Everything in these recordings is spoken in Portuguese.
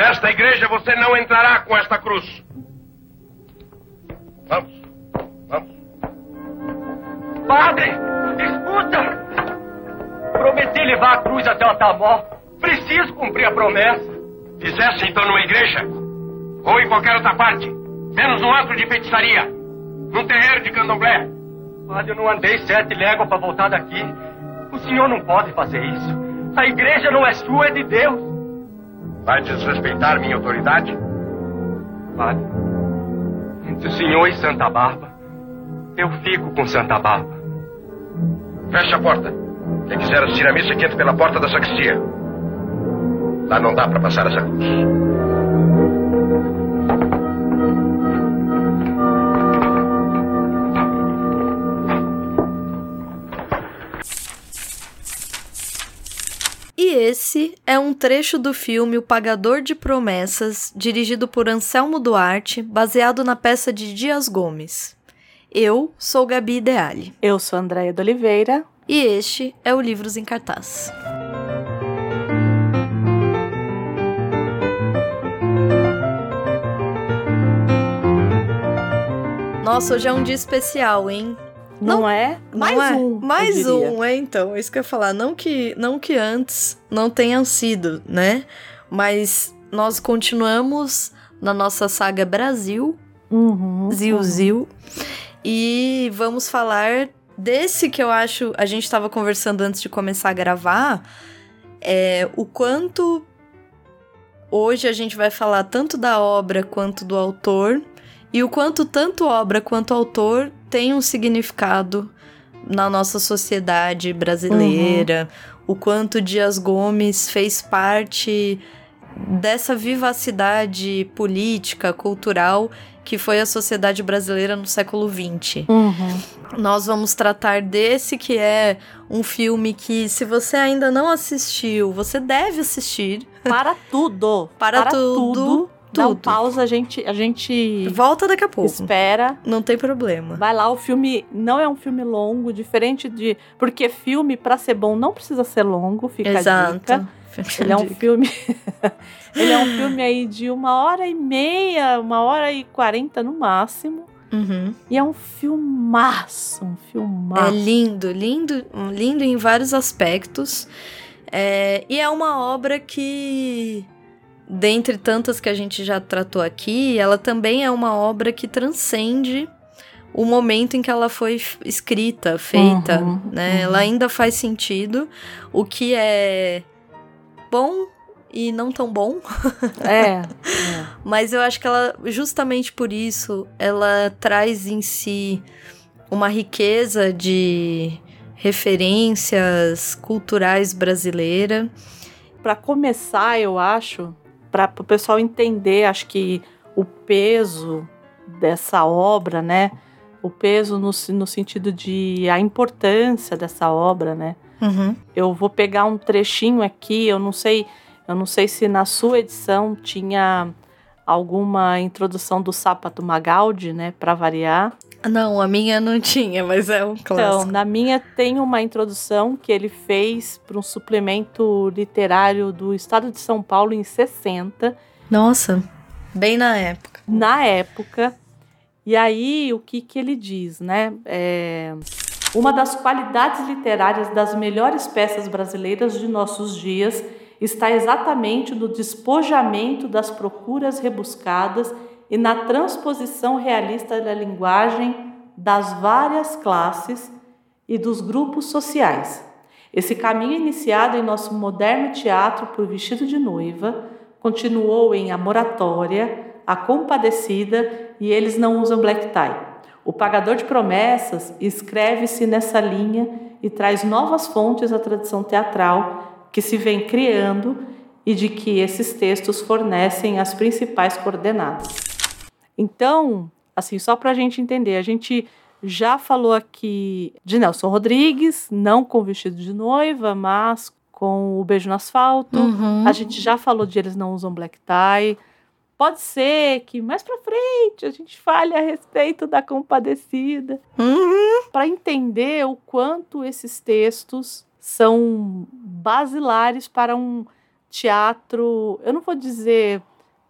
Nesta igreja você não entrará com esta cruz. Vamos. Vamos. Padre, escuta! Prometi levar a cruz até o Tamó. Preciso cumprir a promessa. Fizesse então numa igreja? Ou em qualquer outra parte? Menos num ato de feitiçaria? Num terreiro de candomblé? Padre, eu não andei sete léguas para voltar daqui. O senhor não pode fazer isso. A igreja não é sua, é de Deus. Vai desrespeitar minha autoridade? Padre, entre o senhor e Santa Barba, eu fico com Santa Barba. Feche a porta. Quem quiser assistir a missa, que entre pela porta da sacristia. Lá não dá para passar essa cruz. Esse é um trecho do filme O Pagador de Promessas, dirigido por Anselmo Duarte, baseado na peça de Dias Gomes. Eu sou Gabi Ideale. Eu sou Andréia de Oliveira. E este é o Livros em Cartaz. Nossa, hoje é um dia especial, hein? Não, não é? Mais não é? um. Mais um, é então. É isso que eu ia falar. Não que, não que antes não tenham sido, né? Mas nós continuamos na nossa saga Brasil. Uhum, Zil uhum. Zil. E vamos falar desse que eu acho. A gente estava conversando antes de começar a gravar. É, o quanto hoje a gente vai falar tanto da obra quanto do autor. E o quanto tanto obra quanto autor tem um significado na nossa sociedade brasileira. Uhum. O quanto Dias Gomes fez parte dessa vivacidade política, cultural que foi a sociedade brasileira no século XX. Uhum. Nós vamos tratar desse que é um filme que, se você ainda não assistiu, você deve assistir. Para tudo. Para, Para tudo. tudo. Dá um Tudo. pausa, a gente, a gente Volta daqui a pouco. espera. Não tem problema. Vai lá, o filme não é um filme longo, diferente de. Porque filme, pra ser bom, não precisa ser longo, fica a Exato. dica. Ele é um filme. ele é um filme aí de uma hora e meia, uma hora e quarenta no máximo. Uhum. E é um filmaço, um filmaço. É lindo, lindo, lindo em vários aspectos. É, e é uma obra que, dentre tantas que a gente já tratou aqui, ela também é uma obra que transcende o momento em que ela foi escrita, feita, Uhum, né? uhum. Ela ainda faz sentido, o que é bom e não tão bom. É. é. Mas eu acho que ela, justamente por isso, ela traz em si uma riqueza de referências culturais brasileira. Para começar, eu acho, para o pessoal entender, acho que o peso dessa obra, né? O peso no, no sentido de a importância dessa obra, né? Uhum. Eu vou pegar um trechinho aqui, eu não sei, eu não sei se na sua edição tinha alguma introdução do Sapato Magaldi, né, para variar. Não, a minha não tinha, mas é um Então, clássico. na minha tem uma introdução que ele fez para um suplemento literário do Estado de São Paulo em 60, Nossa, bem na época. na época. E aí, o que, que ele diz, né? É, uma das qualidades literárias das melhores peças brasileiras de nossos dias está exatamente no despojamento das procuras rebuscadas e na transposição realista da linguagem das várias classes e dos grupos sociais. Esse caminho iniciado em nosso moderno teatro por Vestido de Noiva continuou em A Moratória, A Compadecida e Eles Não Usam Black Tie. O Pagador de Promessas escreve-se nessa linha e traz novas fontes à tradição teatral que se vem criando e de que esses textos fornecem as principais coordenadas. Então, assim, só para a gente entender, a gente já falou aqui de Nelson Rodrigues, não com vestido de noiva, mas com o beijo no asfalto. Uhum. A gente já falou de eles não usam black tie. Pode ser que mais para frente a gente fale a respeito da compadecida, Uhum. para entender o quanto esses textos são basilares para um teatro, eu não vou dizer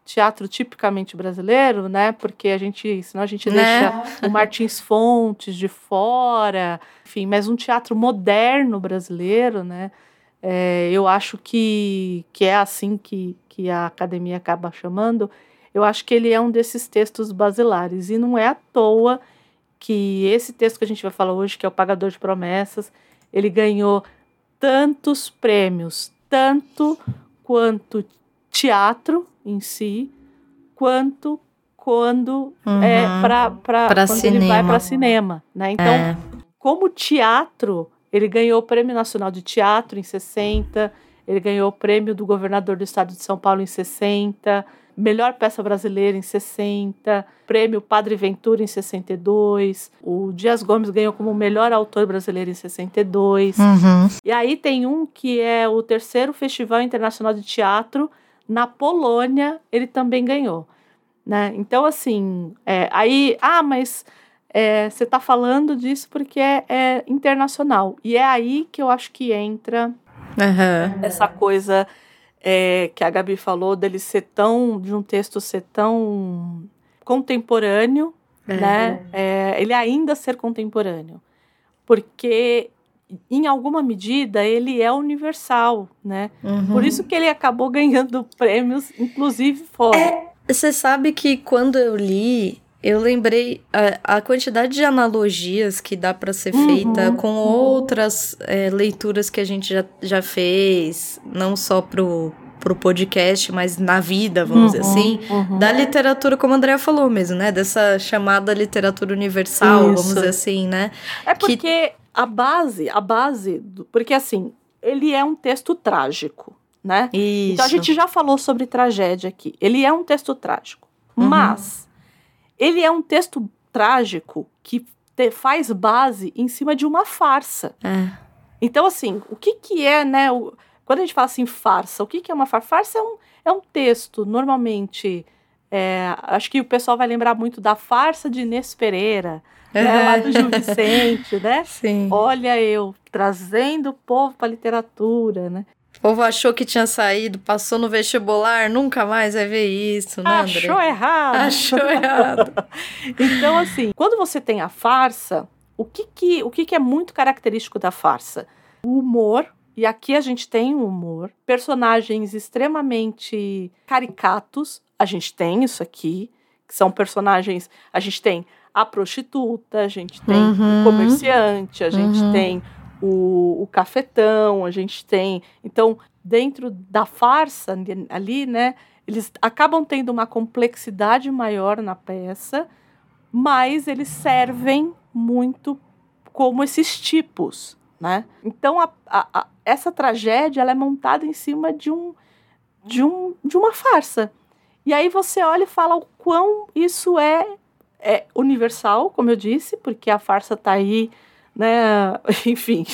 teatro tipicamente brasileiro, né? Porque a gente, senão a gente Né? deixa o Martins Fontes de fora, enfim, mas um teatro moderno brasileiro, né? É, eu acho que, que é assim que, que a academia acaba chamando. Eu acho que ele é um desses textos basilares. E não é à toa que esse texto que a gente vai falar hoje, que é o Pagador de Promessas, ele ganhou tantos prêmios, tanto quanto teatro em si, quanto quando é Uhum. para Pra quando ele vai para cinema, né? Então, É. como teatro, ele ganhou o Prêmio Nacional de Teatro em 60, ele ganhou o prêmio do governador do estado de São Paulo em 60, melhor peça brasileira em 60, prêmio Padre Ventura em 62, o Dias Gomes ganhou como melhor autor brasileiro em 62. Uhum. E aí tem um que é o terceiro Festival Internacional de Teatro na Polônia, ele também ganhou. Né? Então, assim, é, aí, ah, mas é, você está falando disso porque é, é internacional. E é aí que eu acho que entra Aham. essa coisa é, que a Gabi falou dele ser tão, de um texto ser tão contemporâneo, né? É, ele ainda ser contemporâneo. Porque, em alguma medida, ele é universal, né? Uhum. Por isso que ele acabou ganhando prêmios, inclusive fora. Você sabe que quando eu li, eu lembrei a, a quantidade de analogias que dá pra ser Uhum, feita com uhum. outras é, leituras que a gente já, já fez, não só pro, pro podcast, mas na vida, vamos dizer Uhum, assim. uhum. Da literatura, como a Andrea falou mesmo, né? Dessa chamada literatura universal, vamos Isso. dizer assim, né? É porque a base, a base, do- porque assim, ele é um texto trágico, né? Isso. Então a gente já falou sobre tragédia aqui. Ele é um texto trágico, Uhum. mas ele é um texto trágico que te- faz base em cima de uma farsa. É. Então assim, o que que é, né? o- quando a gente fala assim farsa, o que que é uma farsa? Farsa é um, é um texto normalmente. É, acho que o pessoal vai lembrar muito da farsa de Inês Pereira, né, lá do Gil Vicente, né? Sim. Olha eu trazendo o povo para literatura, né? O povo achou que tinha saído, passou no vestibular, nunca mais vai ver isso, né, André? Achou errado. Achou errado. Então, assim, quando você tem a farsa, o que que, o que que é muito característico da farsa? O humor, e aqui a gente tem o humor, personagens extremamente caricatos, a gente tem isso aqui, que são personagens, a gente tem a prostituta, a gente tem Uhum. o comerciante, a gente Uhum. tem o, o cafetão, a gente tem. Então, dentro da farsa ali- ali, né, eles acabam tendo uma complexidade maior na peça, mas eles servem muito como esses tipos, né? Então, a- a- a- essa tragédia ela é montada em cima de um, de um de uma farsa. E aí você olha e fala o quão isso é, é universal, como eu disse, porque a farsa tá aí, né? Enfim,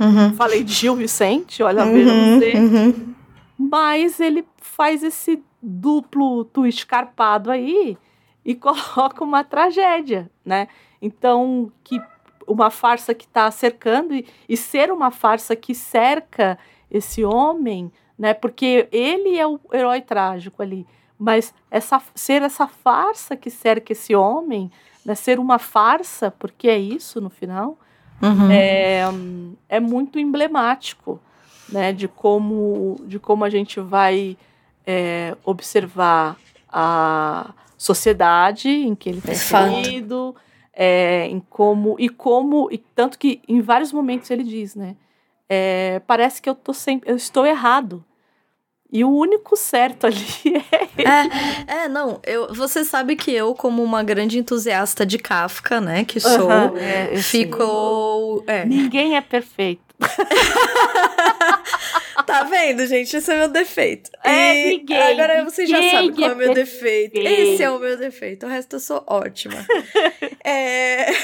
Uhum. falei de Gil Vicente, olha, veja Uhum, você. uhum. Mas ele faz esse duplo twist carpado aí e coloca uma tragédia, né? Então, que uma farsa que está cercando e, e ser uma farsa que cerca esse homem, né? Porque ele é o herói trágico ali, mas essa ser essa farsa que cerca esse homem, né? Ser uma farsa, porque é isso no final, Uhum. é, é muito emblemático né, de, como, de como a gente vai é, observar a sociedade em que ele está inserido, é, em como e como e tanto que em vários momentos ele diz, né, é, parece que eu tô sempre, eu estou errado e o único certo ali é É, não, eu, você sabe que eu, como uma grande entusiasta de Kafka, né, que sou, Aham, é, ficou... É. ninguém é perfeito. Tá vendo, gente? Esse é meu defeito. É, E ninguém, Agora vocês já sabem qual é é o meu defeito. perfeito. Esse é o meu defeito. O resto eu sou ótima. é...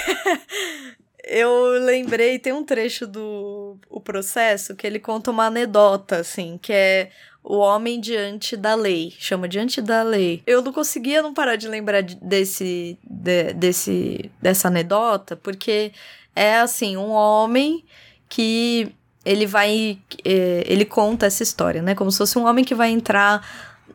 Eu lembrei, tem um trecho do o processo que ele conta uma anedota, assim, que é o homem diante da lei. Chama diante da lei. Eu não conseguia não parar de lembrar de- desse, de- desse, dessa anedota, porque é assim, um homem que ele vai. é, ele conta essa história, né? Como se fosse um homem que vai entrar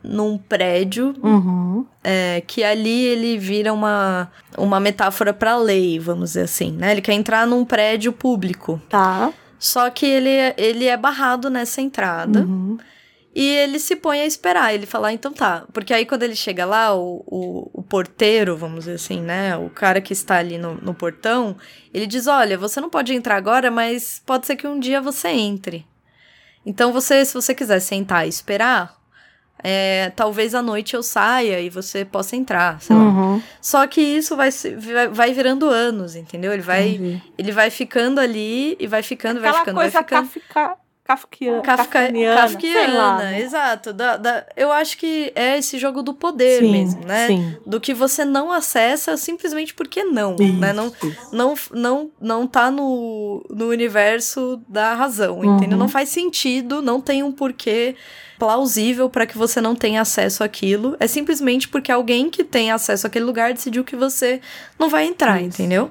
num prédio, Uhum. é, que ali ele vira uma, uma metáfora pra lei, vamos dizer assim, né? Ele quer entrar num prédio público. Tá. Só que ele, é- ele é barrado nessa entrada. Uhum. E ele se põe a esperar. Ele fala, ah, então tá. Porque aí quando ele chega lá, o, o, o porteiro, vamos dizer assim, né? O cara que está ali no, no portão, ele diz: Olha, você não pode entrar agora, mas pode ser que um dia você entre. Então você, se você quiser sentar e esperar, é, talvez à noite eu saia e você possa entrar. Uhum. Só que isso vai, vai, vai virando anos, entendeu? Ele vai, ele vai ficando ali e vai ficando, vai Aquela ficando, vai coisa ficando. kafka, kafkiana, Kafka, kafkiana, lá, né? exato. Da, da- eu acho que é esse jogo do poder Sim, mesmo, né? Sim. Do que você não acessa simplesmente porque não, né? Não, Isso, isso. não, não, não tá no, no universo da razão, entendeu? Uhum. Não faz sentido, não tem um porquê plausível para que você não tenha acesso àquilo. É simplesmente porque alguém que tem acesso àquele lugar decidiu que você não vai entrar, Isso. entendeu?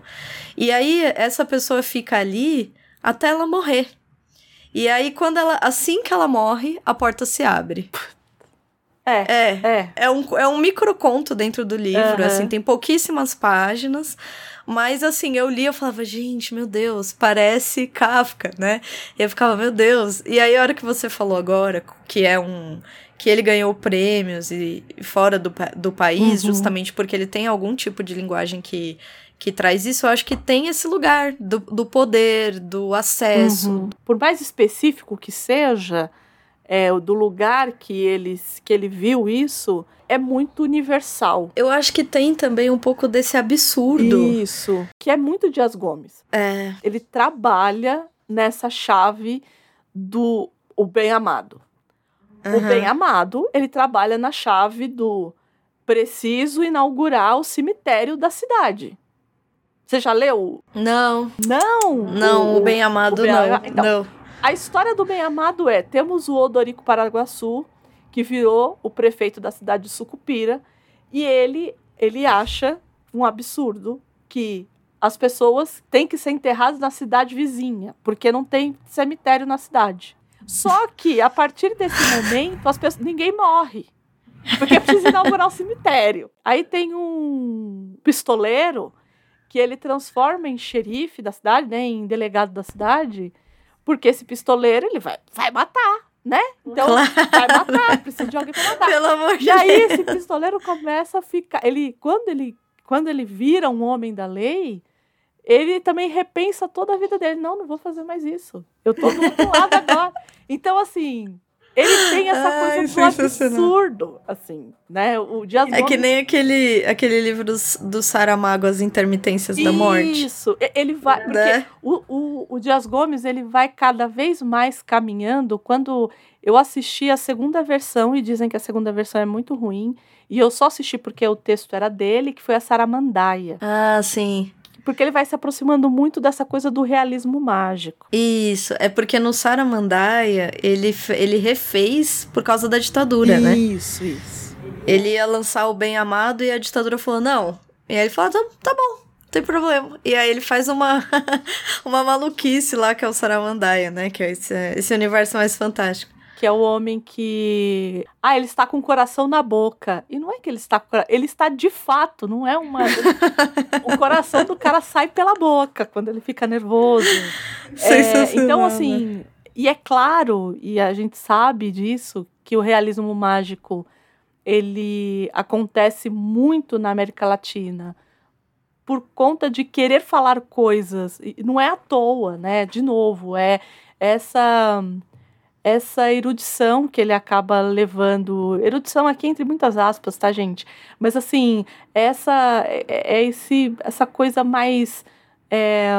E aí essa pessoa fica ali até ela morrer. E aí quando ela, assim que ela morre, a porta se abre. É, É, é. é um, é um microconto dentro do livro, Aham. assim, tem pouquíssimas páginas. Mas assim, eu li, eu falava, gente, meu Deus, parece Kafka, né? E eu ficava, meu Deus. E aí, a hora que você falou agora, que é um. que ele ganhou prêmios e e fora do, do país, Uhum. justamente porque ele tem algum tipo de linguagem que, que traz isso, eu acho que tem esse lugar do, do poder, do acesso. Uhum. Por mais específico que seja, é, o do lugar que ele, que ele viu isso, é muito universal. Eu acho que tem também um pouco desse absurdo. Isso. Que é muito Dias Gomes. É. Ele trabalha nessa chave do o bem amado. O aham. bem amado, ele trabalha na chave do preciso inaugurar o cemitério da cidade. Você já leu? Não, Não! não, o, bem amado o bem não. então, não. A história do bem amado é: temos o Odorico Paraguaçu, que virou o prefeito da cidade de Sucupira, e ele, ele acha um absurdo que as pessoas têm que ser enterradas na cidade vizinha, porque não tem cemitério na cidade. Só que, a partir desse momento, as pessoas, ninguém morre. Porque precisa inaugurar um cemitério. Aí tem um pistoleiro que ele transforma em xerife da cidade, né, em delegado da cidade, porque esse pistoleiro ele vai, vai matar, né? Então Claro. vai matar, precisa de alguém para matar. Pelo amor de E aí Deus. esse pistoleiro começa a ficar, ele quando ele quando ele vira um homem da lei, ele também repensa toda a vida dele. Não, não vou fazer mais isso. Eu tô do outro lado agora. Então assim, ele tem essa Ai, coisa do absurdo, assim, né? O Dias É que Gomes- nem aquele, aquele livro do, do Saramago, As Intermitências da Morte. Isso, ele vai. Porque Né? o, o, o Dias Gomes ele vai cada vez mais caminhando. Quando eu assisti a segunda versão, e dizem que a segunda versão é muito ruim, e eu só assisti porque o texto era dele, que foi a Saramandaia. Ah, sim. Porque ele vai se aproximando muito dessa coisa do realismo mágico. Isso. É porque no Saramandaia ele, ele refez por causa da ditadura, né? Isso, isso. Ele ia lançar o Bem Amado e a ditadura falou não. E aí ele falou, tá, tá bom, não tem problema. E aí ele faz uma, uma maluquice lá, que é o Saramandaia, né? Que é esse, esse universo mais fantástico. Que é o homem que. Ah, ele está com o coração na boca. E não é que ele está com. Ele está de fato, não é uma. o coração do cara sai pela boca quando ele fica nervoso. É, Sensacional, então, né? assim. E é claro, e a gente sabe disso, que o realismo mágico ele acontece muito na América Latina por conta de querer falar coisas. E não é à toa, né? De novo, é essa essa erudição que ele acaba levando. Erudição aqui entre muitas aspas, tá, gente? Mas assim, essa é, é esse essa coisa mais é,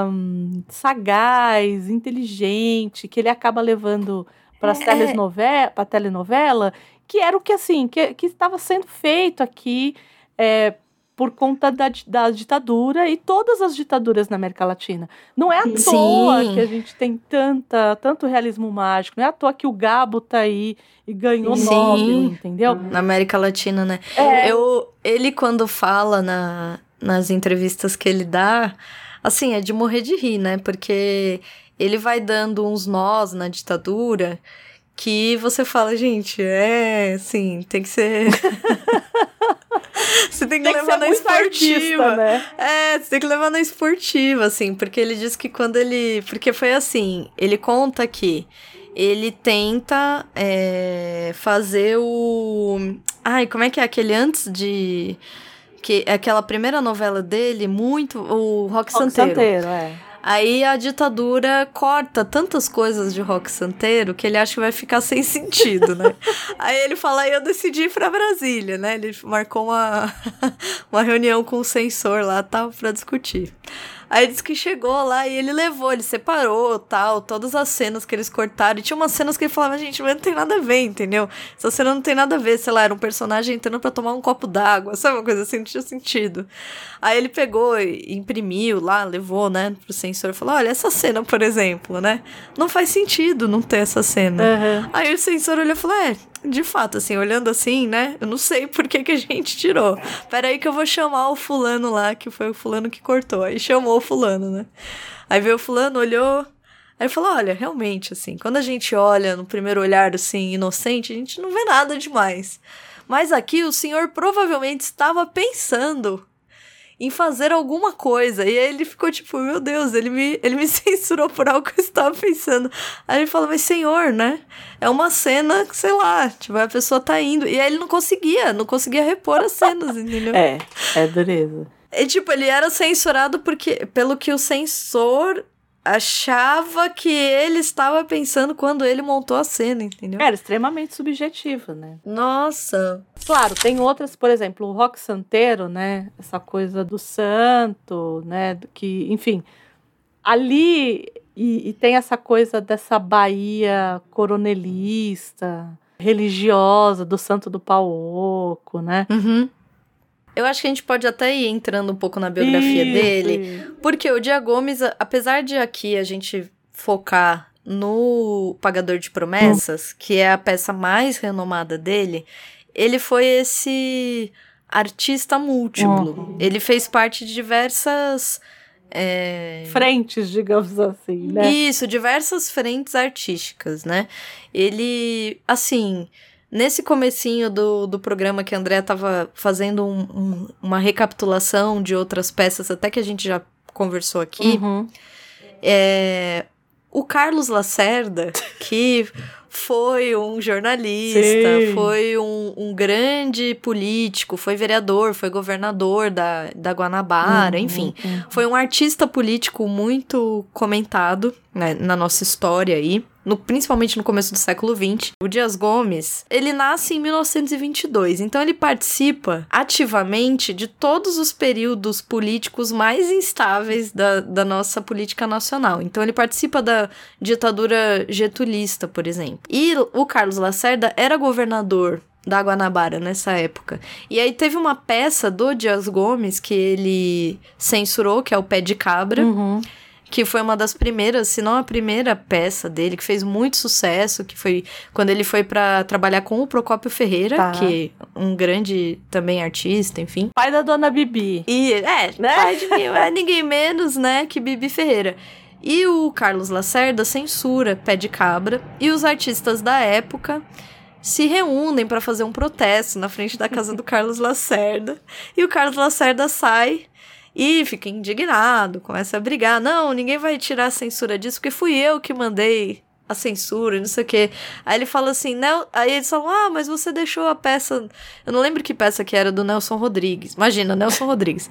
sagaz, inteligente, que ele acaba levando para as É. telenovela, para telenovela, que era o que assim, que, que estava sendo feito aqui é, por conta da, da ditadura e todas as ditaduras na América Latina. Não é à Sim. toa que a gente tem tanta, tanto realismo mágico, não é à toa que o Gabo tá aí e ganhou Sim. Nobel, entendeu? Na América Latina, né? É, Eu, ele, quando fala na, nas entrevistas que ele dá, assim, é de morrer de rir, né? Porque ele vai dando uns nós na ditadura que você fala, gente, é, assim, tem que ser. você tem que Tem que levar na esportiva. artista, né? É, você tem que levar na esportiva, assim, porque ele diz que quando ele. Porque foi assim, ele conta que ele tenta é, fazer o. Ai, como é que é aquele antes de. Que, aquela primeira novela dele, muito. O Rock, Rock Santeiro. Santeiro, é. Aí a ditadura corta tantas coisas de rock santeiro que ele acha que vai ficar sem sentido, né? Aí ele fala, eu decidi ir pra Brasília, né? Ele marcou uma, uma reunião com o censor lá, tal, pra discutir. Aí disse que chegou lá e ele levou, ele separou, tal, todas as cenas que eles cortaram. E tinha umas cenas que ele falava, gente, mas não tem nada a ver, entendeu? Essa cena não tem nada a ver, sei lá, era um personagem entrando pra tomar um copo d'água, sabe? Uma coisa assim, não tinha sentido. Aí ele pegou e imprimiu lá, levou, né, pro censor e falou: olha, essa cena, por exemplo, né? Não faz sentido não ter essa cena. Uhum. Aí o censor olhou e falou: é, de fato, assim, olhando assim, né? Eu não sei por que, que a gente tirou. Peraí que eu vou chamar o fulano lá, que foi o fulano que cortou. Aí chamou o fulano, né? Aí veio o fulano, olhou. Aí falou: olha, realmente, assim, quando a gente olha no primeiro olhar, assim, inocente, a gente não vê nada demais. Mas aqui o senhor provavelmente estava pensando em fazer alguma coisa. E aí ele ficou tipo, meu Deus, ele me, ele me censurou por algo que eu estava pensando. Aí ele falou, mas senhor, né? É uma cena que, sei lá, tipo, a pessoa tá indo. E aí ele não conseguia, não conseguia repor as cenas, entendeu? É, é dureza. E tipo, ele era censurado porque pelo que o censor achava que ele estava pensando quando ele montou a cena, entendeu? Era extremamente subjetiva, né? Nossa. Claro, tem outras, por exemplo, o rock santeiro, né? Essa coisa do santo, né? Que, enfim, ali e, e tem essa coisa dessa Bahia coronelista, religiosa, do santo do pau oco, né? Uhum. Eu acho que a gente pode até ir entrando um pouco na biografia Isso, dele. Porque o Dia Gomes, apesar de aqui a gente focar no Pagador de Promessas, que é a peça mais renomada dele, ele foi esse artista múltiplo. Uhum. Ele fez parte de diversas. é, Frentes, digamos assim, né? isso, diversas frentes artísticas, né? Ele, assim, nesse comecinho do, do programa que a André tava fazendo um- um- uma recapitulação de outras peças, até que a gente já conversou aqui, Uhum. é, o Carlos Lacerda, que foi um jornalista, Sim. foi um, um grande político, foi vereador, foi governador da, da Guanabara, Uhum, enfim. uhum. Foi um artista político muito comentado né, na nossa história aí. No, principalmente no começo do século XX. O Dias Gomes, ele nasce em 1922, então ele participa ativamente de todos os períodos políticos mais instáveis da, da nossa política nacional. Então ele participa da ditadura getulista, por exemplo. E o Carlos Lacerda era governador da Guanabara nessa época. E aí teve uma peça do Dias Gomes que ele censurou, que é o Pé de Cabra, Uhum. Que foi uma das primeiras, se não a primeira peça dele, que fez muito sucesso, que foi quando ele foi pra trabalhar com o Procópio Ferreira, Tá. que é um grande também artista, enfim. Pai da dona Bibi. E é, Né? pai de ninguém, é ninguém menos, né, que Bibi Ferreira. E o Carlos Lacerda censura Pé de Cabra e os artistas da época se reúnem para fazer um protesto na frente da casa do Carlos Lacerda. E o Carlos Lacerda sai e fica indignado, começa a brigar. Não, ninguém vai tirar a censura disso, porque fui eu que mandei a censura, e não sei o quê. Aí ele fala assim, Nel... aí eles falam, ah, mas você deixou a peça. Eu não lembro que peça que era do Nelson Rodrigues. Imagina, Nelson Rodrigues.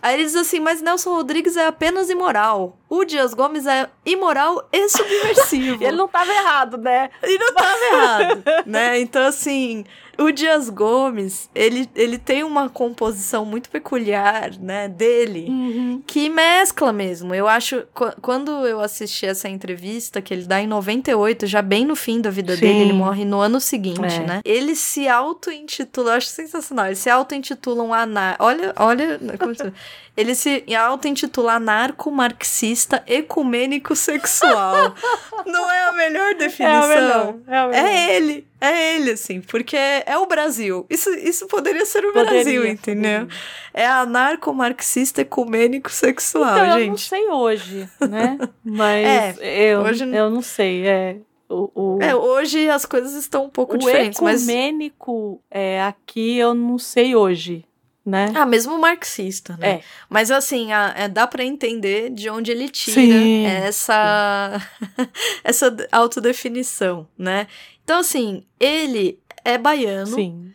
Aí ele diz assim, mas Nelson Rodrigues é apenas imoral. O Dias Gomes é imoral e subversivo. Ele não tava errado, né? E não tava errado, né? Então, assim, o Dias Gomes, ele, ele tem uma composição muito peculiar, né, dele, Uhum. que mescla mesmo. Eu acho, qu- quando eu assisti essa entrevista, que ele dá em 98, já bem no fim da vida Sim. dele, ele morre no ano seguinte, É. né? Ele se auto-intitula, acho sensacional, ele se auto-intitula um anar... Olha, olha... Ele se auto-intitula anarco-marxista ecumênico sexual. Não é a melhor É definição? o melhor. É, o melhor. É ele, é ele, assim, porque é o Brasil. Isso, isso poderia ser o Poderia, Brasil, entendeu? poderia. É anarco-marxista ecumênico sexual, Então, eu não gente. sei hoje, né? Mas É, eu, hoje não- eu não sei. É. O, o, É, hoje as coisas estão um pouco o diferentes, mas. ecumênico é, aqui eu não sei hoje, né? Ah, mesmo marxista, né? É. Mas assim, a- é, dá pra entender de onde ele tira Sim. essa essa autodefinição, né? Então assim, ele é baiano. Sim.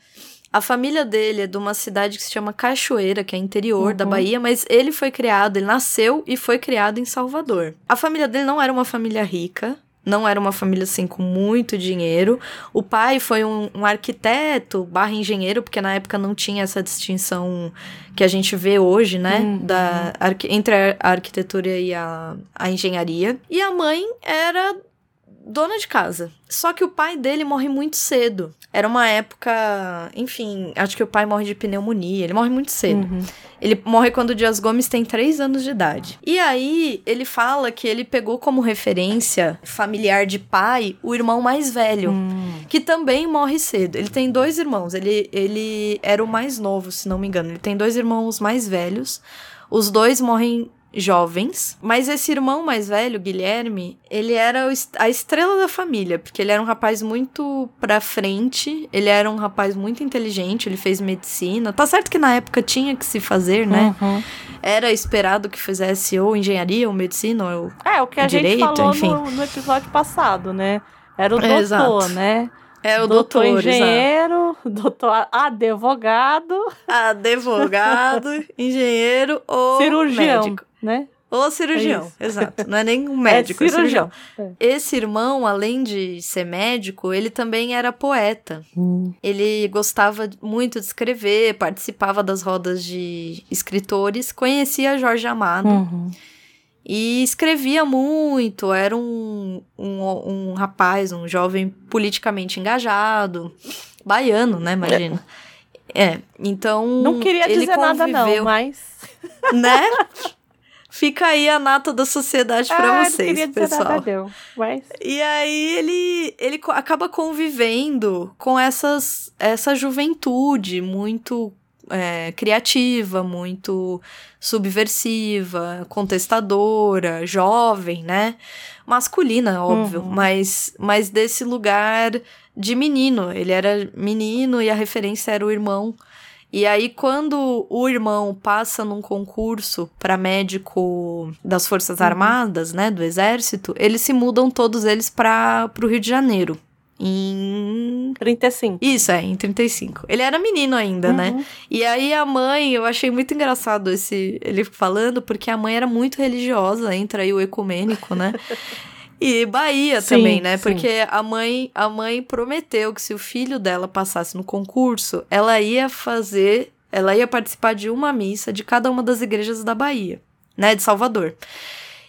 A família dele é de uma cidade que se chama Cachoeira, que é interior da Uhum. Bahia, mas ele foi criado, ele nasceu e foi criado em Salvador. A família dele não era uma família rica, não era uma família assim com muito dinheiro. O pai foi um, um arquiteto barra engenheiro, porque na época não tinha essa distinção que a gente vê hoje, né? Uhum. Da, entre a arquitetura e a, a engenharia. E a mãe era dona de casa. Só que o pai dele morre muito cedo. Era uma época, enfim, acho que o pai morre de pneumonia, ele morre muito cedo. Uhum. Ele morre quando o Dias Gomes tem 3 anos de idade. E aí, ele fala que ele pegou como referência familiar de pai o irmão mais velho, Hum. que também morre cedo. Ele tem dois irmãos, ele, ele era o mais novo, se não me engano. Ele tem dois irmãos mais velhos. Os dois morrem jovens, mas esse irmão mais velho, Guilherme, ele era a estrela da família, porque ele era um rapaz muito pra frente, ele era um rapaz muito inteligente, ele fez medicina. Tá certo que na época tinha que se fazer, né? Uhum. Era esperado que fizesse ou engenharia ou medicina ou É, o que a Direito, gente falou enfim. no, no episódio passado, né? Era o doutor, exato. né? é o doutor, exato. engenheiro, doutor advogado, advogado, engenheiro ou cirurgião, médico. Né? Ou cirurgião, É exato. Não é nem um médico, é é cirurgião. cirurgião. Esse irmão, além de ser médico, ele também era poeta. Ele gostava muito de escrever, participava das rodas de escritores, conhecia Jorge Amado Uhum. e escrevia muito. Era um, um, um rapaz, um jovem politicamente engajado, baiano, né? Imagina. É, então. Não queria dizer nada, não, mas. Né? Fica aí a nata da sociedade Ah, não vocês, pessoal. nada, não. Mas. E aí ele, ele acaba convivendo com essas, essa juventude muito é, criativa, muito subversiva, contestadora, jovem, né? Masculina, óbvio, Uhum. mas, mas desse lugar de menino. Ele era menino e a referência era o irmão. E aí, quando o irmão passa num concurso para médico das Forças Armadas, né, do Exército, eles se mudam todos eles para o Rio de Janeiro. Em. 35. Isso, é, em 35. Ele era menino ainda, né? Uhum. E aí a mãe, eu achei muito engraçado esse ele falando, porque a mãe era muito religiosa, entra aí o ecumênico, né? E Bahia Sim, também, né? sim. Porque a mãe, a mãe prometeu que se o filho dela passasse no concurso, ela ia fazer, ela ia participar de uma missa de cada uma das igrejas da Bahia, né, de Salvador.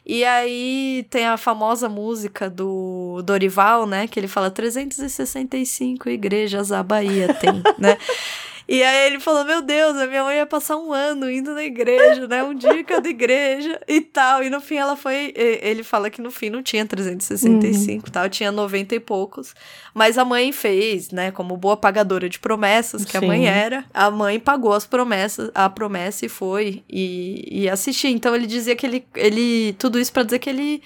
E aí tem a famosa música do Dorival, né? Que ele fala 365 igrejas a Bahia tem, né? E aí ele falou, meu Deus, a minha mãe ia passar um ano indo na igreja, né? Um dia cada igreja e tal. E no fim ela foi. Ele fala que no fim não tinha 365 e tal, tinha 90 e poucos. Mas a mãe fez, né? Como boa pagadora de promessas que a mãe Sim. era, a mãe pagou as promessas, a promessa e foi e, e assistiu. Então ele dizia que ele. ele tudo isso pra dizer que ele.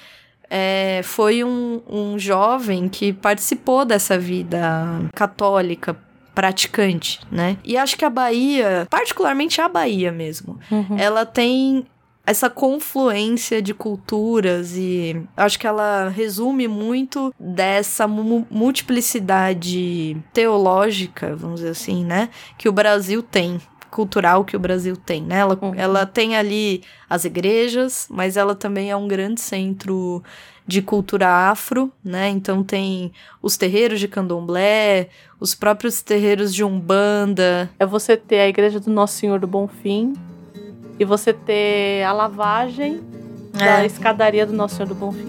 é, foi um, um jovem que participou dessa vida católica praticante, né? E acho que a Bahia, particularmente a Bahia mesmo, Uhum. ela tem essa confluência de culturas e acho que ela resume muito dessa mu- multiplicidade teológica, vamos dizer assim, né? Que o Brasil tem. Cultural que o Brasil tem, né? Ela, Uhum. ela tem ali as igrejas, mas ela também é um grande centro de cultura afro, né? Então tem os terreiros de candomblé, os próprios terreiros de umbanda. É você ter a igreja do Nosso Senhor do Bonfim e você ter a lavagem da É. escadaria do Nosso Senhor do Bonfim.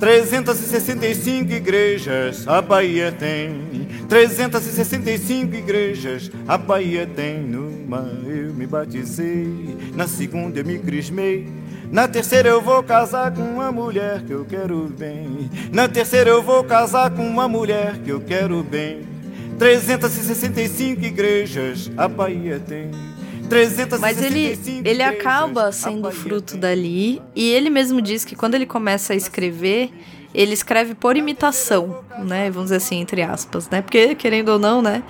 365 igrejas a Bahia tem. 365 igrejas a Bahia tem. Numa eu me batizei, na segunda eu me crismei. Na terceira eu vou casar com uma mulher que eu quero bem. Na terceira eu vou casar com uma mulher que eu quero bem. 365 igrejas a Bahia tem. 365 Mas ele, ele acaba sendo fruto tem. dali. E ele mesmo diz que quando ele começa a escrever, ele escreve por imitação, né? Vamos dizer assim, entre aspas, né? Porque, querendo ou não, né?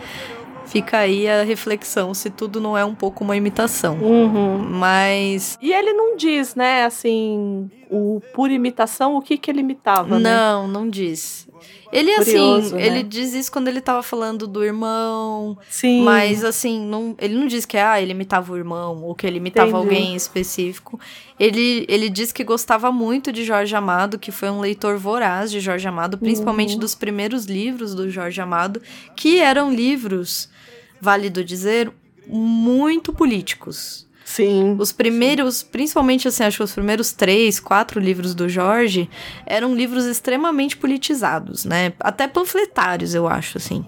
Fica aí a reflexão se tudo não é um pouco uma imitação. Uhum. Mas. E ele não diz, né, assim, o por imitação, o que que ele imitava, né? Não, não diz. Ele, Curioso, assim, né? ele diz isso quando ele tava falando do irmão, Sim. Mas assim, não, ele não diz que ah, ele imitava o irmão ou que ele imitava Entendi. alguém específico. Ele, ele diz que gostava muito de Jorge Amado, que foi um leitor voraz de Jorge Amado, principalmente Uhum. dos primeiros livros do Jorge Amado, que eram livros, válido dizer, muito políticos. Sim. Os primeiros, principalmente assim, acho que os primeiros três, quatro livros do Jorge eram livros extremamente politizados, né? Até panfletários, eu acho, assim.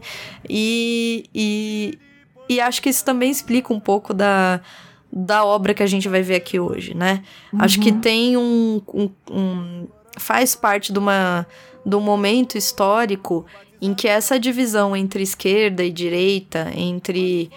E, e, e acho que isso também explica um pouco da, da obra que a gente vai ver aqui hoje, né? Acho que tem um, um, um- faz parte de uma de um momento histórico em que essa divisão entre esquerda e direita, entre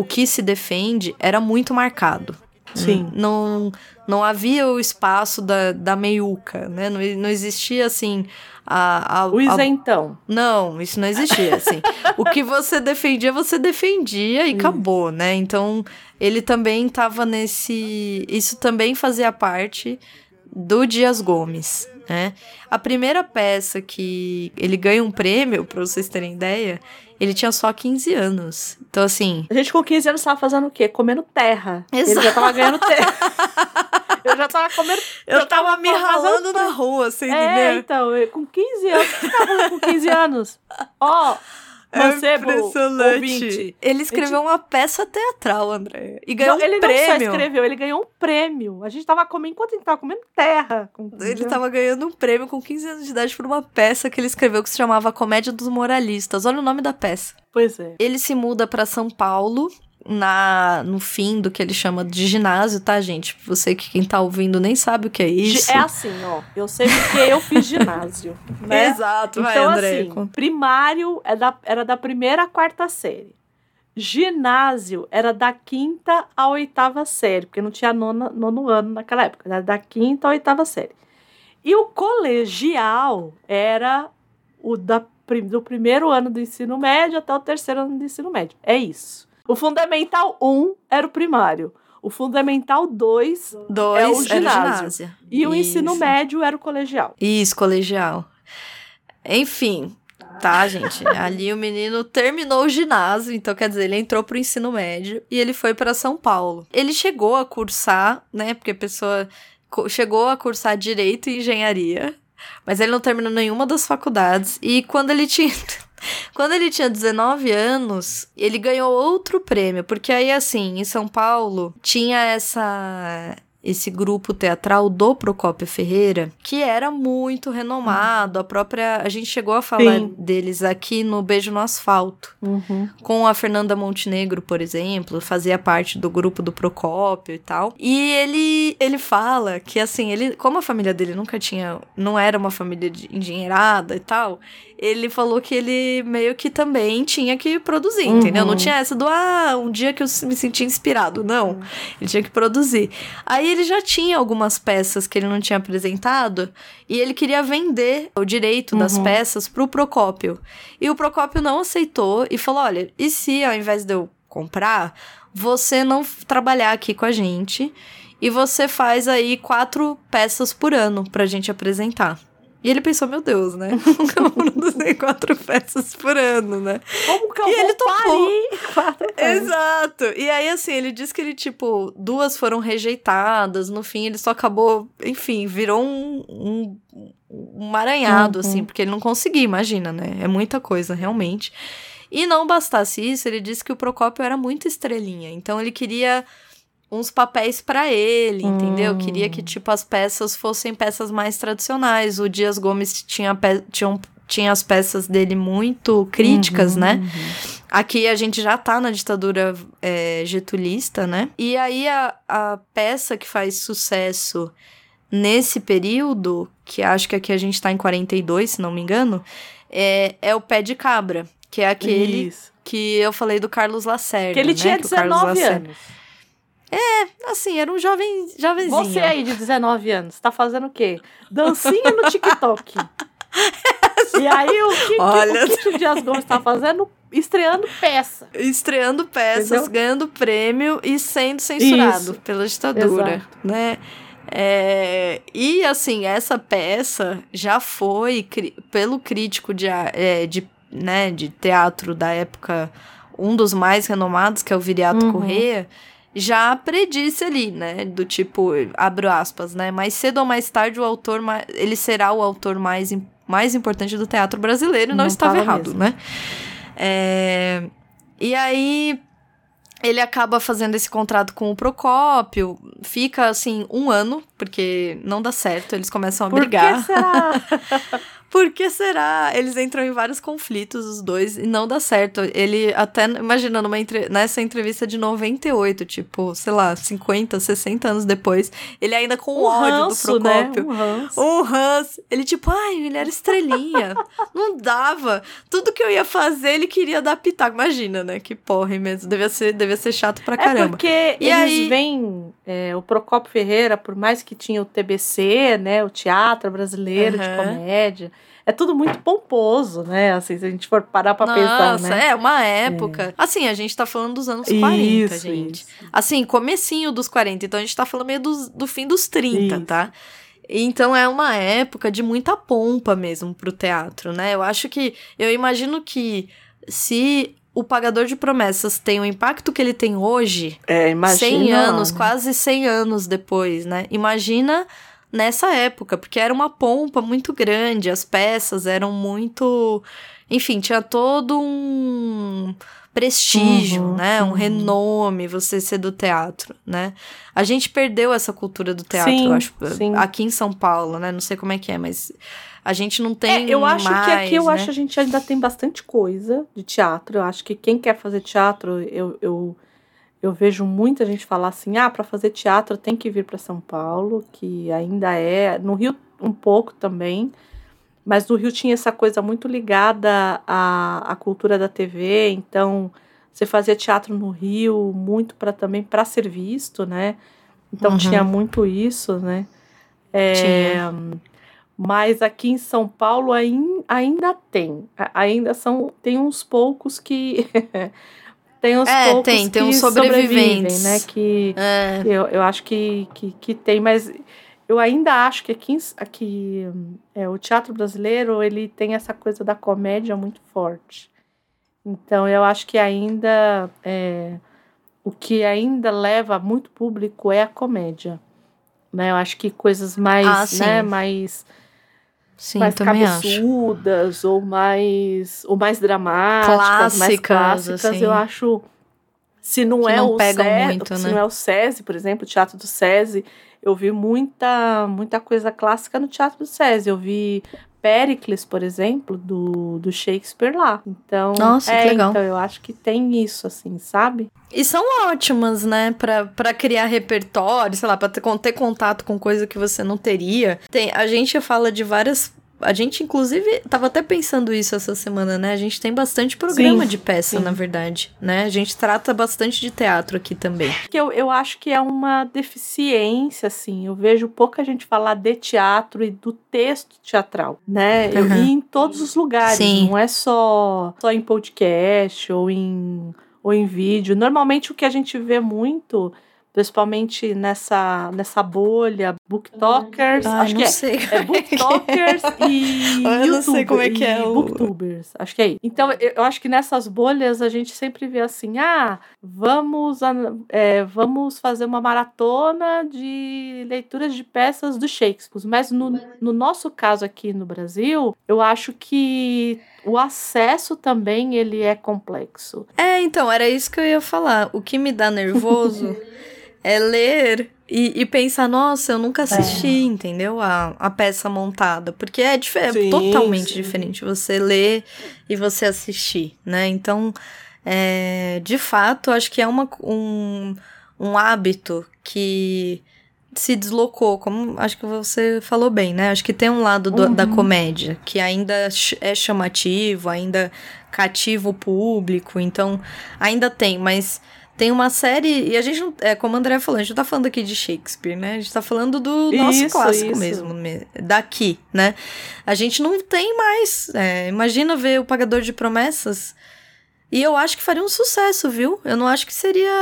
o que se defende, era muito marcado. Sim. Não, não havia o espaço da, da meiuca, né? Não, não existia assim. A, a, O a- isentão. não, isso não existia, assim. o que você defendia, você defendia e acabou, né? Então, ele também tava nesse... Isso também fazia parte do Dias Gomes, né? A primeira peça que ele ganha um prêmio, pra vocês terem ideia, ele tinha só 15 anos. Então, assim... A gente com 15 anos tava fazendo o quê? Comendo terra. Ele Exato. já tava ganhando terra. Eu já tava comendo. Eu tava me fazendo ralando na rua, você É, entendeu? então, eu, com 15 anos. O que tava com 15 anos? Ó, mancebo, ouvinte. Ele escreveu uma peça teatral, André. E ganhou Não, ele um não só prêmio. escreveu, ele ganhou um prêmio. A gente tava comendo, enquanto a gente tava comendo terra. Com 15 Ele tava ganhando um prêmio com 15 anos de idade por uma peça que ele escreveu que se chamava Comédia dos Moralistas. Olha o nome da peça. Pois é. Ele se muda pra São Paulo na no fim do que ele chama de ginásio, tá, gente? Você que quem tá ouvindo nem sabe o que é isso. É assim, ó. Eu sei porque eu fiz ginásio. Né? Exato, vai, Então, André. assim, primário é da- era da primeira à quarta série. Ginásio era da quinta à oitava série, porque não tinha nona, nono ano naquela época, era da quinta à oitava série. E o colegial era o da, do primeiro ano do ensino médio até o terceiro ano do ensino médio. É isso. O Fundamental 1 era o primário. O Fundamental 2 Dois é o ginásio. ginásio. e o ensino Isso. médio era o colegial. Isso, colegial. Enfim, tá, gente? Ali o menino terminou o ginásio, então quer dizer, ele entrou pro ensino médio e ele foi para São Paulo. Ele chegou a cursar, né? Porque a pessoa chegou a cursar direito e engenharia, mas ele não terminou nenhuma das faculdades. E quando ele tinha Quando ele tinha 19 anos, ele ganhou outro prêmio, porque aí assim, em São Paulo, tinha essa esse grupo teatral do Procópio Ferreira, que era muito renomado, a própria, a gente chegou a falar Sim. deles aqui no Beijo no Asfalto, com a Fernanda Montenegro, por exemplo, fazia parte do grupo do Procópio e tal. E ele ele fala que assim, ele, como a família dele nunca tinha, não era uma família de endinheirada e tal, ele falou que ele meio que também tinha que produzir, Uhum. entendeu? Não tinha essa do ah, um dia que eu me senti inspirado, não. Ele tinha que produzir. Aí ele já tinha algumas peças que ele não tinha apresentado e ele queria vender o direito das Uhum. peças pro Procópio. E o Procópio não aceitou e falou: olha, e se ao invés de eu comprar, você não trabalhar aqui com a gente e você faz aí quatro peças por ano pra gente apresentar? E ele pensou, meu Deus, né? Como produzir quatro peças por ano, né? Como que eu E ele topou. quatro? Exato. E aí, assim, ele disse que ele, tipo, duas foram rejeitadas. No fim, ele só acabou, enfim, virou um, um, um maranhado, Uhum. assim, porque ele não conseguia, imagina, né? É muita coisa, realmente. E não bastasse isso, ele disse que o Procópio era muito estrelinha. Então, ele queria uns papéis pra ele, entendeu? Hum. Queria que, tipo, as peças fossem peças mais tradicionais. O Dias Gomes tinha, tinha, tinha as peças dele muito críticas, Uhum, né? uhum. Aqui a gente já tá na ditadura é, getulista, né? E aí a, a peça que faz sucesso nesse período, que acho que aqui a gente tá em 42, se não me engano, é, é o Pé de Cabra, que é aquele Isso. que eu falei do Carlos Lacerda. Que ele né? tinha Que o Carlos 19 Lacerda- anos. Assim, era um jovem, jovenzinho. Você aí de 19 anos, tá fazendo o quê? Dancinha no TikTok. E aí, o que, Olha- que o Kit Dias Gomes tá fazendo? Estreando peça. Estreando peças, Entendeu? ganhando prêmio e sendo censurado Isso. pela ditadura, Exato. né? É, e assim, essa peça já foi, pelo crítico de, é, de, né, de teatro da época, um dos mais renomados, que é o Viriato Uhum. Corrêa, já predisse ali, né? Do tipo, abro aspas, né? Mais cedo ou mais tarde o autor, ele será o autor mais, mais importante do teatro brasileiro, e não, Não estava tava errado, mesmo. né? É, e aí ele acaba fazendo esse contrato com o Procópio, fica assim um ano, porque não dá certo, eles começam a Por brigar. que será? Por que será? Eles entram em vários conflitos, os dois, e não dá certo. Ele até, imagina, numa entre- nessa entrevista de 98, tipo, sei lá, 50, 60 anos depois, ele ainda com Um ódio ranço, do né? Procópio. Um ranço. Um Hans, ele tipo, ai, ele era estrelinha. não dava. Tudo que eu ia fazer, ele queria dar pitaco. Imagina, né? Que porra mesmo. Devia ser, devia ser chato pra É caramba. porque E eles aí- veem é, o Procopio Ferreira, por mais que tinha o TBC, né, o Teatro Brasileiro de Aham. Comédia, é tudo muito pomposo, né? Assim, se a gente for parar pra pensar, Nossa, né? é uma época. Assim, a gente tá falando dos anos 40, Isso, gente. isso. Assim, comecinho dos 40. Então a gente tá falando meio dos- do fim dos 30, Isso. tá? Então é uma época de muita pompa mesmo pro teatro, né? Eu acho que. Eu imagino que se o Pagador de Promessas tem o impacto que ele tem hoje, É, imagina. 100 anos, né? quase 100 anos depois, né? Imagina nessa época, porque era uma pompa muito grande, as peças eram muito. Enfim, tinha todo um prestígio, Uhum, né? Um uhum. renome você ser do teatro, né? A gente perdeu essa cultura do teatro, Sim, eu acho, sim. aqui em São Paulo, né? Não sei como é que é, mas a gente não tem É, eu acho que mais, aqui eu né? acho que a gente ainda tem bastante coisa de teatro. Eu acho que quem quer fazer teatro, eu, eu, eu vejo muita gente falar assim: ah, para fazer teatro tem que vir para São Paulo, que ainda é. No Rio, um pouco também. Mas no Rio tinha essa coisa muito ligada à, à cultura da TV, então você fazia teatro no Rio muito para também para ser visto, né? Então Uhum. tinha muito isso, né? É, Tinha. mas aqui em São Paulo ain- ainda tem. Ainda são. Tem uns poucos que. tem uns É, poucos tem, que sobrevivem, sobreviventes. né? Que É, eu, eu acho que, que, que tem, mas eu ainda acho que aqui, aqui é, o teatro brasileiro ele tem essa coisa da comédia muito forte. Então eu acho que ainda é, o que ainda leva muito público é a comédia. Né? Eu acho que coisas mais, Ah, né, mais, sim, mais também acho. cabeçudas ou mais ou mais dramáticas, mais Clássicas, clássicas, assim. eu acho se não Que é não o pegam SESI, muito, se né? não é o SESI, por exemplo, o Teatro do SESI, eu vi muita muita coisa clássica no Teatro do SESI. Eu vi Péricles, por exemplo, do, do Shakespeare lá. Então, Nossa, é, que legal. então eu acho que tem isso assim, sabe? E são ótimas, né? Pra, pra criar repertório, sei lá, pra ter, ter contato com coisa que você não teria. Tem, a gente fala de várias. A gente, inclusive, tava até pensando isso essa semana, né? A gente tem bastante programa Sim, de peça, sim. na verdade, né? A gente trata bastante de teatro aqui também. eu, eu acho que é uma deficiência, assim. Eu vejo pouca gente falar de teatro e do texto teatral, né? Eu, Uhum. e em todos os lugares, Sim. não é só, só em podcast ou em, ou em vídeo. Normalmente o que a gente vê muito, principalmente nessa, nessa bolha, booktokers, Ah, acho que é. sei. É booktokers e Eu não sei como é que é o- booktubers. Acho que é isso. Então, eu acho que nessas bolhas a gente sempre vê assim, ah, vamos, é, vamos fazer uma maratona de leituras de peças do Shakespeare. Mas no, no nosso caso aqui no Brasil, eu acho que o acesso também ele é complexo. É, então, era isso que eu ia falar. O que me dá nervoso é ler e, e pensar, nossa, eu nunca assisti, entendeu? A, a peça montada. Porque é, dife- é totalmente sim. diferente você ler e você assistir, né? Então, é, de fato, acho que é uma, um, um hábito que se deslocou, como acho que você falou bem, né? Acho que tem um lado do- da Uhum. comédia que ainda é chamativo, ainda cativa o público, então ainda tem, mas Tem uma série, e a gente não. É, como o André falou, a gente não tá falando aqui de Shakespeare, né? A gente tá falando do nosso Isso, clássico isso. mesmo, me- daqui, né? A gente não tem mais. é, imagina ver o Pagador de Promessas. E eu acho que faria um sucesso, viu? Eu não acho que seria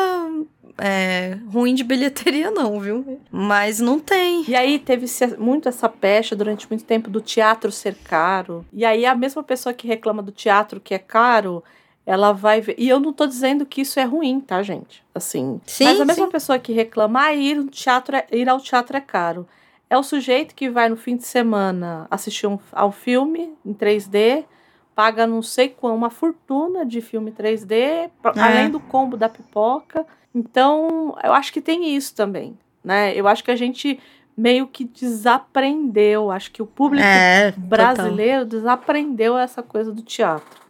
é, ruim de bilheteria, não, viu? Mas não tem. E aí teve muito essa pecha durante muito tempo do teatro ser caro. E aí a mesma pessoa que reclama do teatro que é caro, ela vai ver. E eu não tô dizendo que isso é ruim, tá, gente? Assim. Sim, mas a mesma sim. pessoa que reclama, ah, ir, no teatro é- ir ao teatro é caro. É o sujeito que vai no fim de semana assistir um, ao filme em 3D, paga não sei quão, uma fortuna de filme 3D, pra- É. além do combo da pipoca. Então, eu acho que tem isso também, né? Eu acho que a gente meio que desaprendeu, acho que o público É, total. brasileiro desaprendeu essa coisa do teatro.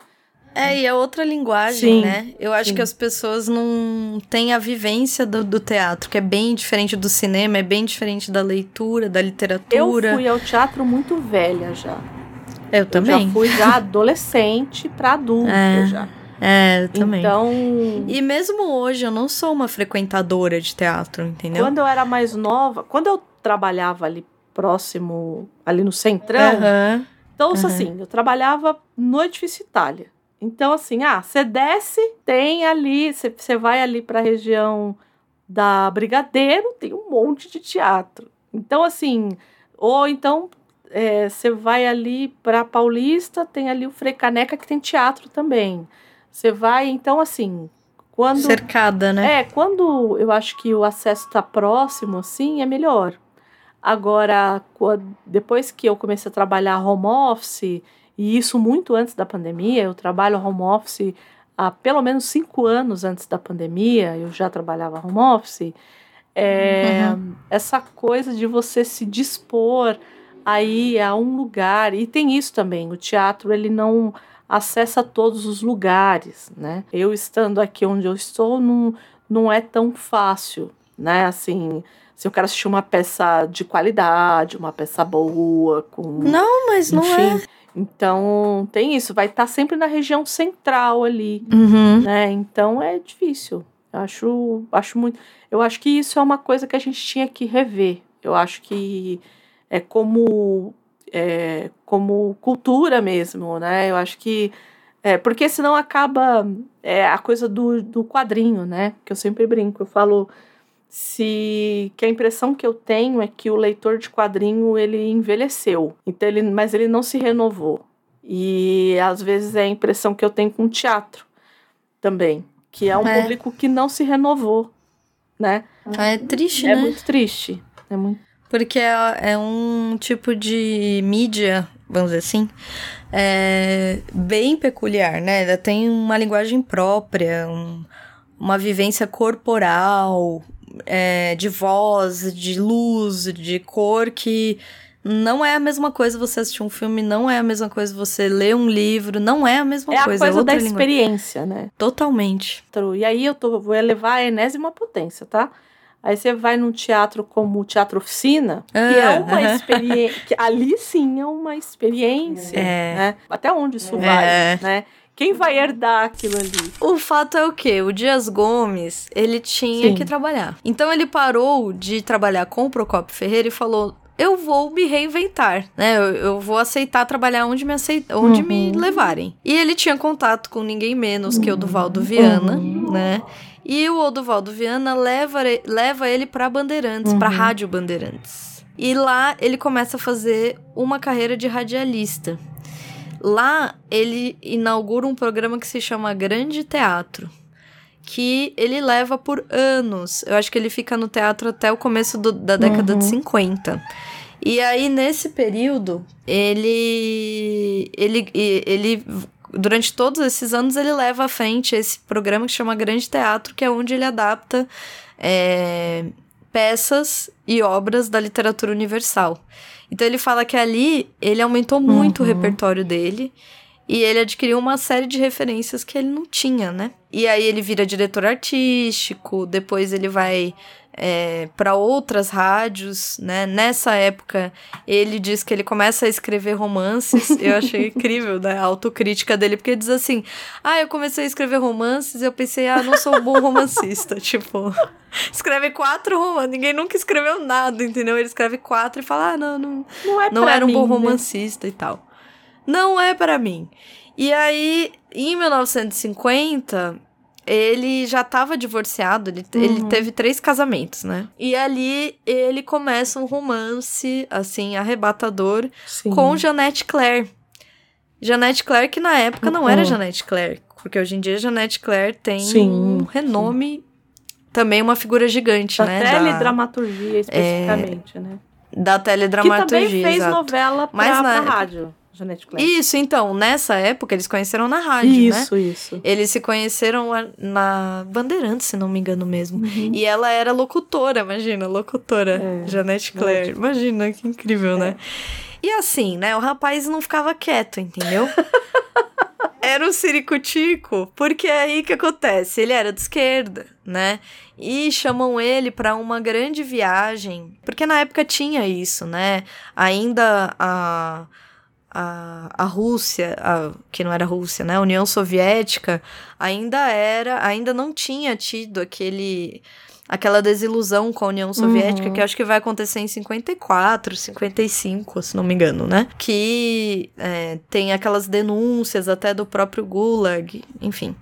É, e é outra linguagem, Sim, né? Eu acho sim. que as pessoas não têm a vivência do, do teatro, que é bem diferente do cinema, é bem diferente da leitura, da Eu literatura. fui ao teatro muito velha já. Eu Eu também. já fui já adolescente para adulta É, já. É, eu também. Então, E mesmo hoje, eu não sou uma frequentadora de teatro, entendeu? quando eu era mais nova, quando eu trabalhava ali próximo, ali no Centrão. Então, Uhum. assim, eu trabalhava no edifício Itália. Então, assim, ah, você desce, tem ali, você- vai ali para a região da Brigadeiro, tem um monte de teatro. Então, assim, ou então é, você vai ali para Paulista, tem ali o Frei Caneca que tem teatro também. Você vai, então, assim, quando. Cercada, né? É, quando eu acho que o acesso está próximo, assim, é melhor. Agora, depois que eu comecei a trabalhar home office, e isso muito antes da pandemia, eu trabalho home office há pelo menos cinco anos antes da pandemia, eu já trabalhava home office. É, Essa coisa de você se dispor aí a um lugar, e tem isso também, o teatro ele não acessa todos os lugares, né? Eu estando aqui onde eu estou, não, não é tão fácil, né? Assim, se eu quero assistir uma peça de qualidade, uma peça boa, com. Não, mas não é. Então, tem isso, vai estar sempre na região central ali, Uhum. né? Então é difícil. Eu acho, acho muito. Eu acho que isso é uma coisa que a gente tinha que rever. Eu acho que é como é, como cultura mesmo, né? Eu acho que é, porque senão acaba é, a coisa do, do quadrinho, né? Que eu sempre brinco. Eu falo se que a impressão que eu tenho é que o leitor de quadrinho ele envelheceu, então ele, mas ele não se renovou. E às vezes é a impressão que eu tenho com teatro também, que é um É. público que não se renovou, né? É triste, É né? muito triste. É muito Porque é, é um tipo de mídia, vamos dizer assim, é, bem peculiar, né? Ela tem uma linguagem própria, um- uma vivência corporal, é, de voz, de luz, de cor, que não é a mesma coisa você assistir um filme, não é a mesma coisa você ler um livro, não é a mesma é a coisa, coisa é outra da linguagem. experiência, né? Totalmente. E aí eu tô, vou levar a enésima potência, tá? Aí você vai num teatro como o Teatro Oficina, que é Ah, uma experiência. Ali sim é uma experiência. É. Né? Até onde isso É. vai, né? Quem vai herdar aquilo ali? O fato é o quê? O Dias Gomes, ele tinha Sim. que trabalhar. Então ele parou de trabalhar com o Procopio Ferreira e falou: eu vou me reinventar, né? Eu, eu vou aceitar trabalhar onde me aceit... onde me Uhum. levarem. E ele tinha contato com ninguém menos que o Duvaldo Viana, Uhum. né? E o Oduvaldo Viana leva, leva ele pra Bandeirantes, pra Uhum. Rádio Bandeirantes. E lá ele começa a fazer uma carreira de radialista. Lá ele inaugura um programa que se chama Grande Teatro, que ele leva por anos. Eu acho que ele fica no teatro até o começo do- da década de Uhum. 50. E aí, nesse período, ele, ele, ele. Durante todos esses anos, ele leva à frente esse programa que chama Grande Teatro, que é onde ele adapta é, peças e obras da literatura universal. Então ele fala que ali ele aumentou muito o Uhum. repertório dele e ele adquiriu uma série de referências que ele não tinha, né? E aí ele vira diretor artístico, depois ele vai é, para outras rádios, né? Nessa época, ele diz que ele começa a escrever romances. Eu achei incrível, né? A autocrítica dele, porque ele diz assim: Ah, eu comecei a escrever romances e eu pensei, ah, não sou um bom romancista. tipo, escreve quatro romances. Ninguém nunca escreveu nada, entendeu? Ele escreve quatro e fala, ah, não, não, Não é não era um mim, bom né? romancista e tal. Não é para mim. E aí, em 1950, ele já estava divorciado, ele, ele Uhum. teve três casamentos, né? E ali ele começa um romance, assim, arrebatador Sim. com Janete Claire. Janete Claire, que na época não era Uhum. Janete Claire, porque hoje em dia Janete Claire tem Sim, um renome, também uma figura gigante, Da né? da, teledramaturgia, especificamente, né? da Que teledramaturgia. também fez exato. novela pra, Mas na pra rádio, Janete Claire. Isso, então, nessa época eles conheceram na rádio, né? Isso, isso. Eles se conheceram na Bandeirantes, se não me engano mesmo. Uhum. E ela era locutora, imagina, locutora. É, Janete Claire. Imagina, que incrível, né? E assim, né? O rapaz não ficava quieto, entendeu? era um ciricutico, porque é aí que acontece. Ele era de esquerda, né? E chamam ele para uma grande viagem, porque na época tinha isso, né? Ainda a a, a Rússia, a, que não era Rússia, né? A União Soviética ainda era, ainda não tinha tido aquele aquela desilusão com a União Soviética, Uhum. que acho que vai acontecer em 54, 55, se não me engano, né? Que é, tem aquelas denúncias até do próprio Gulag, enfim.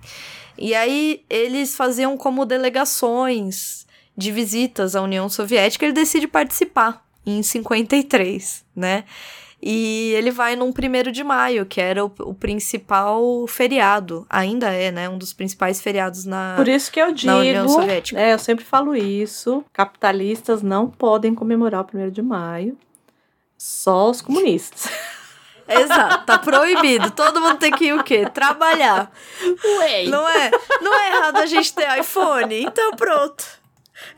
E aí eles faziam como delegações de visitas à União Soviética, ele decide participar em 53, né? E ele vai num primeiro de maio, que era o, o principal feriado. Ainda é, né? Um dos principais feriados na. Por isso que eu digo, na União Soviética. é, eu sempre falo isso, capitalistas não podem comemorar o 1 de maio, só os comunistas. Exato, tá proibido. Todo mundo tem que ir o quê? Trabalhar. Ué, Não é, não é errado a gente ter iPhone. Então pronto.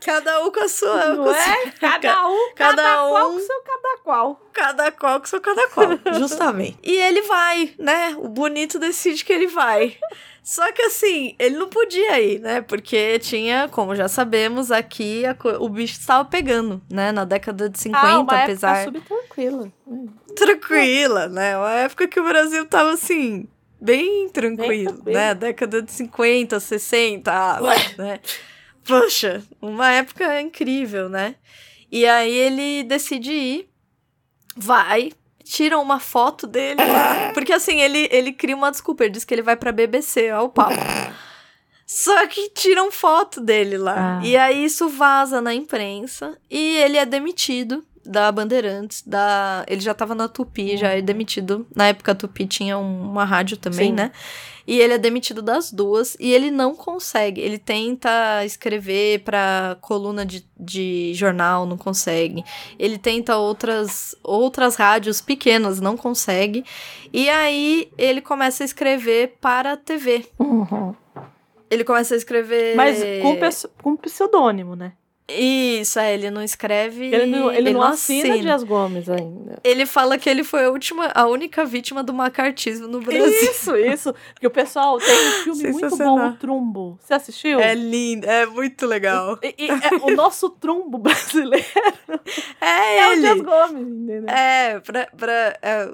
Cada um com a sua. não é? Cada um, Cada cada, qual um- com seu cada qual. Cada qual com seu cada qual. Justamente. E ele vai, né? O bonito decide que ele vai. Só que assim, ele não podia ir, né? Porque tinha, como já sabemos, aqui o bicho estava pegando, né? Na década de 50, ah, uma apesar. época subtranquila. tranquila, né? Uma época que o Brasil tava assim, bem tranquilo, tranquilo. né? Década de 50, 60, ah, né? Poxa, uma época incrível, né? E aí ele decide ir, vai, tira uma foto dele. Porque assim, ele, ele cria uma desculpa, ele diz que ele vai pra BBC, ó o papo. Só que tiram foto dele lá. Ah. E aí isso vaza na imprensa e ele é demitido da Bandeirantes, da ele já tava na Tupi, já é demitido. Na época a Tupi tinha um- uma rádio também, Sim. né? E ele é demitido das duas e ele não consegue. Ele tenta escrever pra coluna de, de jornal, não consegue. Ele tenta outras outras rádios pequenas, não consegue. E aí ele começa a escrever para a TV. Uhum. Ele começa a escrever. Mas com, com pseudônimo, né? Isso, é, ele não escreve. Ele não, ele não assina, Dias Gomes ainda. Ele fala que ele foi a última, a única vítima do macartismo no Brasil. Isso, isso. Porque o pessoal tem um filme muito bom, o Trumbo. Você assistiu? É lindo, é muito legal. E, e é o nosso trumbo brasileiro É é o Dias ele. Gomes, entendeu? É, pra. pra é,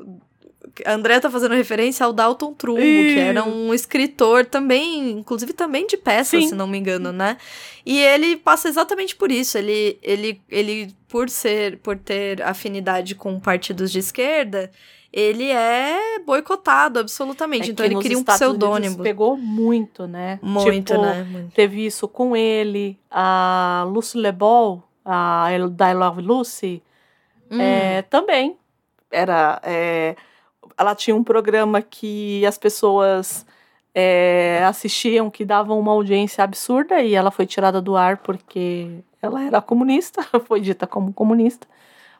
a André tá fazendo referência ao Dalton Trumbo, que era um escritor também, inclusive também de peças, Sim. se não me engano, né? E ele passa exatamente por isso. Ele, ele, ele por ser, por ter afinidade com partidos de esquerda, ele é boicotado absolutamente. É então ele cria um Estados Unidos pseudônimo. Pegou muito, né? Muito, Tipo, né? Muito. Teve isso com ele, a Lucy LeBol, a da I Love Lucy, Hum. é, também. Era. é, ela tinha um programa que as pessoas é, assistiam que davam uma audiência absurda e ela foi tirada do ar porque ela era comunista, foi dita como comunista.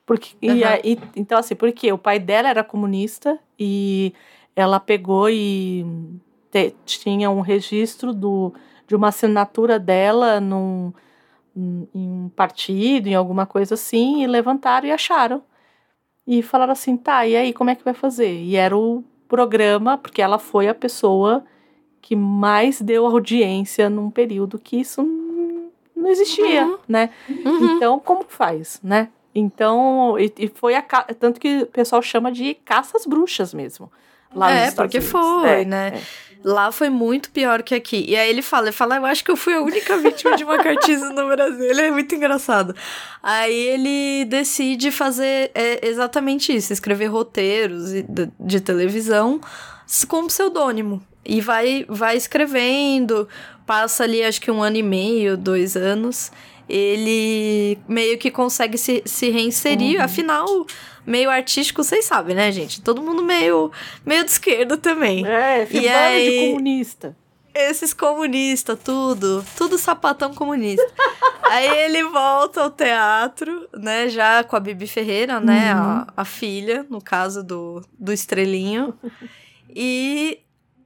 Porque, e Aham. aí, então, assim, porque o pai dela era comunista e ela pegou e te- tinha um registro do, de uma assinatura dela num, em um partido, em alguma coisa assim, e levantaram e acharam. E falaram assim, tá, e aí, como é que vai fazer? E era o programa, porque ela foi a pessoa que mais deu audiência num período que isso não existia, Uhum. né? Uhum. Então, como faz, né? Então, e, e foi a tanto que o pessoal chama de caça às bruxas mesmo. Lá é, porque Unidos. foi, É, né? é. Lá foi muito pior que aqui. E aí ele fala, ele fala, eu acho que eu fui a única vítima de macartismo no Brasil. Ele é muito engraçado. Aí ele decide fazer é, exatamente isso, escrever roteiros de, televisão com pseudônimo. E vai, vai escrevendo, passa ali acho que um ano e meio, dois anos. Ele meio que consegue se, se reinserir, afinal, meio artístico, vocês sabem, né, gente? Todo mundo meio, meio de esquerda também É, fiz E aí- de comunista. esses comunistas, tudo, tudo sapatão comunista. Aí ele volta ao teatro, né, já com a Bibi Ferreira, né, a, a filha, no caso do, do Estrelinho. E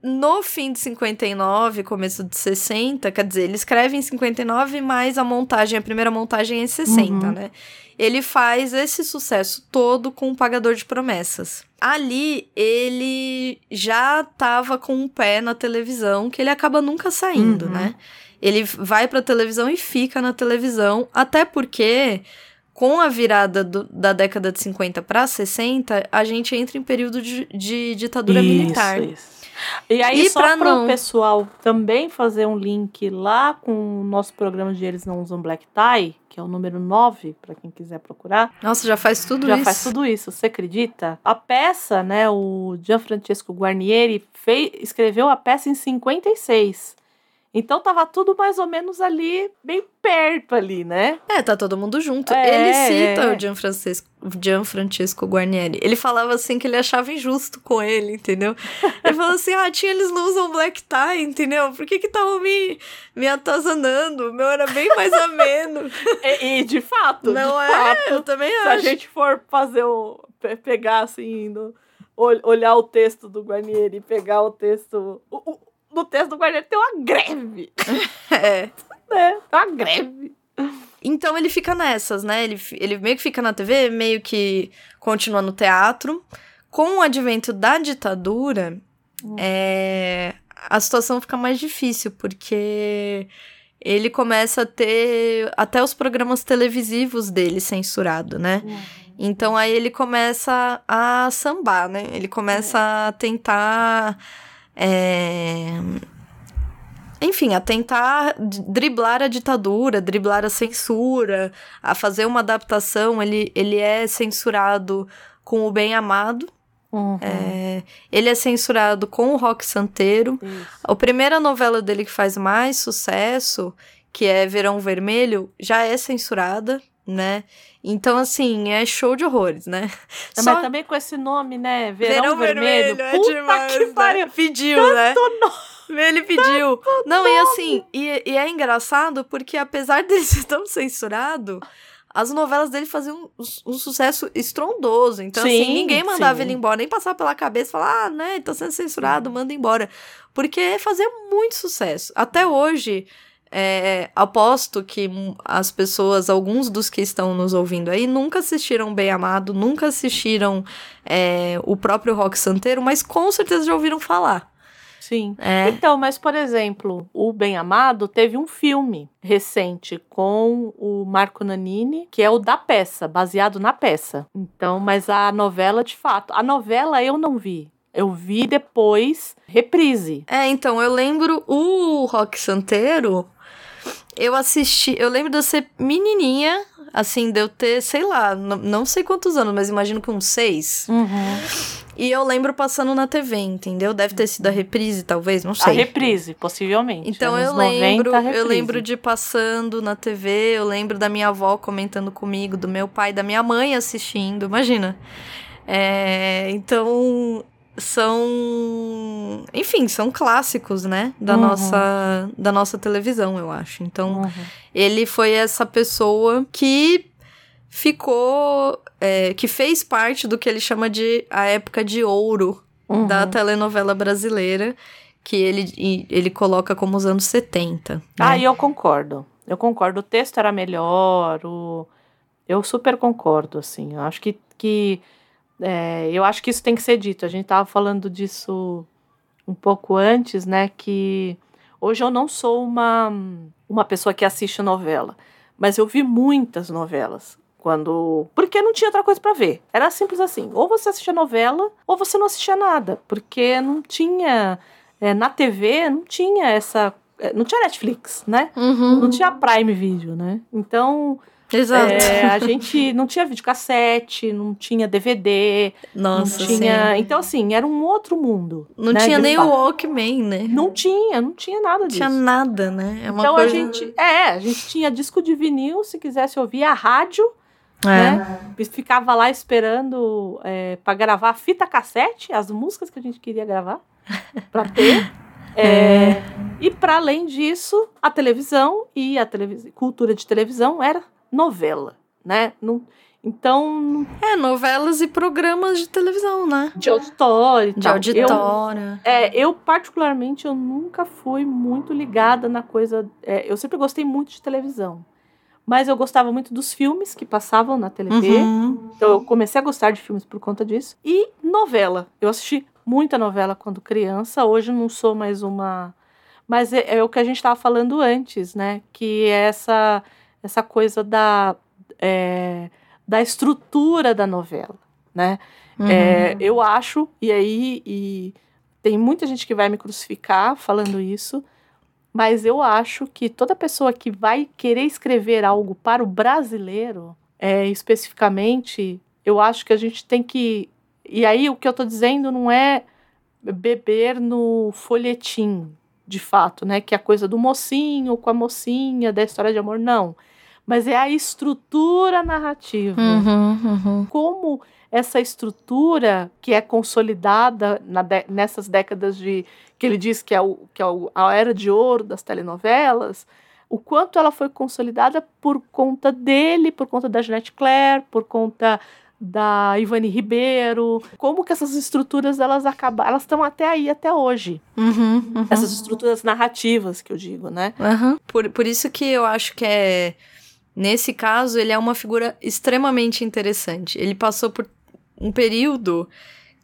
no fim de 59, começo de 60, quer dizer, ele escreve em 59, mas a montagem, a primeira montagem é em 60, Uhum. né? Ele faz esse sucesso todo com o Pagador de Promessas. Ali, ele já tava com um pé na televisão, que ele acaba nunca saindo, Uhum. né? Ele vai pra televisão e fica na televisão, até porque com a virada do- da década de 50 para 60, a gente entra em período de, de ditadura militar. Isso. E aí, E só para não- o pessoal também fazer um link lá com o nosso programa de Eles Não Usam Black Tie, que é o número 9, para quem quiser procurar. Nossa, já faz tudo já isso. faz tudo isso, você acredita? A peça, né, o Gianfrancesco Guarnieri fez, escreveu a peça em 56. Então tava tudo mais ou menos ali, bem perto ali, né? É, tá todo mundo junto. É, ele cita é. o Gianfrancesco, Gianfrancesco Guarnieri. Ele falava assim que ele achava injusto com ele, entendeu? Ele falou assim: ah, tia, eles não usam black tie, entendeu? Por que que estavam me, me atazanando? O meu era bem mais ameno. E, e, de fato, não de é? fato, Eu também se a acho. gente for fazer o. pe- pegar assim, no- ol- olhar o texto do Guarnieri pegar o texto. o- o- no texto do Guarnieri tem uma greve, É. Tem uma greve. Então ele fica nessas, né? Ele, ele meio que fica na TV, meio que continua no teatro. Com o advento da ditadura, é, a situação fica mais difícil, porque ele começa a ter até os programas televisivos dele censurado, né? Então aí ele começa a sambar, né? Ele começa a tentar. É, Enfim, a tentar driblar a ditadura, driblar a censura, a fazer uma adaptação. Ele, ele é censurado com o Bem Amado, Uhum. é, ele é censurado com o Rock Santeiro. Isso. A primeira novela dele que faz mais sucesso, que é Verão Vermelho, já é censurada, né? Então, assim, é show de horrores, né? É, Só Mas também com esse nome, né? Verão, Vermelho. é Puta demais, que né? pariu. Pediu, né? Tanto nome. Ele pediu. Não, e assim, e, e é engraçado porque apesar dele ser tão censurado, as novelas dele faziam um, um sucesso estrondoso. Então, Sim, assim, ninguém mandava sim. ele embora, nem passava pela cabeça e falar, ah, né, tá sendo censurado, manda embora. Porque fazia muito sucesso. Até hoje, é, aposto que as pessoas, alguns dos que estão nos ouvindo aí, nunca assistiram Bem Amado, nunca assistiram é, o próprio Rock Santeiro, mas com certeza já ouviram falar. Sim. É. Então, mas por exemplo, o Bem Amado teve um filme recente com o Marco Nanini, que é o da peça, baseado na peça. Então, mas a novela, de fato, a novela eu não vi. Eu vi depois reprise. É, então, eu lembro o Rock Santeiro. Eu assisti. Eu lembro de eu ser menininha, assim, de eu ter, sei lá, não sei quantos anos, mas imagino que uns seis. E eu lembro passando na TV, entendeu? Deve ter sido a reprise, talvez, não A sei. reprise, possivelmente. Então Anos eu lembro, 90, eu lembro de passando na TV, eu lembro da minha avó comentando comigo, do meu pai, da minha mãe assistindo, imagina. É, então são, enfim, são clássicos, né, da Uhum. nossa da nossa televisão, eu acho. Então Uhum. ele foi essa pessoa que ficou, é, que fez parte do que ele chama de a época de ouro Uhum. da telenovela brasileira, que ele, ele coloca como os anos 70. né? Ah, e eu concordo. Eu concordo. O texto era melhor. O... Eu super concordo, assim. Eu acho que, que é, eu acho que isso tem que ser dito. A gente tava falando disso um pouco antes, né? Que hoje eu não sou uma uma pessoa que assiste novela, mas eu vi muitas novelas. Quando. Porque não tinha outra coisa para ver. Era simples assim. Ou você assistia novela, ou você não assistia nada. Porque não tinha. É, na TV, não tinha essa. é, Não tinha Netflix, né? Uhum. Não tinha Prime Video, né? Então, Exato. é, a gente não tinha videocassete, não tinha DVD, Nossa, não tinha. sim. Então, assim, era um outro mundo. Não né, tinha nem o. Walkman, né? Não tinha, não tinha nada Não disso. tinha nada, né? É uma então coisa... a gente. É, a gente tinha disco de vinil, se quisesse ouvir a rádio, É. né? Ficava lá esperando é, para gravar fita cassete, as músicas que a gente queria gravar, para ter. É, E para além disso, a televisão e a televis... cultura de televisão era novela, né? Não... Então, É, novelas e programas de televisão, né? de auditório De tal. Eu- auditório. É, eu particularmente eu nunca fui muito ligada na coisa. é, eu sempre gostei muito de televisão, mas eu gostava muito dos filmes que passavam na TV. Uhum. Então eu comecei a gostar de filmes por conta disso e novela. Eu assisti muita novela quando criança. Hoje não sou mais uma, mas é, é o que a gente estava falando antes, né? Que é essa essa coisa da é, da estrutura da novela, né? Uhum. É, eu acho, e aí e tem muita gente que vai me crucificar falando isso, mas eu acho que toda pessoa que vai querer escrever algo para o brasileiro, é, especificamente, eu acho que a gente tem que. E aí o que eu estou dizendo não é beber no folhetim, de fato, né? Que é a coisa do mocinho com a mocinha, da história de amor, não. Mas é a estrutura narrativa Uhum, uhum. como essa estrutura que é consolidada na dé- nessas décadas de que ele diz que é, o, que é o- a era de ouro das telenovelas, o quanto ela foi consolidada por conta dele, por conta da Jeanette Claire, por conta da Ivani Ribeiro, como que essas estruturas elas acabaram, elas estão até aí até hoje. Uhum, uhum. Essas estruturas narrativas que eu digo, né? Aham. Por, por isso que eu acho que é. Nesse caso, ele é uma figura extremamente interessante. Ele passou por um período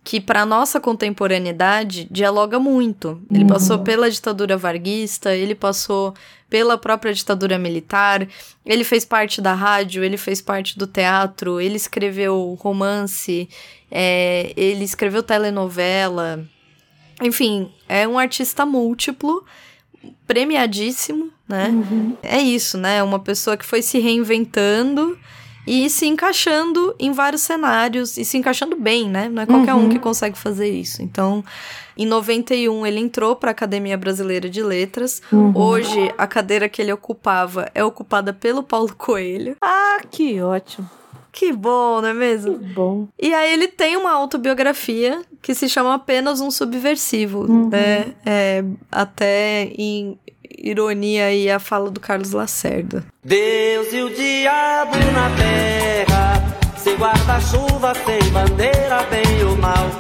que, para nossa contemporaneidade, dialoga muito. Ele Uhum. passou pela ditadura varguista, ele passou pela própria ditadura militar, ele fez parte da rádio, ele fez parte do teatro, ele escreveu romance, é, ele escreveu telenovela. Enfim, é um artista múltiplo, premiadíssimo, né? É isso, né? Uma pessoa que foi se reinventando e se encaixando em vários cenários e se encaixando bem, né? Não é qualquer um Uhum. que consegue fazer isso. Então, em 91 ele entrou para a Academia Brasileira de Letras. Uhum. Hoje a cadeira que ele ocupava é ocupada pelo Paulo Coelho. Ah, que ótimo. Que bom, não é Que mesmo? bom. E aí ele tem uma autobiografia que se chama Apenas um Subversivo, Uhum. né? É, até em ironia aí a fala do Carlos Lacerda. Deus e o diabo na terra, sem guarda-chuva, sem bandeira, bem ou mal.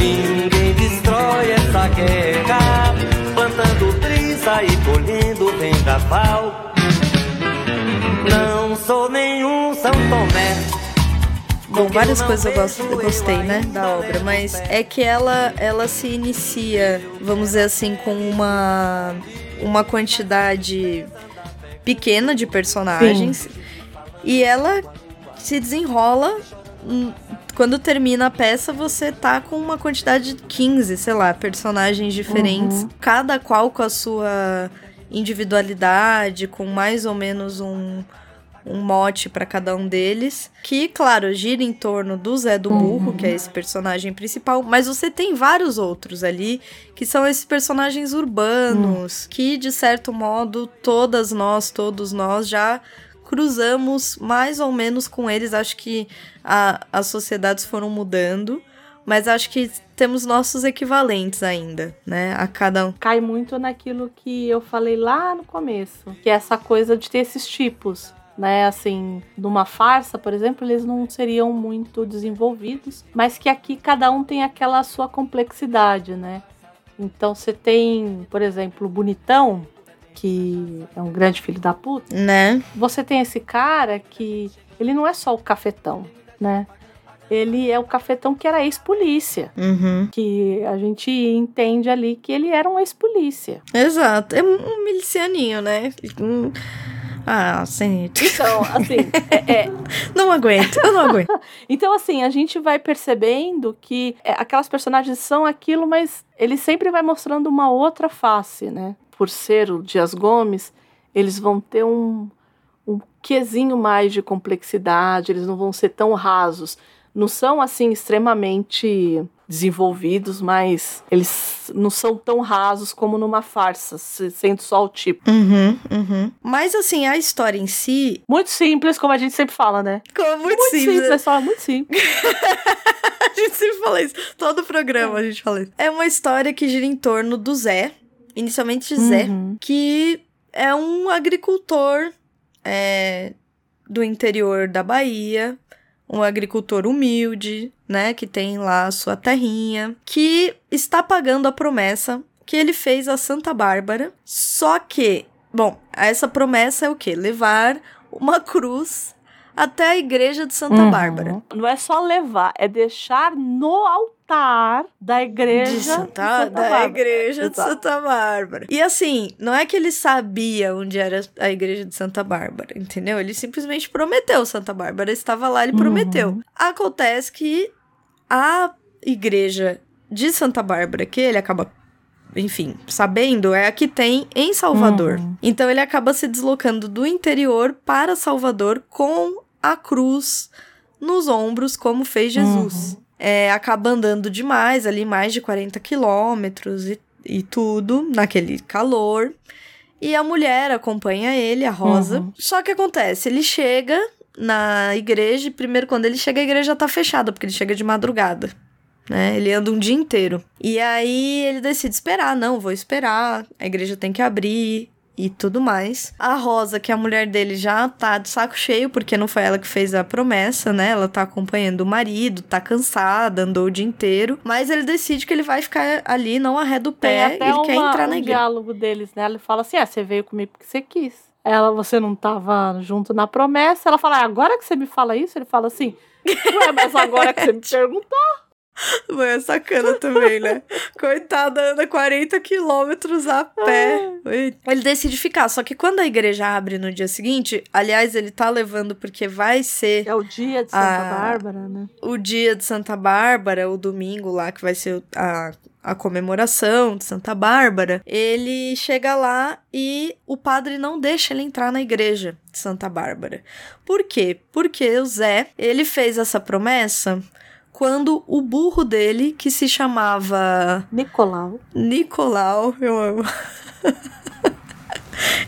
Ninguém destrói essa guerra, plantando brisa e colhendo vendaval. Não sou nenhum São Tomé. Bom, várias coisas eu, gosto, eu gostei, né, da obra, mas é que ela, ela se inicia, vamos dizer assim, com uma, uma quantidade pequena de personagens e ela se desenrola. hum, Quando termina a peça, você tá com uma quantidade de 15, sei lá, personagens diferentes, cada qual com a sua individualidade, com mais ou menos um, um mote para cada um deles, que, claro, gira em torno do Zé do Burro, que é esse personagem principal, mas você tem vários outros ali, que são esses personagens urbanos, que, de certo modo, todas nós, todos nós já cruzamos mais ou menos com eles. Acho que a- as sociedades foram mudando, mas acho que temos nossos equivalentes ainda, né? A cada um. cai muito naquilo que eu falei lá no começo, que é essa coisa de ter esses tipos. Né, assim, numa farsa, por exemplo, eles não seriam muito desenvolvidos, mas que aqui cada um tem aquela sua complexidade, né? Então você tem, por exemplo, o bonitão, que é um grande filho da puta. Né? Você tem esse cara que ele não é só o cafetão, né? Ele é o cafetão que era ex-polícia. Uhum. Que a gente entende ali que ele era um ex-polícia. Exato. É um milicianinho, né? Um... Ah, sim. Então, assim, é, é, Não aguento, eu não aguento. Então, assim, a gente vai percebendo que é, aquelas personagens são aquilo, mas ele sempre vai mostrando uma outra face, né? Por ser o Dias Gomes, eles vão ter um, um quesinho mais de complexidade, eles não vão ser tão rasos. Não são, assim, extremamente desenvolvidos, mas eles não são tão rasos como numa farsa, se- sendo só o tipo. Uhum, uhum. Mas assim, a história em si, Muito simples, como a gente sempre fala, né? ficou muito, Muito simples. simples, é muito simples. A gente sempre fala isso. Todo programa a gente fala isso. É uma história que gira em torno do Zé. Inicialmente Zé. Uhum. Que é um agricultor é, do interior da Bahia. Um agricultor humilde, né? Que tem lá a sua terrinha. Que está pagando a promessa que ele fez a Santa Bárbara. Só que, bom, essa promessa é o quê? Levar uma cruz até a igreja de Santa Uhum. Bárbara. Não é só levar, é deixar no altar da igreja de Santa, da Bárbara. igreja de Exato. Santa Bárbara. E assim, não é que ele sabia onde era a igreja de Santa Bárbara, entendeu? Ele simplesmente prometeu Santa Bárbara, estava lá, ele Uhum. prometeu. Acontece que a igreja de Santa Bárbara, que ele acaba enfim, sabendo, é a que tem em Salvador. Uhum. Então ele acaba se deslocando do interior para Salvador com a cruz nos ombros, como fez Jesus. É, acaba andando demais, ali mais de 40 quilômetros e, e tudo, naquele calor. E a mulher acompanha ele, a Rosa. Uhum. Só que acontece, ele chega na igreja, e primeiro quando ele chega, a igreja tá fechada, porque ele chega de madrugada. Né? Ele anda um dia inteiro. E aí ele decide esperar, não, vou esperar, a igreja tem que abrir e tudo mais. A Rosa, que é a mulher dele, já tá de saco cheio, porque não foi ela que fez a promessa, né? Ela tá acompanhando o marido, tá cansada, andou o dia inteiro. Mas ele decide que ele vai ficar ali, não arreda o pé, ele uma, quer entrar um na igreja. diálogo deles, né? Ele fala assim: ah, você veio comigo porque você quis. Ela, você não tava junto na promessa. Ela fala: ah, agora que você me fala isso, ele fala assim: Ué, mas agora que você me perguntou. Foi a sacana também, né? Coitada, anda 40 quilômetros a pé. Ele decide ficar, só que quando a igreja abre no dia seguinte, aliás, ele tá levando porque vai ser É o dia de Santa Ah. Bárbara, né? o dia de Santa Bárbara, o domingo lá, que vai ser a, a comemoração de Santa Bárbara, ele chega lá e o padre não deixa ele entrar na igreja de Santa Bárbara. Por quê? Porque o Zé, ele fez essa promessa quando o burro dele, que se chamava Nicolau. Nicolau, eu amo.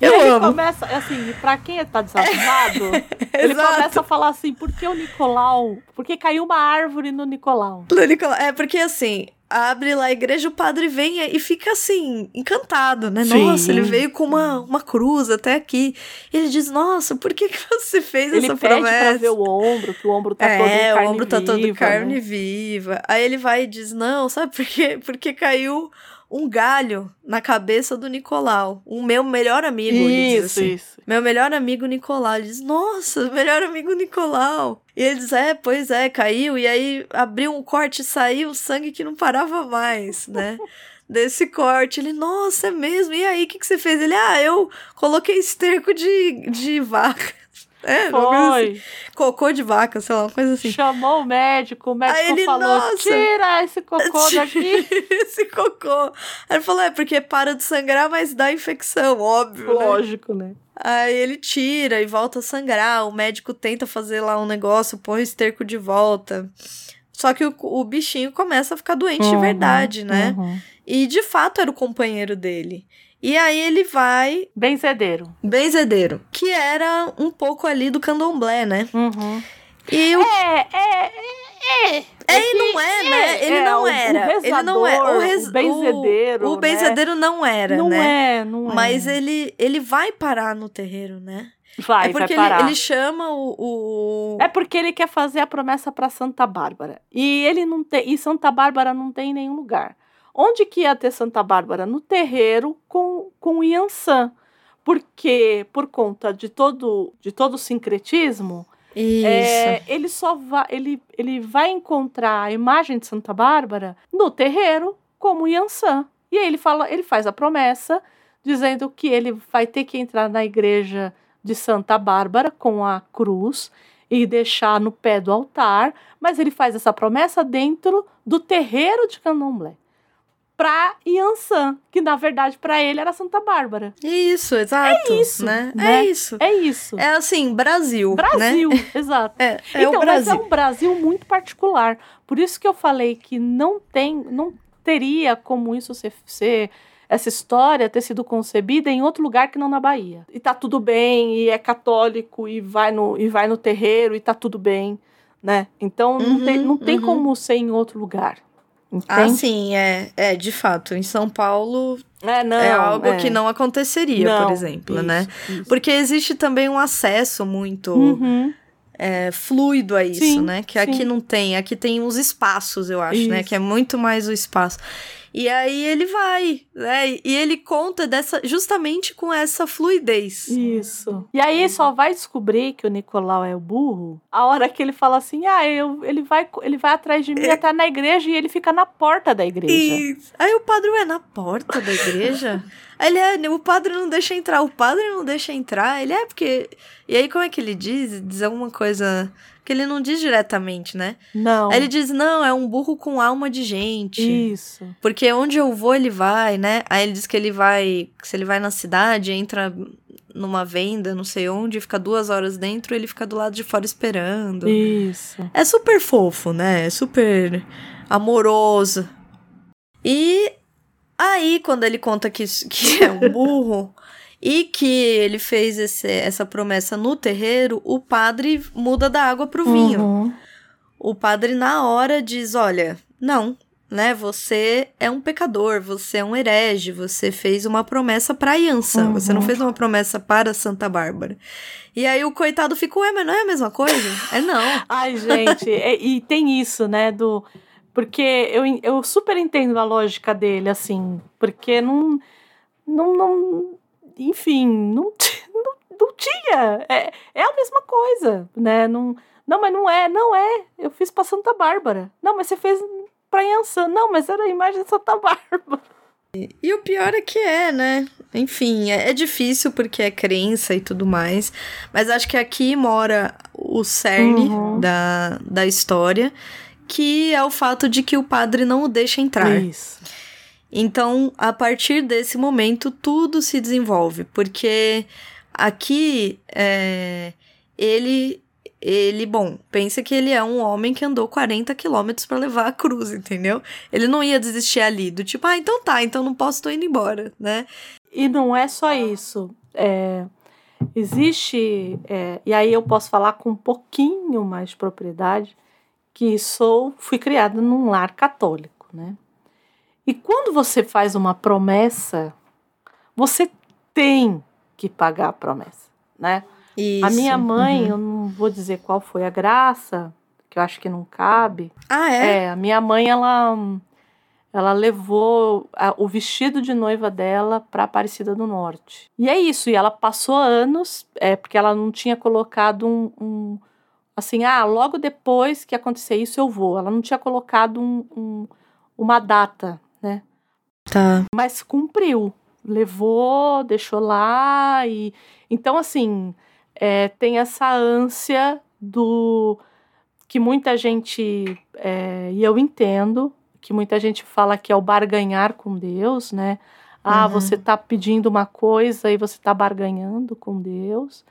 E Eu ele amo. começa, assim, pra quem tá desarrumado, ele começa a falar assim, por que o Nicolau? Porque caiu uma árvore no Nicolau. Do Nicolau. É, porque assim, abre lá a igreja, o padre vem e fica assim, encantado, né? Sim. Nossa, ele veio com uma, uma cruz até aqui. Ele diz: Nossa, por que, que você fez Ele essa pede promessa? pra ver o ombro, que o ombro tá todo em é, o ombro tá todo viva, carne né? viva. Aí ele vai e diz: Não, sabe por quê? Porque caiu um galho na cabeça do Nicolau. O meu melhor amigo. Isso, assim. isso. Meu melhor amigo Nicolau. Ele diz, nossa, melhor amigo Nicolau. E ele diz, é, pois é, caiu. E aí abriu um corte e saiu sangue que não parava mais, né? Desse corte. Ele, nossa, é mesmo? E aí, o que, que você fez? Ele, ah, eu coloquei esterco de, de vaca. É, assim. Foi. Cocô de vaca, sei lá, uma coisa assim. Chamou o médico, o médico Aí ele, falou: tira esse cocô daqui. Esse cocô. Aí ele falou, é, porque para de sangrar, mas dá infecção, óbvio, né? Lógico, né? Aí ele tira e volta a sangrar. O médico tenta fazer lá um negócio, põe o esterco de volta. Só que o, o bichinho começa a ficar doente de Uhum, verdade, né? uhum. E de fato era o companheiro dele. E aí ele vai, Benzedeiro. benzedeiro, que era um pouco ali do candomblé, né? Uhum. E o. É, é, é. É, e não é, né? Ele é, não o- o era. ele não é. rezador, res- o benzedeiro, O, o né? benzedeiro não era, não né? é, não é. Mas ele, ele vai parar no terreiro, né? vai, é porque vai ele, parar. ele chama o. o... É porque ele quer fazer a promessa para Santa Bárbara. E ele não tem, e Santa Bárbara não tem em nenhum lugar. Onde que ia ter Santa Bárbara? No terreiro com com Yansan. Porque por conta de todo de todo o sincretismo. É, ele só vai, ele, ele vai encontrar a imagem de Santa Bárbara no terreiro como Yansan. E aí ele fala, ele faz a promessa dizendo que ele vai ter que entrar na igreja de Santa Bárbara com a cruz e deixar no pé do altar, mas ele faz essa promessa dentro do terreiro de Candomblé para Yansan, que na verdade para ele era Santa Bárbara. Isso, exato. É isso, né? né? É isso. É isso. É assim, Brasil. Brasil, Né? exato. É, é então, o mas é Brasil. um Brasil muito particular. Por isso que eu falei que não tem, não teria como isso ser, ser essa história ter sido concebida em outro lugar que não na Bahia. E tá tudo bem, e é católico, e vai no, e vai no terreiro, e tá tudo bem, né? Então não Uhum, tem, não tem uhum. como ser em outro lugar. Ah, Entende? sim, é, é, de fato. Em São Paulo É, não, é algo é. que não aconteceria, Não, por exemplo, isso, né? isso. Porque existe também um acesso muito Uhum. é, fluido a isso, Sim, né? Que sim. aqui não tem. Aqui tem os espaços, eu acho, né? Isso. Que é muito mais o espaço. E aí ele vai, né? E ele conta dessa justamente com essa fluidez. Isso. E aí só vai descobrir que o Nicolau é o burro a hora que ele fala assim: ah, eu, ele, vai, ele vai atrás de mim até na igreja e ele fica na porta da igreja. Isso. Aí o padre é na porta da igreja. Ele é, o padre não deixa entrar, o padre não deixa entrar. Ele é porque. E aí, como é que ele diz? Diz alguma coisa. Que ele não diz diretamente, né? Não. Aí ele diz: não, é um burro com alma de gente. Isso. Porque onde eu vou, ele vai, né? Aí ele diz que ele vai. que Se ele vai na cidade, entra numa venda, não sei onde, fica duas horas dentro, ele fica do lado de fora esperando. Isso. É super fofo, né? É super amoroso. E aí, quando ele conta que, que é um burro e que ele fez esse- essa promessa no terreiro, o padre muda da água pro vinho. Uhum. O padre, na hora, diz: Olha, não, né? Você é um pecador, você é um herege, você fez uma promessa pra Yansan, Uhum. você não fez uma promessa para Santa Bárbara. E aí o coitado fica: Ué, mas não é a mesma coisa? é não. Ai, gente, é- e tem isso, né, do... Porque eu, eu super entendo a lógica dele, assim, porque não... não, não enfim, não, não, não tinha. É, é a mesma coisa, né? Não, não, mas não é, não é. Eu fiz pra Santa Bárbara. Não, mas você fez pra Yansan. Não, mas era a imagem de Santa Bárbara. E o pior é que é, né? Enfim, é, é difícil porque é crença e tudo mais. Mas acho que aqui mora o cerne Uhum. da, da história, que é o fato de que o padre não o deixa entrar. Isso. Então, a partir desse momento, tudo se desenvolve, porque aqui é, ele, ele, bom, pensa que ele é um homem que andou 40 quilômetros para levar a cruz, entendeu? Ele não ia desistir ali, do tipo, ah, então tá, então não posso, tô indo embora, né? E não é só isso. É, existe, é, e aí eu posso falar com um pouquinho mais de propriedade, que sou, fui criada num lar católico, né? E quando você faz uma promessa, você tem que pagar a promessa, né? Isso. A minha mãe, Uhum. eu não vou dizer qual foi a graça, que eu acho que não cabe, Ah, é? é, a minha mãe, ela, ela levou a- o vestido de noiva dela para Aparecida do Norte. E é isso, e ela passou anos, é, porque ela não tinha colocado um, um- assim, ah, logo depois que acontecer isso eu vou. Ela não tinha colocado um- um- uma data? Tá. Mas cumpriu, levou, deixou lá e então assim é, tem essa ânsia do que muita gente é, e eu entendo que muita gente fala que é o barganhar com Deus, né? Ah, Uhum. você tá pedindo uma coisa e você tá barganhando com Deus.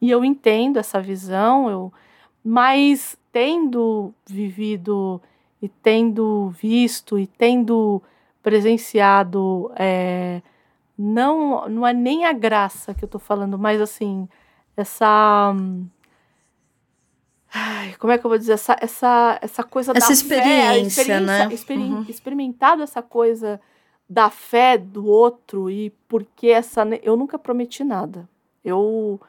E eu entendo essa visão, eu, mas tendo vivido e tendo visto e tendo presenciado, é, não, não é nem a graça que eu tô falando, mas assim, essa. Ai, como é que eu vou dizer? Essa, essa, essa coisa Essa da experiência, fé, a né? experi- Uhum. Experimentado essa coisa da fé do outro e porque essa. Eu nunca prometi nada. Eu,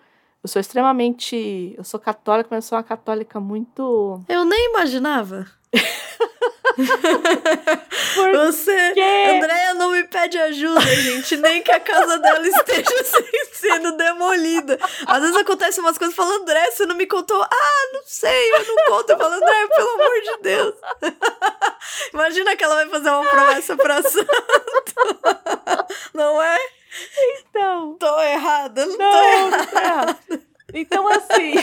eu sou extremamente. Eu sou católica, mas eu sou uma católica muito. Eu nem imaginava. Por Você, quê? Andréia não me pede ajuda, gente. Nem que a casa dela esteja sendo demolida. Às vezes acontece umas coisas, falo, André, você não me contou. Ah, não sei, eu não conto. Eu falo, André, pelo amor de Deus. Imagina que ela vai fazer uma promessa pra santo. Não é? Então, Tô errada, não, tô não, errada. tá errado. Então, assim,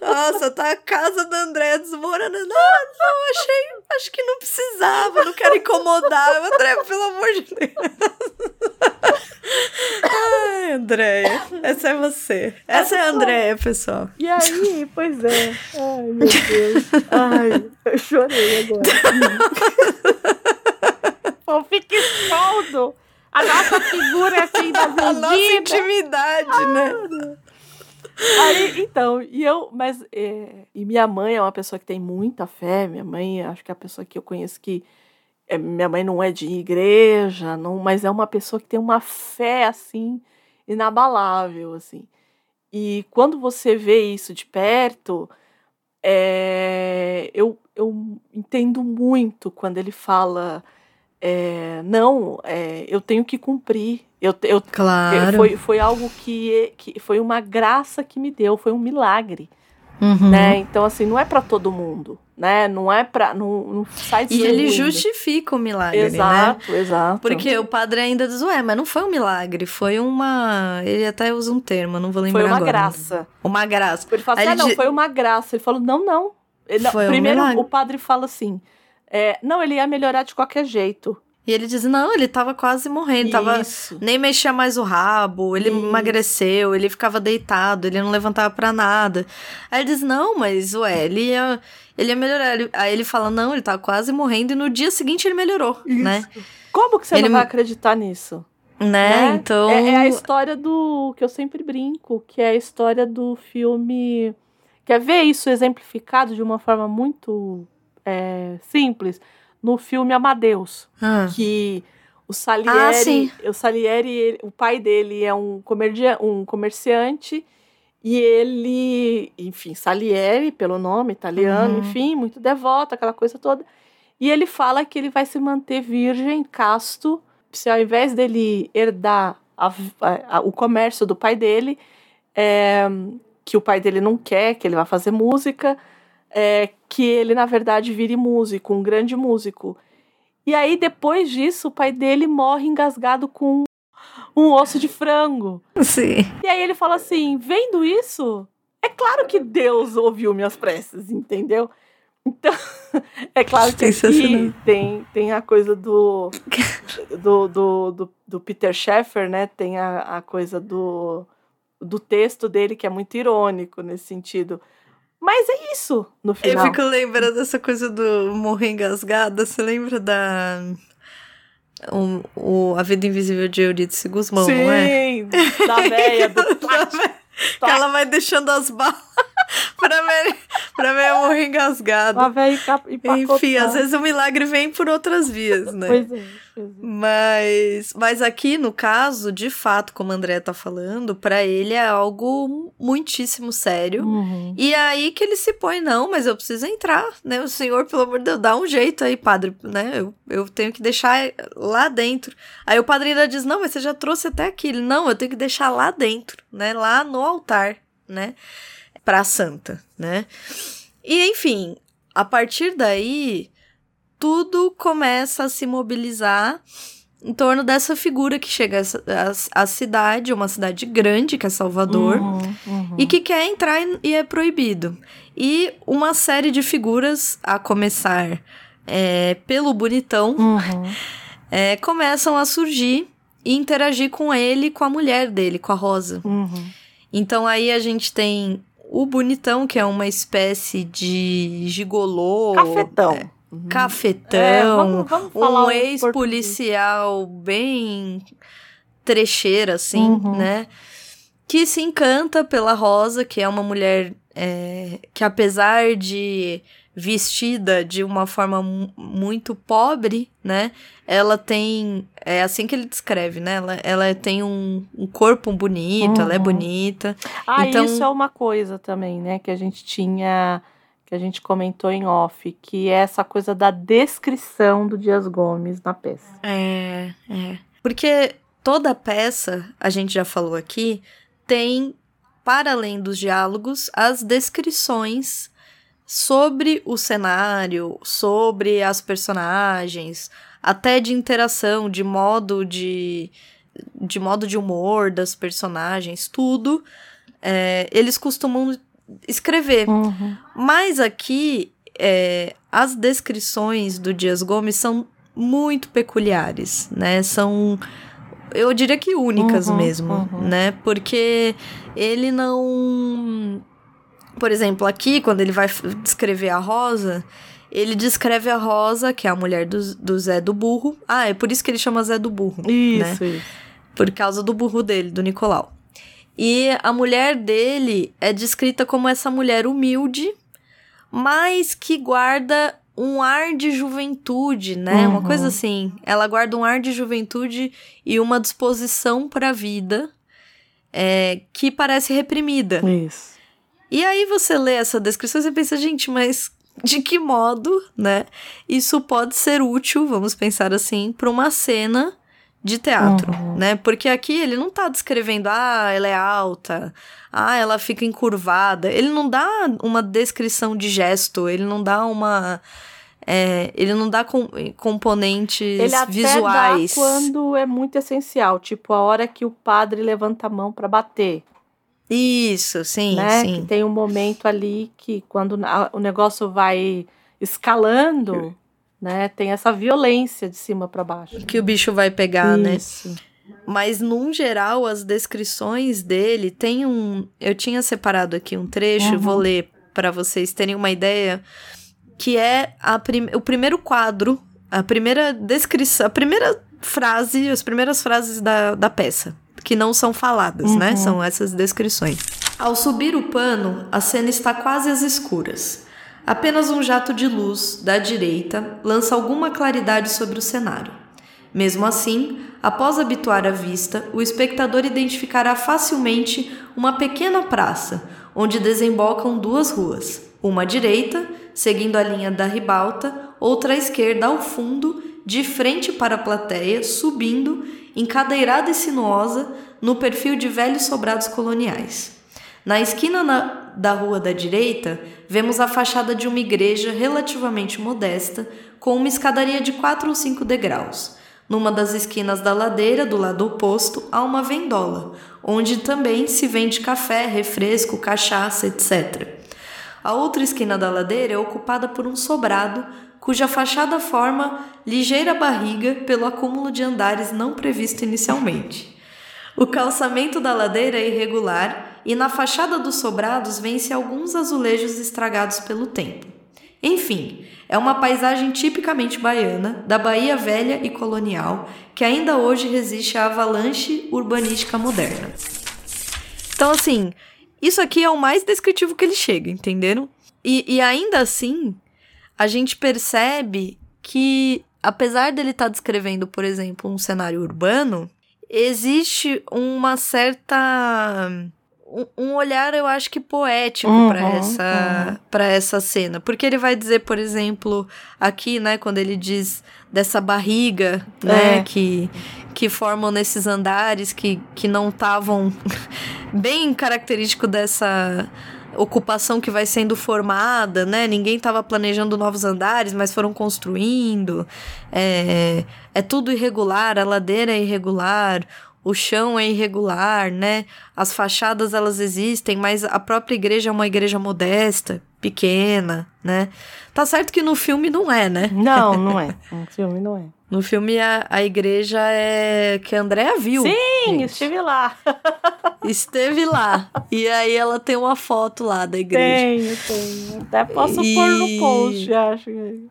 Nossa, tá a casa da André desmoronando. Ah, não, achei. Acho que não precisava, não quero incomodar. André, pelo amor de Deus. Ai, Andréia, essa é você. Essa é a Andréia, pessoal. e aí, pois é. Ai, meu Deus. Ai, eu chorei agora. Pô, fica expondo a nossa figura assim da A nossa intimidade, né? Aí, então, e eu, mas, é, e minha mãe é uma pessoa que tem muita fé, minha mãe, acho que é a pessoa que eu conheço que, é, minha mãe não é de igreja, não, mas é uma pessoa que tem uma fé, assim, inabalável, assim. E quando você vê isso de perto, é, eu, eu entendo muito quando ele fala, é, não, é, eu tenho que cumprir, eu, eu é, Claro. Foi, foi algo que, que foi uma graça que me deu, foi um milagre, Uhum. né? Então assim, não é pra todo mundo, né? Não é para não, não sai E ele distribuindo. justifica o milagre, né? Exato, exato. Porque o padre ainda diz, ué, mas não foi um milagre, foi uma. Ele até usa um termo, eu não vou lembrar foi uma agora. graça. Uma graça. Ele fala assim, ah, não, foi uma graça. Ele falou, não, não. Ele- um primeiro milagre. o padre fala assim, é, não, ele ia melhorar de qualquer jeito. E ele diz, não, ele tava quase morrendo, tava. Isso. Nem mexia mais o rabo, ele Isso. emagreceu, ele ficava deitado, ele não levantava pra nada. Aí ele diz, não, mas ué, ele ia, ele ia melhorar. Aí ele fala, não, ele tava quase morrendo, e no dia seguinte ele melhorou, né? Como que você Ele- não vai acreditar nisso? Né? né? Então. É, é a história do. que eu sempre brinco, que é a história do filme. Quer ver isso exemplificado de uma forma muito é, simples? No filme Amadeus. Ah, Que o Ah, Salieri. sim. o Salieri, ele- o pai dele é um, comerdia, um comerciante. E ele, enfim, Salieri, pelo nome italiano, Uhum. enfim, muito devoto, aquela coisa toda. E ele fala que ele vai se manter virgem, casto, se ao invés dele herdar a- a- a- o comércio do pai dele, é, que o pai dele não quer, que ele vai fazer música, é, que ele, na verdade, vire músico, um grande músico. E aí, depois disso, o pai dele morre engasgado com um osso de frango. Sim. E aí ele fala assim: vendo isso, é claro que Deus ouviu minhas preces, entendeu? Então, é claro que aqui tem, tem a coisa do, do, do, do, do Peter Sheffer, né? Tem a, a coisa do, do texto dele que é muito irônico nesse sentido. Mas é isso no Eu final. fico lembrando dessa coisa do morrer engasgada. Você lembra da. O, o- a Vida Invisível de Euridice Guzmão, Sim, não é? da véia, do Que ela vai deixando as balas pra ver, pra ver morrer da véia encap- Enfim, às vezes o milagre vem por outras vias, né? Pois é, pois é. Mas, mas aqui, no caso, de fato, como a André tá falando, pra ele é algo muitíssimo sério. Uhum. E é aí que ele se põe, não, mas eu preciso entrar, né? O senhor, pelo amor de Deus, dá um jeito aí, padre, né? Eu, eu tenho que deixar lá dentro. Aí o padre ainda diz, não, mas você já trouxe até aqui. Ele, não, eu tenho que deixar lá dentro, né? Lá no altar, né? Pra santa, né? E, enfim, a partir daí, tudo começa a se mobilizar em torno dessa figura que chega à ci- à, à cidade, uma cidade grande, que é Salvador, Uhum, uhum. e que quer entrar e- é proibido. E uma série de figuras, a começar é, pelo bonitão, Uhum. é, começam a surgir e interagir com ele com a mulher dele, com a Rosa. Uhum. Então aí a gente tem o bonitão, que é uma espécie de gigolô. Cafetão. é, Uhum. Cafetão. É, vamos- vamos falar um um ex-policial bem trecheira, assim, Uhum. né? Que se encanta pela Rosa, que é uma mulher é, que, apesar de vestida de uma forma mu- muito pobre, né? Ela tem. É assim que ele descreve, né? Ela, ela tem um, um corpo bonito, ela é Uhum. bonita. Ah, Então- isso é uma coisa também, né? Que a gente tinha. que a gente comentou em off, que é essa coisa da descrição do Dias Gomes na peça. É, é. Porque toda peça, a gente já falou aqui, tem, para além dos diálogos, as descrições sobre o cenário, sobre as personagens, até de interação, de modo de, de modo de humor das personagens, tudo. É, eles costumam escrever. Uhum. Mas aqui, é, as descrições do Dias Gomes são muito peculiares, né? São, eu diria que únicas Uhum, mesmo, uhum. né? Porque ele não. Por exemplo, aqui, quando ele vai descrever a Rosa, ele descreve a Rosa, que é a mulher do, do Zé do Burro. Ah, é por isso que ele chama Zé do Burro. né? Isso, isso. por causa do burro dele, do Nicolau. E a mulher dele é descrita como essa mulher humilde, mas que guarda um ar de juventude, né? Uma Uhum. coisa assim. Ela guarda um ar de juventude e uma disposição para a vida é, que parece reprimida. Isso. E aí você lê essa descrição e você pensa, gente, mas de que modo, né? Isso pode ser útil, vamos pensar assim, para uma cena de teatro, Uhum. né? Porque aqui ele não tá descrevendo, ah, ela é alta, ah, ela fica encurvada. Ele não dá uma descrição de gesto, ele não dá uma. é, ele não dá com- componentes Ele até visuais. dá quando é muito essencial, tipo a hora que o padre levanta a mão para bater, Isso, sim, né? sim. Que tem um momento ali que quando o negócio vai escalando, né? Tem essa violência de cima para baixo. Que o bicho vai pegar, né? Isso. Mas, num geral, as descrições dele tem um. Eu tinha separado aqui um trecho, Uhum. vou ler para vocês terem uma ideia, que é a prim... o primeiro quadro, a primeira descrição, a primeira frase, as primeiras frases da, da peça, que não são faladas, né? Uhum. São essas descrições. Ao subir o pano, a cena está quase às escuras. Apenas um jato de luz, da direita, lança alguma claridade sobre o cenário. Mesmo assim, após habituar a vista, o espectador identificará facilmente uma pequena praça, onde desembocam duas ruas, uma à direita, seguindo a linha da ribalta, outra à esquerda ao fundo, de frente para a plateia, subindo, encadeirada e sinuosa, no perfil de velhos sobrados coloniais. Na esquina na- da rua da direita, vemos a fachada de uma igreja relativamente modesta, com uma escadaria de 4 ou 5 degraus. Numa das esquinas da ladeira, do lado oposto, há uma vendola, onde também se vende café, refresco, cachaça, etc. A outra esquina da ladeira é ocupada por um sobrado, cuja fachada forma ligeira barriga pelo acúmulo de andares não previsto inicialmente. O calçamento da ladeira é irregular e na fachada dos sobrados vêm-se alguns azulejos estragados pelo tempo. Enfim, é uma paisagem tipicamente baiana, da Bahia velha e colonial, que ainda hoje resiste à avalanche urbanística moderna. Então, assim, isso aqui é o mais descritivo que ele chega, entenderam? E, e ainda assim, a gente percebe que, apesar dele estar descrevendo, por exemplo, um cenário urbano, existe uma certa. um- olhar, eu acho que poético Uhum, para essa, pra essa cena. Porque ele vai dizer, por exemplo, aqui, né, quando ele diz dessa barriga, né, É. que, que formam nesses andares que, que não estavam bem característico dessa ocupação que vai sendo formada, né? Ninguém estava planejando novos andares, mas foram construindo. É, é tudo irregular, a ladeira é irregular, o chão é irregular, né? As fachadas elas existem, mas a própria igreja é uma igreja modesta, pequena, né? Tá certo que no filme não é, né? Não, não é. Um filme não é. No filme a, a igreja é que a Andrea viu. Sim, gente. estive lá. Esteve lá. E aí ela tem uma foto lá da igreja. Tenho, tenho. Até posso E- pôr no post, acho.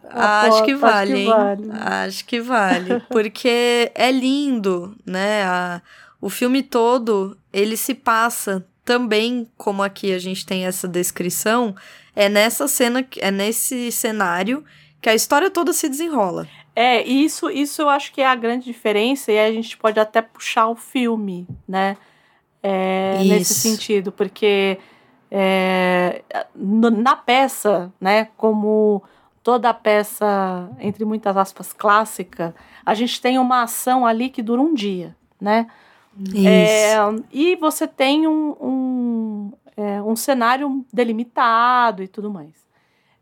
Acho foto, que vale, acho hein? que vale. Acho que vale. Porque é lindo, né? A- o filme todo, ele se passa também, como aqui a gente tem essa descrição, é nessa cena, é nesse cenário que a história toda se desenrola. É, isso, isso eu acho que é a grande diferença, e a gente pode até puxar o filme, né? É, nesse Isso. sentido, porque É, na peça, né, como toda a peça, entre muitas aspas, clássica, a gente tem uma ação ali que dura um dia, né? É, e você tem um, um, é, um, cenário delimitado e tudo mais.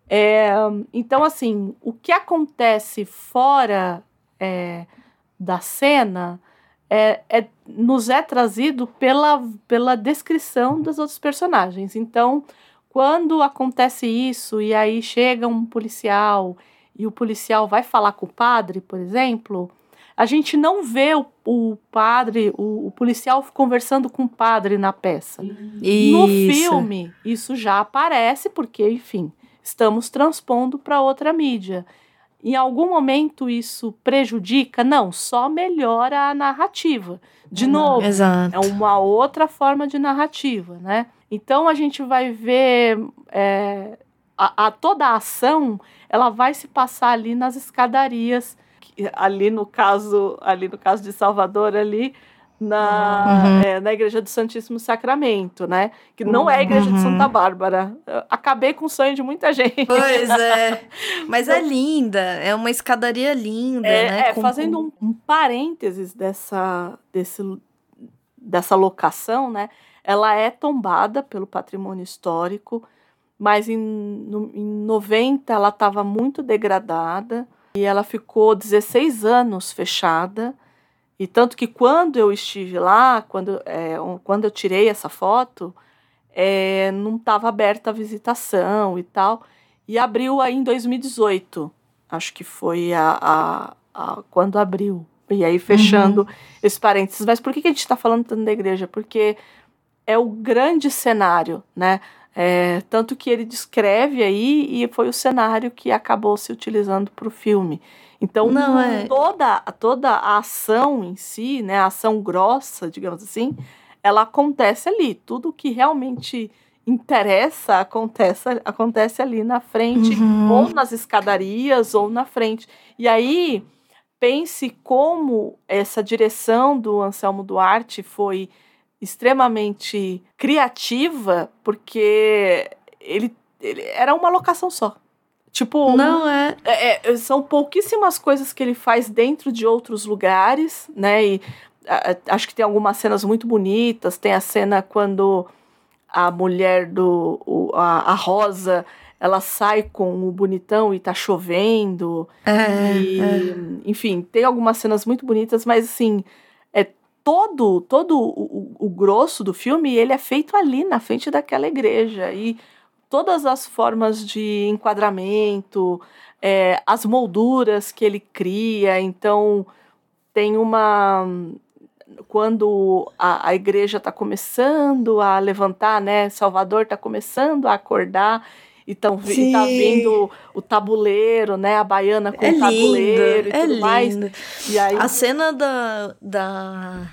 É, então, assim, o que acontece fora é, da cena é, é, nos é trazido pela, pela descrição dos outros personagens. Então, quando acontece isso e aí chega um policial e o policial vai falar com o padre, por exemplo, a gente não vê o, o padre, o, o, policial conversando com o padre na peça. Isso. No filme, isso já aparece, porque, enfim, estamos transpondo para outra mídia. Em algum momento isso prejudica? Não, só melhora a narrativa. De novo, exato. é uma outra forma de narrativa, né? Então a gente vai ver é, a, a, toda a ação, ela vai se passar ali nas escadarias, ali no caso, ali no caso de Salvador ali, na, uhum. é, na Igreja do Santíssimo Sacramento, né? Que não é a Igreja uhum. de Santa Bárbara. Eu acabei com o sonho de muita gente. Pois é. Mas é linda, é uma escadaria linda, é, né? É, com... fazendo um, um, parênteses dessa, desse, dessa locação, né? Ela é tombada pelo patrimônio histórico, mas em, no, em 90 ela estava muito degradada e ela ficou 16 anos fechada e tanto que quando eu estive lá, quando, é, quando eu tirei essa foto, é, não estava aberta a visitação e tal. E abriu aí em 2018. Acho que foi a, a, a quando abriu. E aí, fechando uhum. esse parênteses. Mas por que, que a gente está falando tanto da igreja? Porque é o grande cenário, né? É, tanto que ele descreve aí e foi o cenário que acabou se utilizando para o filme. Então, Não, é... toda, toda a ação em si, né, a ação grossa, digamos assim, ela acontece ali. Tudo que realmente interessa acontece, acontece ali na frente, uhum. ou nas escadarias, ou na frente. E aí, pense como essa direção do Anselmo Duarte foi extremamente criativa, porque ele, ele era uma locação só. Tipo, não é. é, é são pouquíssimas coisas que ele faz dentro de outros lugares, né? E a, acho que tem algumas cenas muito bonitas. Tem a cena quando a mulher do. O, a, a Rosa ela sai com o bonitão e tá chovendo. É, e, é. Enfim, tem algumas cenas muito bonitas, mas assim, é todo todo o, o, o grosso do filme ele é feito ali na frente daquela igreja. E todas as formas de enquadramento, é, as molduras que ele cria. Então, tem uma. Quando a, a igreja está começando a levantar, né? Salvador está começando a acordar. E tá vindo o tabuleiro, né? A baiana com é o tabuleiro lindo, e tudo é mais. Lindo. E aí... A cena da, da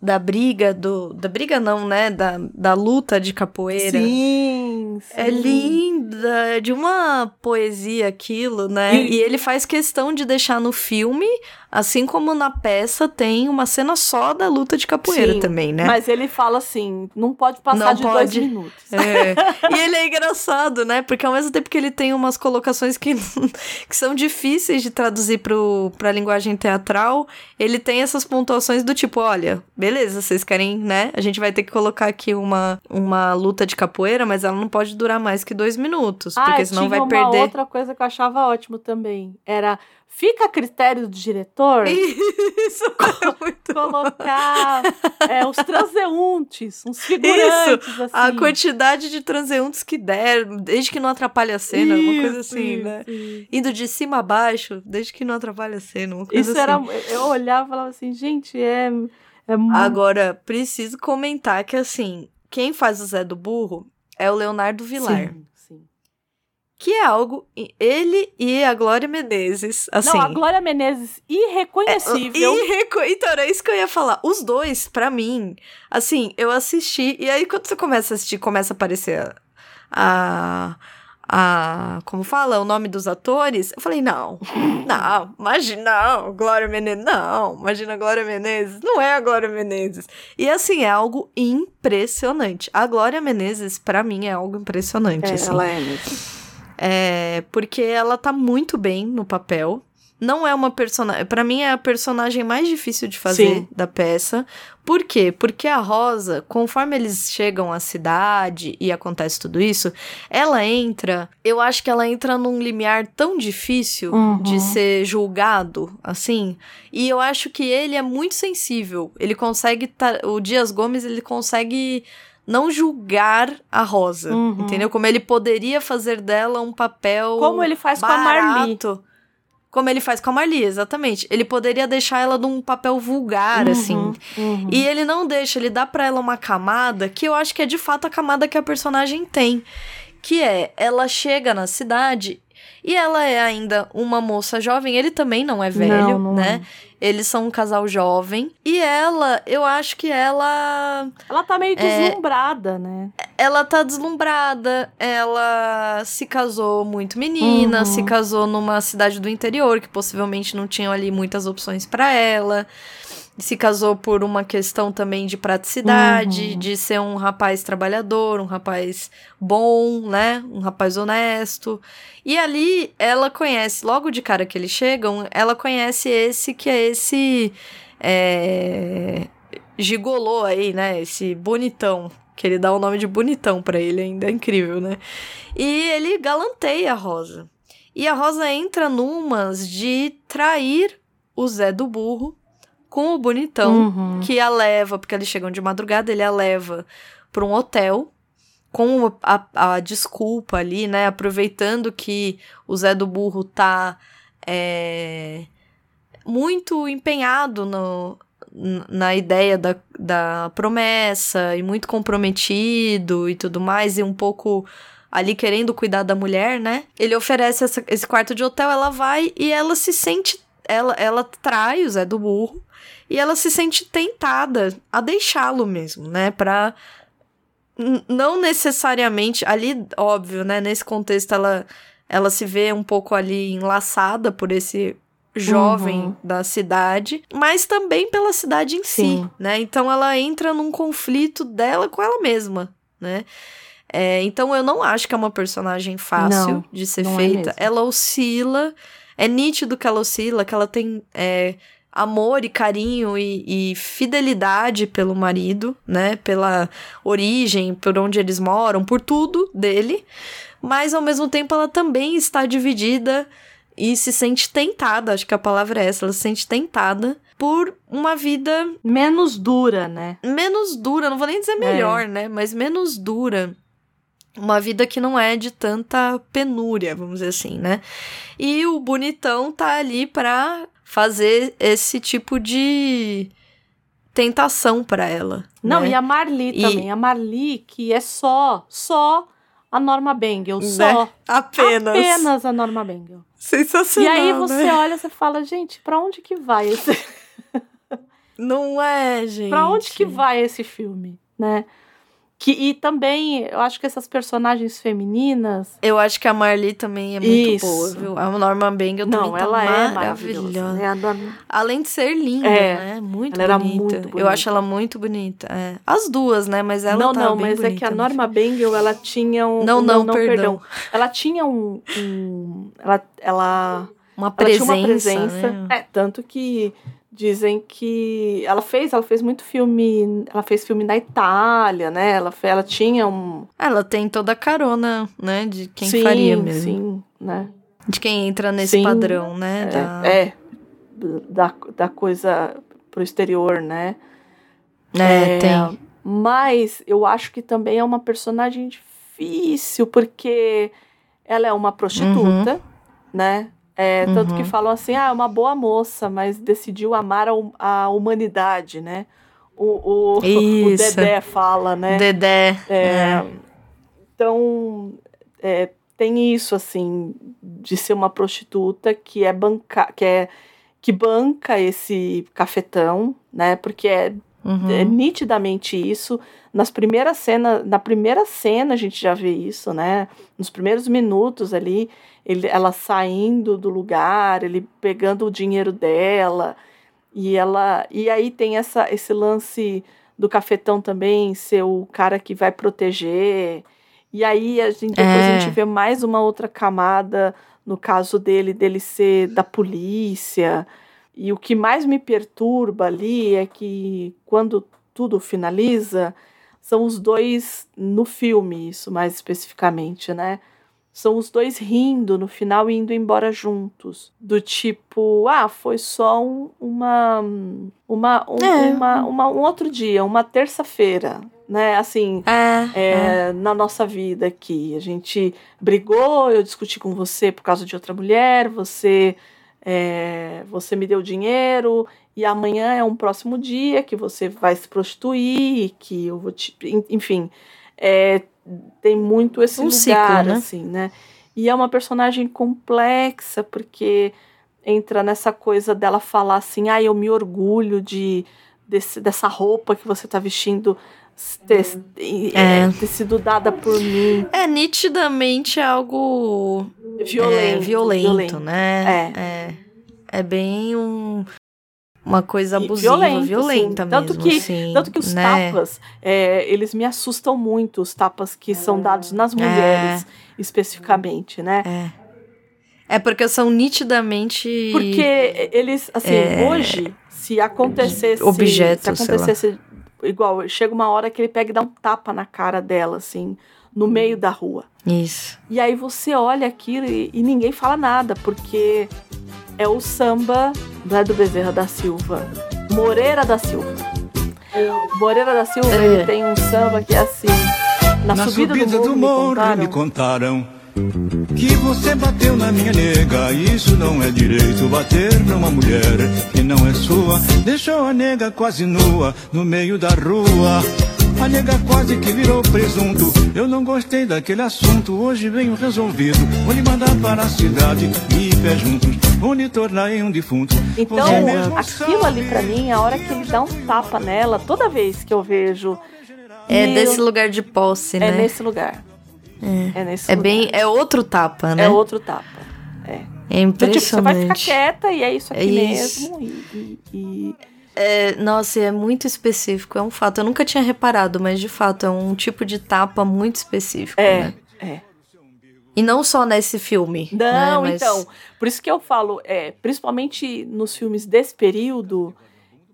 da briga do da briga não, né, da, da luta de capoeira. Sim, sim. É linda, é de uma poesia aquilo, né? E... e ele faz questão de deixar no filme Assim como na peça tem uma cena só da luta de capoeira Sim, também, né? Mas ele fala assim, não pode passar não de pode. dois minutos. É. e ele é engraçado, né? Porque ao mesmo tempo que ele tem umas colocações que, que são difíceis de traduzir pro, pra linguagem teatral, ele tem essas pontuações do tipo, olha, beleza, vocês querem, né? A gente vai ter que colocar aqui uma, uma luta de capoeira, mas ela não pode durar mais que dois minutos, ah, porque senão vai perder. outra coisa que eu achava ótimo também, era Fica a critério do diretor Isso, é muito colocar é, os transeuntes, uns figurantes, Isso, assim. A quantidade de transeuntes que der, desde que não atrapalhe a cena, isso, uma coisa assim, isso, né? Indo de cima a baixo, desde que não atrapalhe a cena, uma coisa isso assim. Era, eu olhava e falava assim, gente, é... é Agora, preciso comentar que, assim, quem faz o Zé do Burro é o Leonardo Vilar. Sim que é algo ele e a Glória Menezes, assim. Não, a Glória Menezes irreconhecível. É, irreco... Então era isso que eu ia falar. Os dois, para mim, assim, eu assisti e aí quando você começa a assistir, começa a aparecer a, a. Como fala? O nome dos atores. Eu falei, não, não, imagina, não, Glória Menezes, não, imagina Glória Menezes, não é a Glória Menezes. E assim, é algo impressionante. A Glória Menezes, para mim, é algo impressionante. É, assim. ela é mesmo. É, porque ela tá muito bem no papel. Não é uma personagem. Para mim, é a personagem mais difícil de fazer Sim. da peça. Por quê? Porque a Rosa, conforme eles chegam à cidade e acontece tudo isso, ela entra. Eu acho que ela entra num limiar tão difícil Uhum. de ser julgado, assim. E eu acho que ele é muito sensível. Ele consegue. o Dias Gomes, ele consegue não julgar a Rosa. Uhum. Entendeu? Como ele poderia fazer dela um papel. Como ele faz com a Marli. barato. Como ele faz com a Marli, exatamente. Ele poderia deixar ela num papel vulgar, assim. Uhum. E ele não deixa, ele dá pra ela uma camada que eu acho que é de fato a camada que a personagem tem. Que é, ela chega na cidade e ela é ainda uma moça jovem, ele também não é velho, Não, não né? Eles são um casal jovem. E ela, eu acho que ela. Ela tá meio É. deslumbrada, né? Ela tá deslumbrada, ela se casou muito menina, Uhum. se casou numa cidade do interior que possivelmente não tinham ali muitas opções pra ela. Se casou por uma questão também de praticidade, Uhum. de ser um rapaz trabalhador, um rapaz bom, né? Um rapaz honesto. E ali ela conhece, logo de cara que eles chegam, ela conhece esse que é esse é, gigolô aí, né? Esse bonitão. Que ele dá o nome de bonitão pra ele ainda, é incrível, né? E ele galanteia a Rosa. E a Rosa entra numas de trair o Zé do Burro com o bonitão, Uhum. que a leva, porque eles chegam de madrugada, ele a leva pra um hotel com a, a desculpa ali, né? Aproveitando que o Zé do Burro tá é, muito empenhado no, na ideia da, da promessa e muito comprometido e tudo mais, e um pouco ali querendo cuidar da mulher, né? Ele oferece essa- esse quarto de hotel, ela vai e ela se sente. Ela, ela trai o Zé do Burro e ela se sente tentada a deixá-lo mesmo, né? Pra. Não necessariamente. Ali, óbvio, né? Nesse contexto, ela, ela se vê um pouco ali enlaçada por esse jovem Uhum. da cidade, mas também pela cidade em si, Sim. né? Então ela entra num conflito dela com ela mesma, né? É, então eu não acho que é uma personagem fácil Não, de ser é feita. mesmo. ela oscila, é nítido que ela oscila, que ela tem é, amor e carinho e, e fidelidade pelo marido, né? Pela origem, por onde eles moram, por tudo dele. Mas ao mesmo tempo ela também está dividida e se sente tentada, acho que a palavra é essa, ela se sente tentada por uma vida Menos dura, né? menos dura, não vou nem dizer melhor, né? Mas menos dura. Uma vida que não é de tanta penúria, vamos dizer assim, né? E o bonitão tá ali pra fazer esse tipo de tentação pra ela. Não, né? e a Marli E- também. A Marli, que é só, só a Norma Bengel. Né? Só. Apenas. Apenas a Norma Bengel. E Sensacional. aí você né? olha e fala, gente, pra onde que vai esse... Não é, gente. pra onde que vai esse filme, né? Que, e também, eu acho que essas personagens femininas... Eu acho que a Marli também é muito Isso. boa, viu? A Norma Bengel Não, também tá ela é maravilhosa. né? Norma- Além de ser linda, É, né? Muito ela era bonita. muito Eu bonita. acho ela muito bonita. é. As duas, né? Mas ela não, tá não, mas é que bonita a no Norma Bengel, ela tinha um... Não, não, perdão. Ela tinha um... um- ela, ela, Uma ela presença, tinha uma presença. né? É, tanto que dizem que ela fez, ela fez muito filme, ela fez filme na Itália, né? Ela, ela tinha um... Ela tem toda a carona, né? De quem sim, faria mesmo. Sim, né? De quem entra nesse Sim. padrão, né? da... É, é, da, da coisa pro exterior, né? É, É, tem. Mas eu acho que também é uma personagem difícil, porque ela é uma prostituta, né? É, Tanto Uhum. que falam assim, ah, é uma boa moça, mas decidiu amar a, hum- humanidade, né? O, o, o. Dedé fala, né? Dedé. É, Então, é, tem isso, assim, de ser uma prostituta que é banca, que é que banca esse cafetão, né? Porque é Uhum. é nitidamente isso. Nas primeiras cenas, na primeira cena a gente já vê isso, né? Nos primeiros minutos ali, ele, ela saindo do lugar, ele pegando o dinheiro dela, e ela. E aí tem essa, esse lance do cafetão também ser o cara que vai proteger. E aí a gente, depois É. a gente vê mais uma outra camada no caso dele, dele ser da polícia. E o que mais me perturba ali é que quando tudo finaliza, são os dois no filme, isso mais especificamente, né? São os dois rindo no final e indo embora juntos. Do tipo, ah, foi só um, uma, uma, um, É. uma, uma- um outro dia, uma terça-feira, né? Assim, É, é, na nossa vida aqui. A gente brigou, eu discuti com você por causa de outra mulher, você, é, você me deu dinheiro, e amanhã é um próximo dia que você vai se prostituir, que eu vou te. en- Enfim, é, tem muito esse Um lugar, ciclo, né? assim, né? E é uma personagem complexa, porque entra nessa coisa dela falar assim, ah, eu me orgulho de desse, dessa roupa que você tá vestindo ter, É. ter sido dada por mim. É nitidamente algo Violento. é, violento, violento. né? É. é. bem um, uma coisa abusiva, violento, violenta sim. Tanto mesmo. que- assim, Tanto que os né? tapas, é, eles me assustam muito, os tapas que são dados nas mulheres, especificamente, né? É porque são nitidamente. Porque eles, assim, É, hoje, se acontecesse. objetos, Se acontecesse. Igual, chega uma hora que ele pega e dá um tapa na cara dela, assim, no meio da rua. Isso. E aí você olha aquilo e, e ninguém fala nada, porque é o samba, não é do Bezerra da Silva, Moreira da Silva. Moreira da Silva, É. ele tem um samba que é assim, na, Na subida, do morro, me contaram, me contaram que você bateu na minha nega. Isso não é direito, bater numa mulher que não é sua. Deixou a nega quase nua no meio da rua. A nega quase que virou presunto. Eu não gostei daquele assunto. Hoje venho resolvido. Vou lhe mandar para a cidade e pé juntos. Vou lhe tornar em um defunto. Então, aquilo ali pra sabe. mim, a hora que ele dá um tapa nela, toda vez que eu vejo. É meu, desse lugar de posse, É né? nesse lugar. É, nesse É lugar. bem. É outro tapa, né? É outro tapa. É. É Do tipo, você vai ficar impressionante. quieta e é isso aqui É isso. mesmo. E, e- e- É, nossa, é muito específico, é um fato. Eu nunca tinha reparado, mas de fato é um tipo de tapa muito específico, É, né? é. E não só nesse filme. Não, né, mas- então. Por isso que eu falo, é, principalmente nos filmes desse período,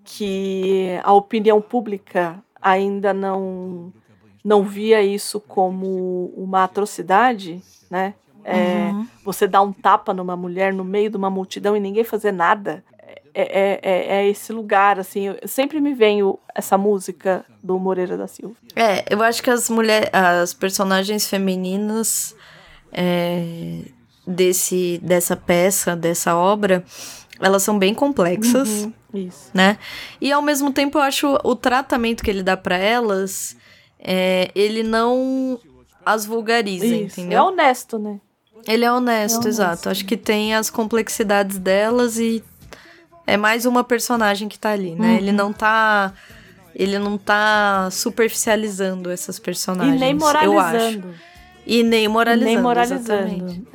que a opinião pública ainda não, não via isso como uma atrocidade, né? É, Uhum. Você dar um tapa numa mulher no meio de uma multidão e ninguém fazer nada. É, é, é, é esse lugar, assim. sempre me vem o- essa música do Moreira da Silva. É, eu acho que as mulheres, as personagens femininas é, desse, dessa peça, dessa obra, elas são bem complexas, Isso. né? E ao mesmo tempo eu acho o tratamento que ele dá pra elas, é, ele não as vulgariza, Isso. entendeu? É honesto, né? Ele é honesto, É honesto. exato. Acho que tem as complexidades delas e é mais uma personagem que tá ali, né? Uhum. Ele não tá. Ele não tá superficializando essas E personagens. nem Eu acho. moralizando. E nem moralizando. nem moralizando.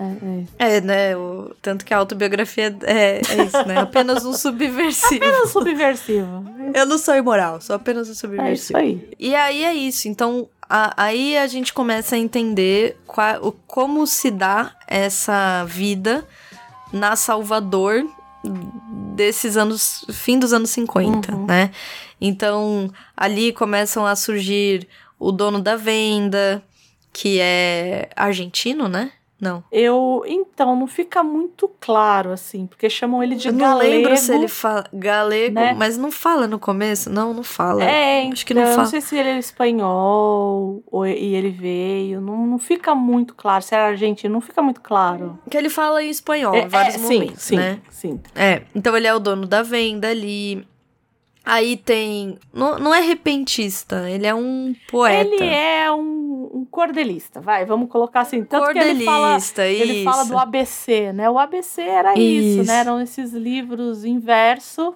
É, é. É, né? O, tanto que a autobiografia é, é isso, né? Apenas um subversivo. Apenas subversivo. Eu não sou imoral, sou apenas um É isso subversivo. aí. E aí é isso. Então, a- aí a gente começa a entender qua- o, como se dá essa vida na Salvador desses anos, fim dos anos 50, Uhum. né? Então, ali começam a surgir o dono da venda, que é argentino, né? Não. Eu, então, não fica muito claro, assim, porque chamam ele de Eu não galego. lembro se ele fala galego, né? mas não fala no começo? Não, não fala. É, Acho que não então, eu fala. não sei se ele é espanhol ou, e ele veio. Não, não fica muito claro. Se era argentino, não fica muito claro. Que ele fala em espanhol É, em vários é, sim, momentos, sim, né? sim. É, então ele é o dono da venda ali. Aí tem. Não, não é repentista, ele é um poeta. Ele é um, um cordelista, vai, vamos colocar assim. Tanto que ele fala, Cordelista, ele isso. fala do ABC, né? O ABC era isso, Isso. né? Eram esses livros em verso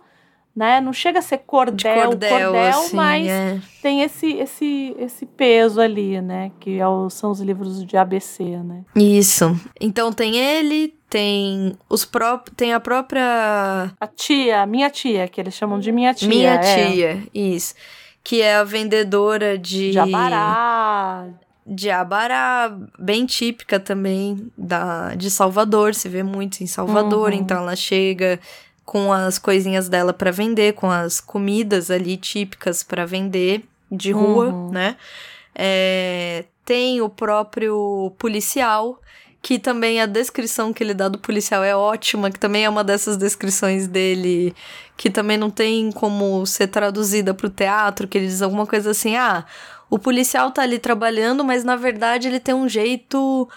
né? Não chega a ser cordel, cordel, cordel, assim, mas é. tem esse, esse, esse peso ali, né? Que é são os livros de ABC, né? Isso. Então tem ele, tem os pró tem a própria A tia, minha tia, que eles chamam de minha tia. minha é. tia, isso, que é a vendedora de Jabará. de abará, bem típica também da de Salvador, se vê muito em Salvador, Uhum. então ela chega com as coisinhas dela pra vender, com as comidas ali típicas pra vender de rua, Uhum. né? É, tem o próprio policial, que também a descrição que ele dá do policial é ótima, que também é uma dessas descrições dele que também não tem como ser traduzida pro teatro, que ele diz alguma coisa assim, ah, o policial tá ali trabalhando, mas na verdade ele tem um jeito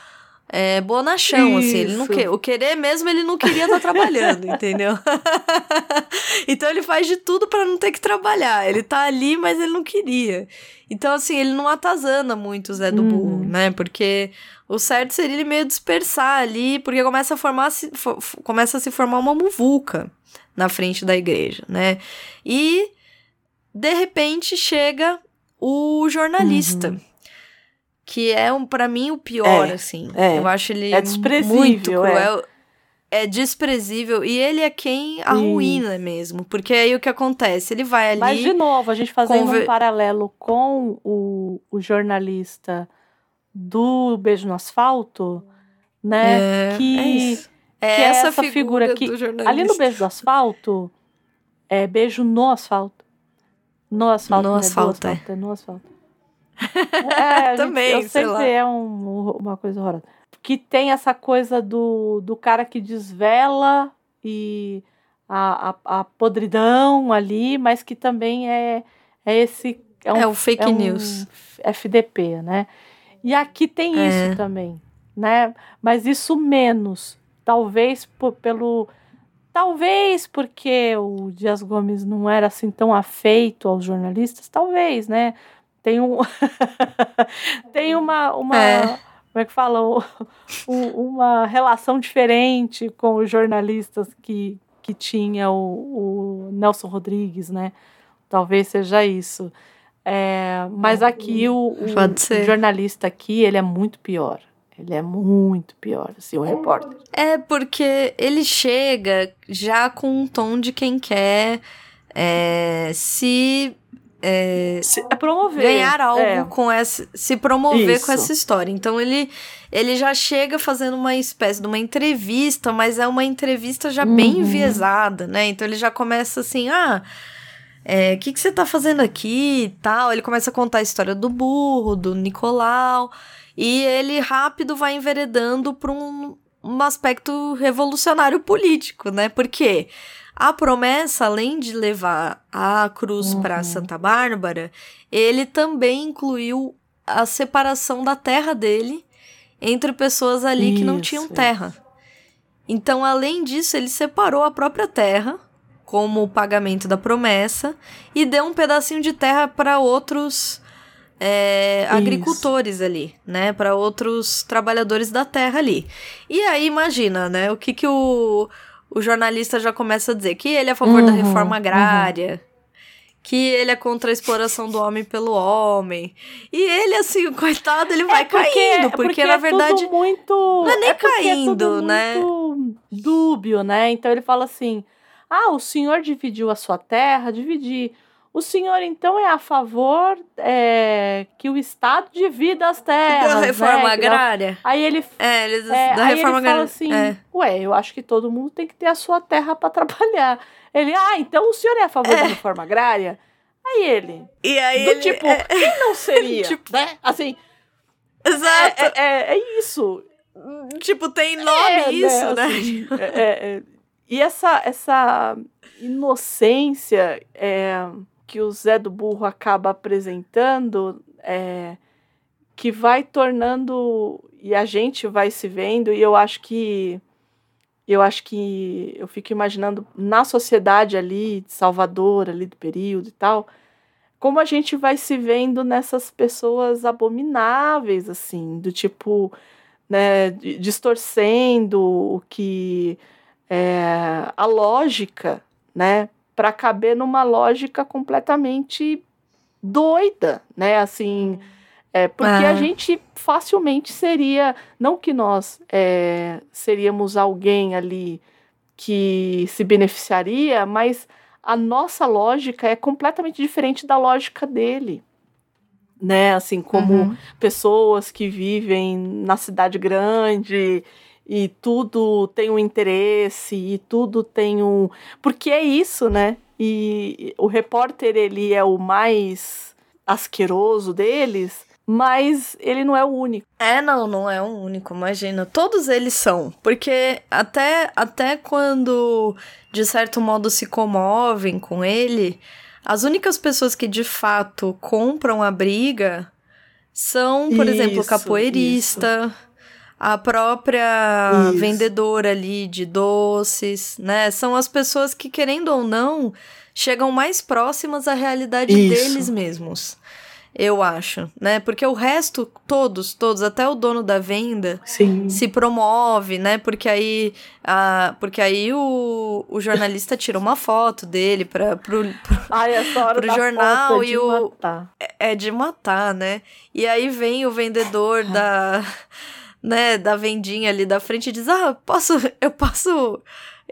é, bonachão, assim, ele não Isso. quer, o querer mesmo ele não queria estar trabalhando, entendeu? então ele faz de tudo pra não ter que trabalhar, ele tá ali, mas ele não queria. Então, assim, ele não atazana muito o Zé do Uhum. Burro, né? Porque o certo seria ele meio dispersar ali, porque começa a formar se, fo- fo- começa a se formar uma muvuca na frente da igreja, né? E de repente chega o jornalista, Uhum. Que é um para mim o pior, É, assim. é. Eu acho ele É desprezível, muito é. cruel. É. desprezível e ele é quem arruína mesmo, porque aí o que acontece? Ele vai ali Mas, de novo, a gente fazendo conver- um paralelo com o, o jornalista do Beijo no Asfalto, né? é, que, é. É que é essa, essa figura, figura que- ali no Beijo do Asfalto, é beijo no asfalto. No asfalto, No é do asfalto, é. asfalto, é no asfalto. É, a gente- Também, eu sei sei lá. que é um- uma coisa horrorosa. Que tem essa coisa do, do cara que desvela e a, a, a podridão ali, mas que também é, é esse. É, um, É o fake é um news. FDP, né? E aqui tem É. isso também, né? Mas isso menos. Talvez por- pelo. Talvez porque o Dias Gomes não era assim tão afeito aos jornalistas, talvez, né? Tem um. tem uma. uma É. Como é que fala? Um- uma relação diferente com os jornalistas que, que tinha o, o Nelson Rodrigues, né? Talvez seja isso. É, mas aqui o, o jornalista aqui, ele é muito pior. Ele é muito pior, assim, o repórter. É porque ele chega já com um tom de quem quer é, se é, É promover. ganhar algo É. com essa, se promover Isso. com essa história. Então ele ele já chega fazendo uma espécie de uma entrevista, mas é uma entrevista já bem Uhum. enviesada, né? Então ele já começa assim, ah, o que, que você tá fazendo aqui e tal. Ele começa a contar a história do burro, do Nicolau, e ele rápido vai enveredando para um, um aspecto revolucionário político, né? Porque a promessa, além de levar a cruz para Uhum. Santa Bárbara, ele também incluiu a separação da terra dele entre pessoas ali que não Isso, tinham isso. terra. Então, além disso, ele separou a própria terra como o pagamento da promessa e deu um pedacinho de terra para outros é, Isso. agricultores ali, né? Para outros trabalhadores da terra ali. E aí, imagina, né? O que que o, o jornalista já começa a dizer? Que ele é a favor da Uhum, reforma agrária. Que ele é contra a exploração do homem pelo homem. E ele, assim, coitado, ele vai É porque- caindo. Porque, na é verdade, tudo muito. não é nem porque caindo, tudo né? Muito dúbio, né? Então ele fala assim: ah, o senhor dividiu a sua terra, dividi. O senhor, então, é a favor é, que o Estado divida as terras. da reforma né? Que não- agrária. Aí ele, É, eles, é, da aí reforma ele fala agrária. assim: é. ué, eu acho que todo mundo tem que ter a sua terra para trabalhar. Ele, ah, então o senhor é a favor da É. reforma agrária? Aí ele, E aí do ele, tipo, é, quem não seria? Tipo, né? Assim, exato. é, é, isso. tipo, tem nome É, isso, né? assim, e essa, essa inocência é, que o Zé do Burro acaba apresentando, é, que vai tornando. E a gente vai se vendo, e eu acho que. Eu acho que eu fico imaginando na sociedade ali, de Salvador, ali do período e tal, como a gente vai se vendo nessas pessoas abomináveis, assim, do tipo, né, di- distorcendo o que é a lógica, né, para caber numa lógica completamente doida, né? Assim, é, porque a É. gente facilmente seria, não que nós é, seríamos alguém ali que se beneficiaria, mas a nossa lógica é completamente diferente da lógica dele. Né? Assim, como Uhum. pessoas que vivem na cidade grande e tudo tem um interesse e tudo tem um. Porque é isso, né? E o repórter, ele é o mais asqueroso deles, mas ele não é o único. É, não, não é um único, imagina. Todos eles são. Porque até, até quando, de certo modo, se comovem com ele, as únicas pessoas que de fato compram a briga são, por exemplo, o Isso, capoeirista. A própria Isso. vendedora ali de doces, né? São as pessoas que, querendo ou não, chegam mais próximas à realidade Isso. deles mesmos. Eu acho, né? Porque o resto, todos, todos, até o dono da venda, Sim. se promove, né? Porque aí, a, porque aí o, o jornalista tira uma foto dele para pro, pro- Ai, essa hora pro da jornal foto é e de o- matar. é de matar, né? E aí vem o vendedor da, né, da vendinha ali da frente e diz: "Ah, posso, eu posso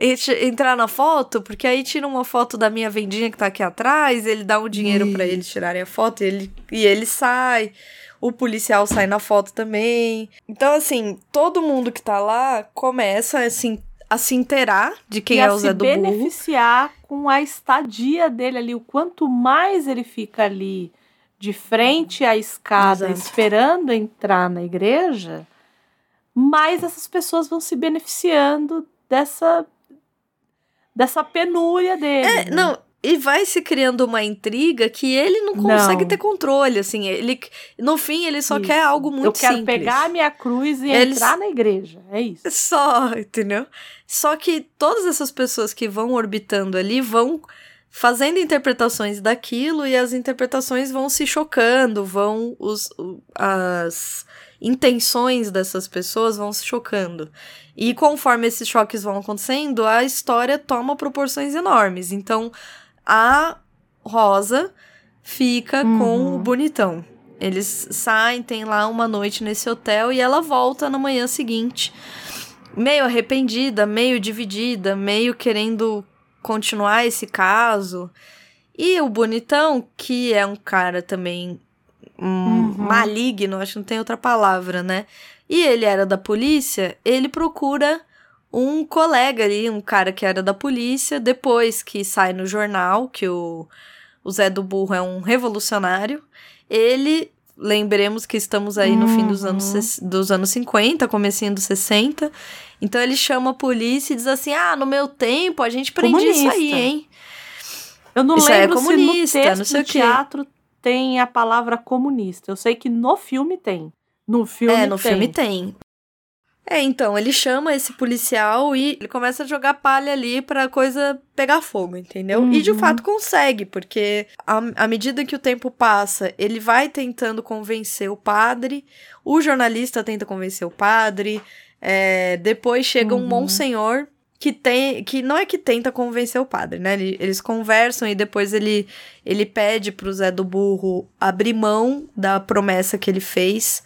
ent- entrar na foto, porque aí tira uma foto da minha vendinha que tá aqui atrás, ele dá um dinheiro pra eles tirarem a foto e ele e ele sai. O policial sai na foto também. Então assim, todo mundo que tá lá começa assim a se inteirar de quem e é o Zé do Burro. beneficiar com a estadia dele ali. O quanto mais ele fica ali de frente à escada, Exato. esperando entrar na igreja, mais essas pessoas vão se beneficiando dessa dessa penúria dele. É, né? não, e vai se criando uma intriga que ele não consegue Não. ter controle, assim, ele no fim ele só Isso. quer algo muito Eu quero simples. pegar a minha cruz e entrar na igreja. É isso. Só, entendeu? Só que todas essas pessoas que vão orbitando ali vão fazendo interpretações daquilo e as interpretações vão se chocando, vão os as intenções dessas pessoas vão se chocando. E conforme esses choques vão acontecendo, a história toma proporções enormes. Então, a Rosa fica com Uhum. o bonitão. Eles saem, tem lá uma noite nesse hotel e ela volta na manhã seguinte meio arrependida, meio dividida, meio querendo continuar esse caso. E o bonitão, que é um cara também hum, Uhum. maligno, acho que não tem outra palavra, né? E ele era da polícia, ele procura um colega ali, um cara que era da polícia, depois que sai no jornal que o, o Zé do Burro é um revolucionário, ele, lembremos que estamos aí no fim dos Uhum. anos, ses- dos anos 50, comecinho dos 60, então ele chama a polícia e diz assim, ah, no meu tempo a gente prendia isso aí, hein? Eu não Isso é lembro comunista, se no não texto sei do o quê. teatro tem a palavra comunista. Eu sei que no filme tem. No filme é, no tem. filme tem. É, então, ele chama esse policial e ele começa a jogar palha ali pra coisa pegar fogo, entendeu? E de Uhum. fato consegue, porque à, medida que o tempo passa, ele vai tentando convencer o padre, o jornalista tenta convencer o padre, é, depois chega um Uhum. monsenhor que tem que não é que tenta convencer o padre, né? Ele- Eles conversam e depois ele ele pede pro Zé do Burro abrir mão da promessa que ele fez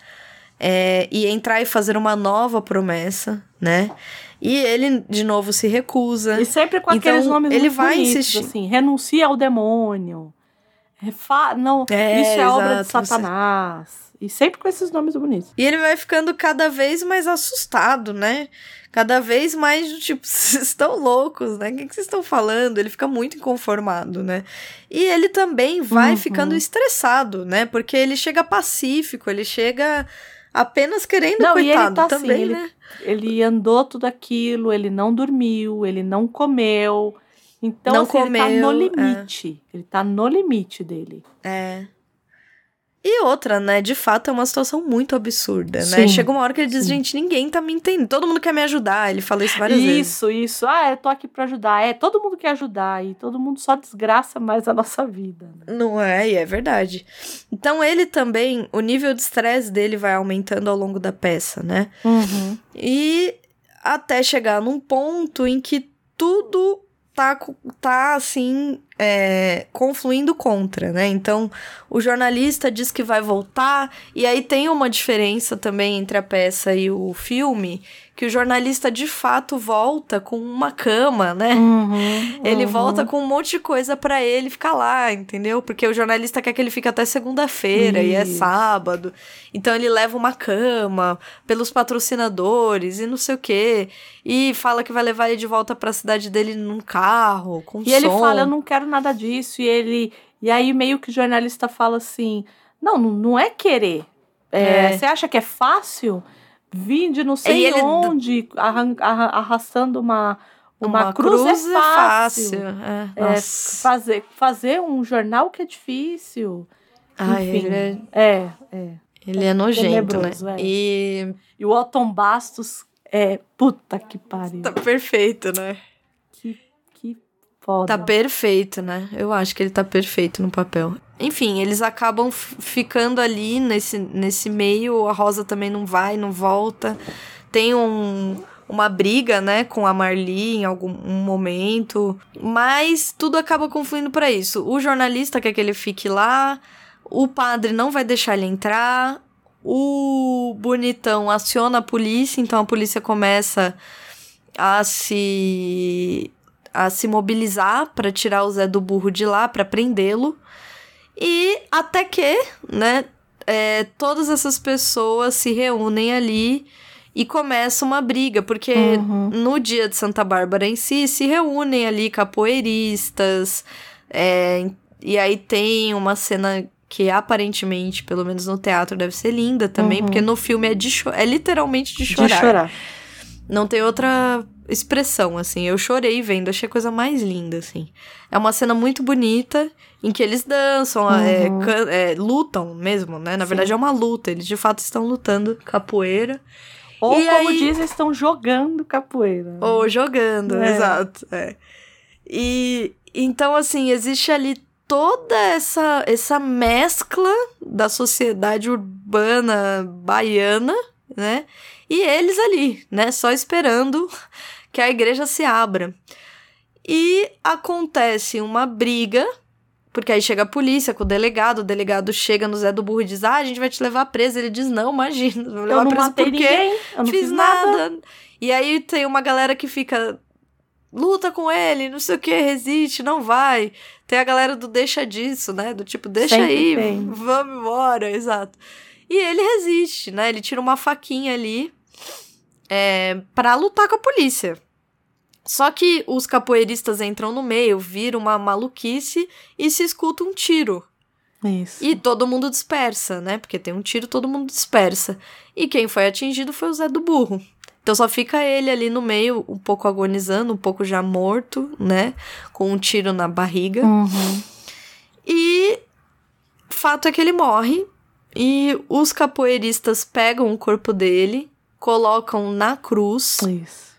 é, e entrar e fazer uma nova promessa, né? E ele de novo se recusa. E sempre com Então, aqueles nomes ele vai bonitos, insistir. assim, renuncia ao demônio. Refa... Não, É, isso é obra de exato, Satanás. E sempre com esses nomes bonitos. E ele vai ficando cada vez mais assustado, né? Cada vez mais, do tipo, vocês estão loucos, né? O que vocês estão falando? Ele fica muito inconformado, né? E ele também vai Uhum. ficando estressado, né? Porque ele chega pacífico, ele chega apenas querendo, Não, e ele coitado, tá assim, também, ele- né? Ele andou tudo aquilo, ele não dormiu, ele não comeu. Então, Não assim, ele tá comeu, no é. limite. Ele tá no limite dele. É. E outra, né? De fato, é uma situação muito absurda, né? Sim, Chega uma hora que ele diz, sim. gente, ninguém tá me entendendo. Todo mundo quer me ajudar. Ele fala isso várias vezes. Isso, isso. Ah, eu tô aqui pra ajudar. É, todo mundo quer ajudar e todo mundo só desgraça mais a nossa vida. né? Não é, e é verdade. Então ele também, o nível de estresse dele vai aumentando ao longo da peça, né? Uhum. E até chegar num ponto em que tudo tá, tá assim, é, confluindo contra, né? Então, o jornalista diz que vai voltar, e aí tem uma diferença também entre a peça e o filme, que o jornalista de fato volta com uma cama, né? Uhum, ele uhum. volta com um monte de coisa para ele ficar lá, entendeu? Porque o jornalista quer que ele fique até segunda-feira e é sábado. Então ele leva uma cama pelos patrocinadores e não sei o quê. E fala que vai levar ele de volta para a cidade dele num carro, com E ele som. fala, eu não quero nada disso. E ele. E aí meio que o jornalista fala assim: Não, não, não é querer. É, É. Você acha que é fácil? Vir de não sei ele- onde, arrastando uma, uma, cruz, é fácil. É, É, nossa. fazer, fazer um jornal que é difícil. Ai, Enfim, ele é, é, é. ele é nojento, né? é. E E o Otton Bastos é. Puta que pariu. tá perfeito, né? Foda. Tá perfeito, né? Eu acho que ele tá perfeito no papel. Enfim, eles acabam ficando ali nesse, nesse meio. A Rosa também não vai, não volta. Tem um, uma briga, né, com a Marli em algum um momento. Mas tudo acaba confluindo pra isso. O jornalista quer que ele fique lá. O padre não vai deixar ele entrar. O bonitão aciona a polícia, então a polícia começa a se a se mobilizar para tirar o Zé do burro de lá, para prendê-lo. E até que, né, é, todas essas pessoas se reúnem ali e começa uma briga, porque Uhum. no dia de Santa Bárbara em si se reúnem ali capoeiristas, é, e aí tem uma cena que aparentemente, pelo menos no teatro, deve ser linda também, Uhum. porque no filme é de é literalmente de de chorar. chorar. Não tem outra expressão, assim. Eu chorei vendo, achei a coisa mais linda, assim. É uma cena muito bonita, em que eles dançam, é, Uhum. can- é, lutam mesmo, né? Na Sim. verdade é uma luta, eles de fato estão lutando capoeira. Ou, E como aí- dizem, estão jogando capoeira. Ou jogando, É. exato. É. E então, assim, existe ali toda essa, essa mescla da sociedade urbana baiana, né? E eles ali, né? Só esperando que a igreja se abra. E acontece uma briga, porque aí chega a polícia com o delegado, o delegado chega no Zé do Burro e diz: Ah, a gente vai te levar preso. Ele diz: Não, imagina, vou eu levar não preso matei por quê? ninguém, eu não fiz, fiz nada. E aí tem uma galera que fica. Luta com ele, não sei o que, resiste, não vai. Tem a galera do deixa disso, né? Do tipo, deixa Sempre aí, tem. vamos embora, exato. E ele resiste, né? Ele tira uma faquinha ali é, pra lutar com a polícia. Só que os capoeiristas entram no meio, viram uma maluquice e se escuta um tiro. Isso. E todo mundo dispersa, né? Porque tem um tiro, todo mundo dispersa. E quem foi atingido foi o Zé do Burro. Então só fica ele ali no meio, um pouco agonizando, um pouco já morto, né? Com um tiro na barriga. Uhum. E fato é que ele morre. E os capoeiristas pegam o corpo dele, colocam na cruz. Isso.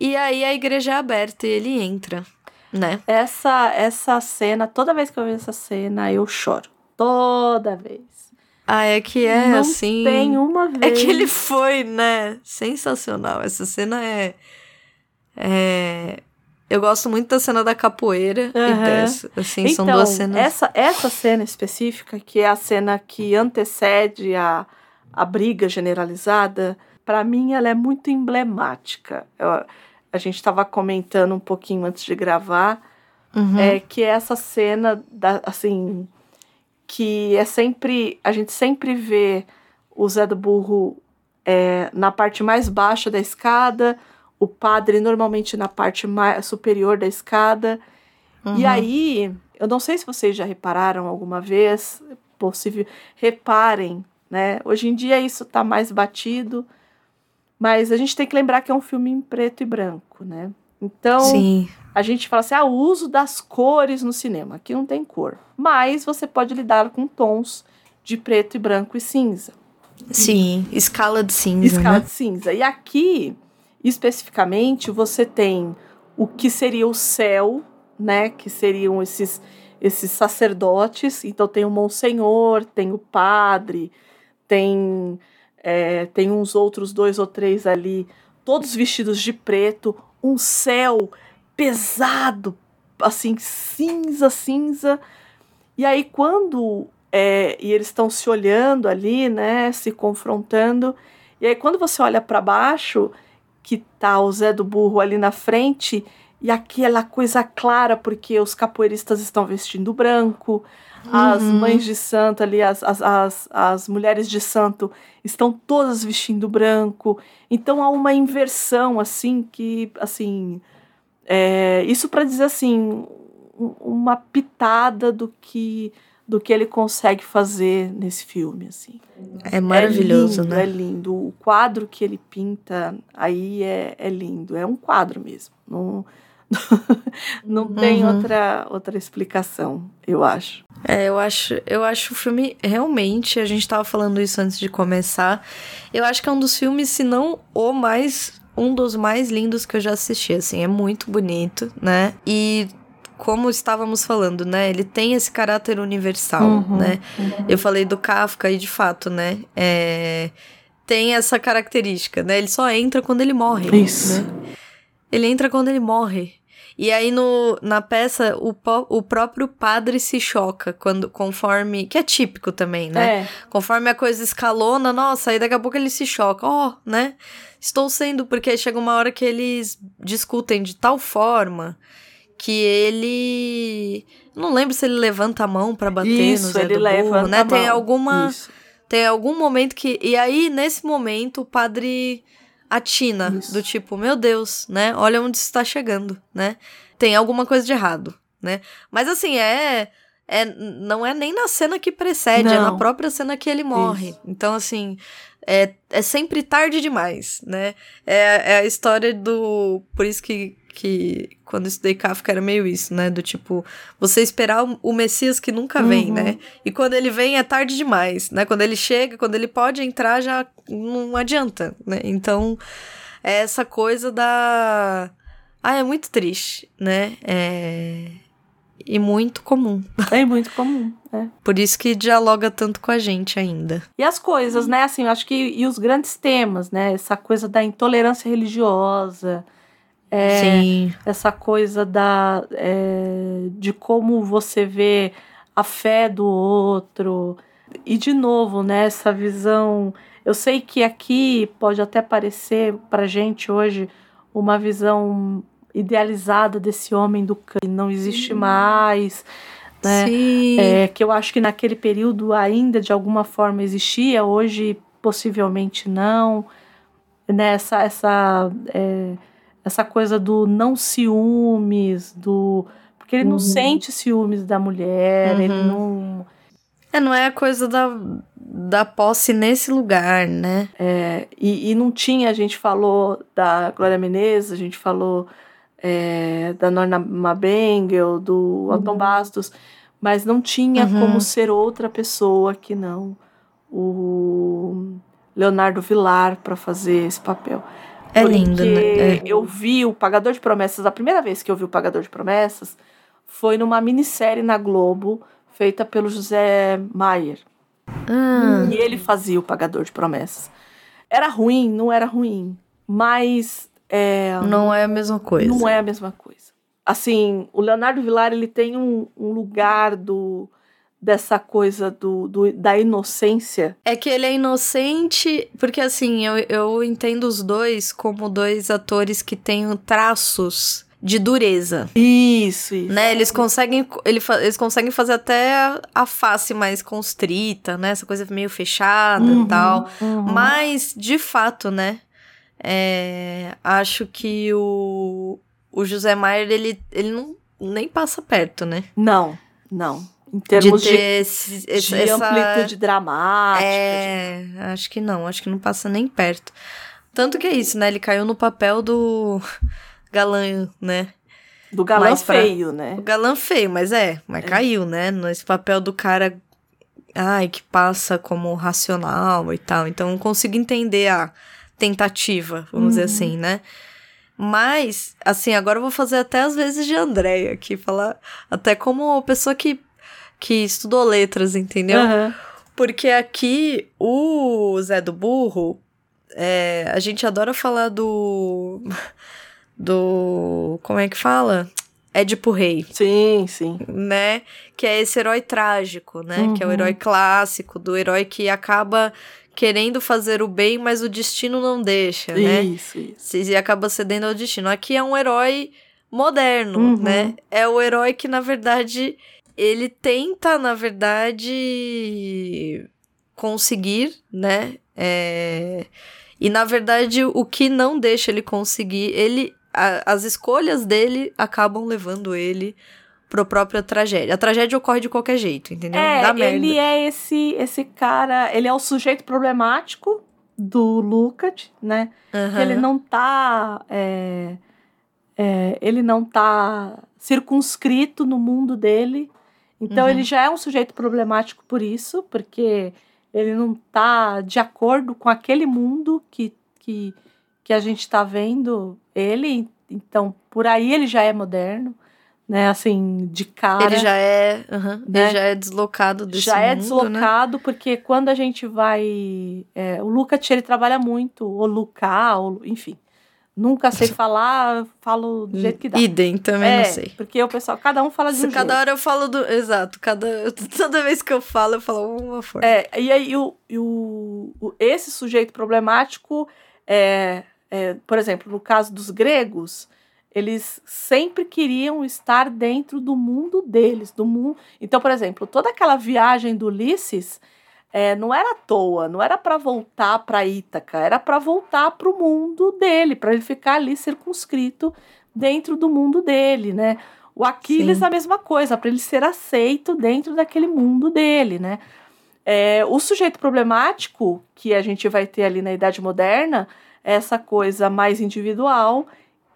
E aí a igreja é aberta e ele entra, né? Essa, essa cena, toda vez que eu vejo essa cena, eu choro. Toda vez. Ah, é que é não assim. tem uma É vez. que ele foi, né? Sensacional. Essa cena é. É. Eu gosto muito da cena da capoeira e Aham. dessa. Assim, são então, duas cenas. essa, essa cena específica, que é a cena que antecede a, a briga generalizada, pra mim ela é muito emblemática. Eu- a gente estava comentando um pouquinho antes de gravar, Uhum. é que é essa cena da, assim que é sempre a gente sempre vê o Zé do Burro é, na parte mais baixa da escada, o padre normalmente na parte mais superior da escada. E Uhum. aí, eu não sei se vocês já repararam alguma vez, possível, reparem, né? Hoje em dia isso tá mais batido, mas a gente tem que lembrar que é um filme em preto e branco, né? Então, Sim. a gente fala assim, ah, o uso das cores no cinema. Aqui não tem cor. Mas você pode lidar com tons de preto e branco e cinza. Sim. Escala de cinza. Escala né? de cinza. E aqui, especificamente, você tem o que seria o céu, né? Que seriam esses, esses sacerdotes. Então tem o monsenhor, tem o padre, tem, é, tem uns outros dois ou três ali, todos vestidos de preto, um céu pesado, assim, cinza, cinza. E aí, quando. É, e eles estão se olhando ali, né? Se confrontando. E aí, quando você olha para baixo, que tá o Zé do Burro ali na frente, e aquela coisa clara, porque os capoeiristas estão vestindo branco, as Uhum. mães de santo ali, as, as, as, as mulheres de santo estão todas vestindo branco. Então há uma inversão, assim, que, assim, é, isso para dizer assim, um- uma pitada do que do que ele consegue fazer nesse filme, assim. É maravilhoso, é lindo, né? É lindo. O quadro que ele pinta aí é, é lindo. É um quadro mesmo. Não, não tem Uhum. outra, outra explicação, eu acho. É, eu acho, eu acho o filme realmente, a gente tava falando isso antes de começar. Eu acho que é um dos filmes, se não o mais um dos mais lindos que eu já assisti, assim, é muito bonito, né? E como estávamos falando, né? Ele tem esse caráter universal, Uhum, né? Eu falei do Kafka e de fato, né? É, tem essa característica, né? Ele só entra quando ele morre. Isso. né? Ele entra quando ele morre. E aí no, na peça o, o próprio padre se choca quando conforme que é típico também, né? É, Conforme a coisa escalona, nossa, aí daqui a pouco ele se choca. Ó, né? Estou sendo porque aí chega uma hora que eles discutem de tal forma que ele não lembro se ele levanta a mão pra bater no isso, Zé ele do leva Burro, né? Tem alguma Isso. tem algum momento que. E aí, nesse momento, o padre atina, Isso. do tipo, meu Deus, né? Olha onde está chegando, né? Tem alguma coisa de errado, né? Mas assim, é. é não é nem na cena que precede, é na Não. própria cena que ele morre. Isso. Então, assim. É, é sempre tarde demais, né? É, é a história do. Por isso que, que quando eu estudei Kafka era meio isso, né? Do tipo, você esperar o- o Messias que nunca vem, Uhum. né? E quando ele vem é tarde demais, né? Quando ele chega, quando ele pode entrar, já não adianta, né? Então, é essa coisa da. Ah, é muito triste, né? É. E muito comum. É muito comum. É. Por isso que dialoga tanto com a gente ainda. E as coisas, né? Assim, eu acho que. E os grandes temas, né? Essa coisa da intolerância religiosa. É, Sim. essa coisa da é, de como você vê a fé do outro e de novo né essa visão eu sei que aqui pode até parecer pra gente hoje uma visão idealizada desse homem do que não existe mais né Sim. é, que eu acho que naquele período ainda de alguma forma existia, hoje possivelmente não. Né, essa, essa, é, essa coisa do não ciúmes, do. Porque ele não sente ciúmes da mulher, ele Uhum. não. É, não é a coisa da, da posse nesse lugar, né? é, e, e não tinha, a gente falou da Glória Menezes, a gente falou é, da Norma Mabengel, do Alton Bastos, mas não tinha Uhum. como ser outra pessoa que não o Leonardo Vilar para fazer esse papel. É Porque lindo, né? É. eu vi o Pagador de Promessas, a primeira vez que eu vi o Pagador de Promessas foi numa minissérie na Globo, feita pelo José Maier. Ah, E ele fazia o Pagador de Promessas. Era ruim, não era ruim, mas é, não é a mesma coisa. não é a mesma coisa. Assim, o Leonardo Vilar ele tem um, um lugar do dessa coisa do, do- da inocência. É que ele é inocente, porque assim, eu, eu entendo os dois como dois atores que têm traços de dureza. Isso, isso. Né, eles conseguem, ele, eles conseguem fazer até a- a face mais constrita, né? Essa coisa meio fechada Uhum, e tal. uhum. Mas, de fato, né? é, acho que o, o José Maier, ele, ele não nem passa perto, né? Não, não. Em De termos ter de, esse, esse- de essa... amplitude dramática. É, acho que não, acho que não passa nem perto. Tanto que é isso, né? Ele caiu no papel do galã, né? de- do galã pra- feio, né? O galã feio, mas é, mas caiu, né? Nesse papel do cara, ai, que passa como racional e tal. Então eu consigo entender a tentativa, vamos dizer assim, né? Mas, assim, agora eu vou fazer até as vezes de Andréia aqui, falar até como pessoa que, que estudou letras, entendeu? Aham. Porque aqui o Zé do Burro, é, a gente adora falar do do. Como é que fala? Édipo Rei, Sim, sim. né? Que é esse herói trágico, né? Que é o Uhum. herói clássico, do herói que acaba querendo fazer o bem, mas o destino não deixa, né? Isso, isso. E acaba cedendo ao destino. Aqui é um herói moderno, Uhum. né? É o herói que, na verdade, ele tenta, na verdade, conseguir, né? É, E, na verdade, o que não deixa ele conseguir, ele... a- as escolhas dele acabam levando ele pro própria tragédia. A tragédia ocorre de qualquer jeito, entendeu? É, Dá merda. ele é esse, esse cara, ele é o sujeito problemático do Lucat, né? Que ele não tá é, é, ele não tá circunscrito no mundo dele então Uhum. ele já é um sujeito problemático por isso porque ele não tá de acordo com aquele mundo que que, que a gente tá vendo ele então por aí ele já é moderno né assim de cara Ele já é, aham, né? ele já é deslocado desse já é mundo, né? deslocado, porque quando a gente vai. é, o Lucat, ele trabalha muito, ou Luca, ou, enfim. Nunca sei falar, falo do jeito que dá. Idem, também é, não sei. Porque o pessoal, cada um fala de Se um cada jeito. hora eu falo do. Exato, cada, toda vez que eu falo, eu falo uma forma. É, e aí o, o, o- esse sujeito problemático, é, é, por exemplo, no caso dos gregos, eles sempre queriam estar dentro do mundo deles, do mundo. Então, por exemplo, toda aquela viagem do Ulisses é, não era à toa, não era para voltar para Ítaca, era para voltar para o mundo dele, para ele ficar ali circunscrito dentro do mundo dele, né? O Aquiles Sim. a mesma coisa, para ele ser aceito dentro daquele mundo dele, né? É, o sujeito problemático que a gente vai ter ali na Idade Moderna é essa coisa mais individual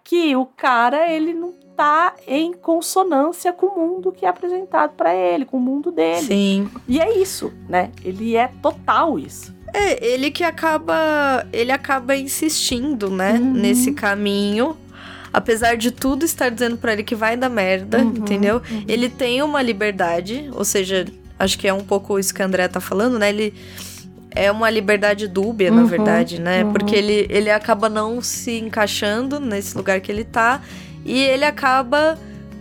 que o cara ele não tá em consonância com o mundo que é apresentado para ele, com o mundo dele. Sim. E é isso, né? Ele é total isso. É, ele que acaba. Ele acaba insistindo, né? Uhum. Nesse caminho. Apesar de tudo estar dizendo pra ele que vai dar merda, Uhum, entendeu? Ele tem uma liberdade, ou seja, acho que é um pouco isso que a André tá falando, né? Ele é uma liberdade dúbia, na Uhum, verdade, né? uhum. Porque ele, ele acaba não se encaixando nesse lugar que ele tá e ele acaba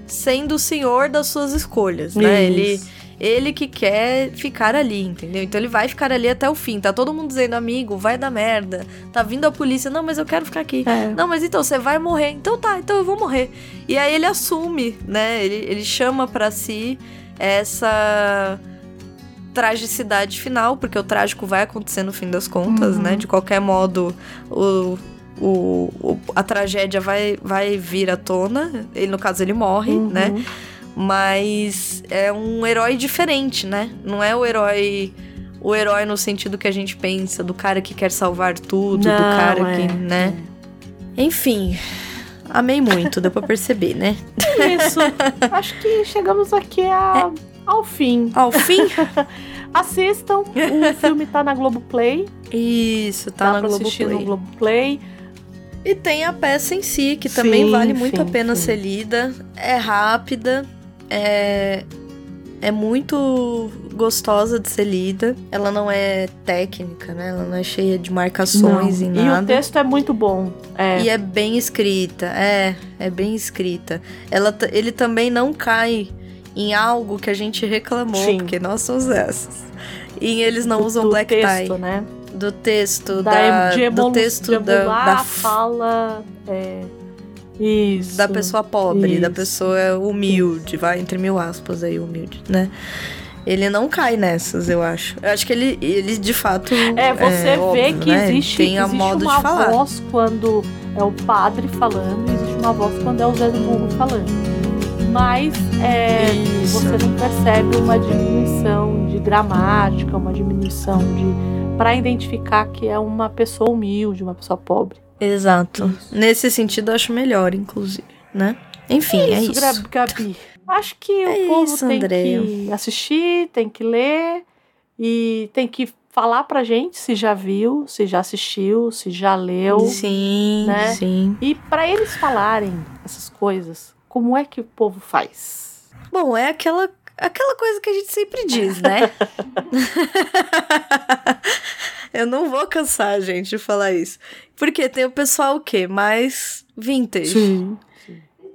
sendo o senhor das suas escolhas, né? Ele, ele que quer ficar ali, entendeu? Então ele vai ficar ali até o fim. Tá todo mundo dizendo, amigo, vai dar merda. Tá vindo a polícia, não, mas eu quero ficar aqui. É. Não, mas então você vai morrer. Então tá, então eu vou morrer. E aí ele assume, né? Ele, ele chama pra si essa tragicidade final, porque o trágico vai acontecer no fim das contas, Uhum. né? De qualquer modo, o, o, o- a tragédia vai, vai vir à tona. Ele, no caso, ele morre, Uhum. né? Mas é um herói diferente, né? Não é o herói. O herói no sentido que a gente pensa, do cara que quer salvar tudo, do Não, cara é, que, né? Enfim, amei muito, deu pra perceber, né? É isso. Acho que chegamos aqui a- ao fim. Ao fim, Assistam. O filme tá na Globoplay. isso, tá dá na pra assistir no Globoplay. E tem a peça em si, que também Sim, vale muito sim, a pena sim. ser lida. É rápida, é, é muito gostosa de ser lida. Ela não é técnica, né? Ela não é cheia de marcações Não. e E o nada. texto é muito bom. É. E é bem escrita, é, é bem escrita. Ela, ele também não cai em algo que a gente reclamou, Sim. porque nós somos essas. E eles não usam black texto, tie. né? Do texto, Da, da, do texto da, da, fala. É, isso. da pessoa pobre, da Isso. pessoa humilde, vai entre mil aspas aí, humilde, né? Ele não cai nessas, eu acho. Eu acho que ele, ele de fato. É, você vê óbvio, que né? existe, Tem a existe modo uma de falar. voz quando é o padre falando, e existe uma voz quando é o Zé do Morro falando. Mas é, Isso. você não percebe uma diminuição de gramática, uma diminuição de. para identificar que é uma pessoa humilde, uma pessoa pobre. Exato. Nesse sentido, eu acho melhor, inclusive, né? Enfim, é isso. Gra- Gabi. Acho que É o povo isso, tem que assistir, tem que ler e tem que falar pra gente se já viu, se já assistiu, se já leu. Sim, né? sim. E pra eles falarem essas coisas, como é que o povo faz? Bom, é aquela, aquela coisa que a gente sempre diz, né? Eu não vou cansar, gente, de falar isso. Porque tem o pessoal o quê? Mais vintage. Sim.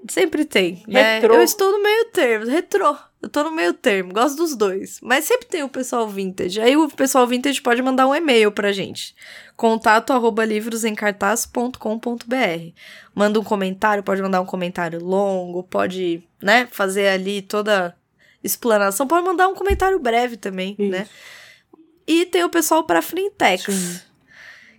Sempre tem, né? Retrô. Eu estou no meio termo, retrô. Eu tô no meio termo, gosto dos dois. Mas sempre tem o pessoal vintage. Aí o pessoal vintage pode mandar um e-mail pra gente. Contato arroba livrosemcartaz.com.br Manda um comentário, pode mandar um comentário longo, pode, né, fazer ali toda explanação. Pode mandar um comentário breve também, né? E tem o pessoal para Flintex. Sim.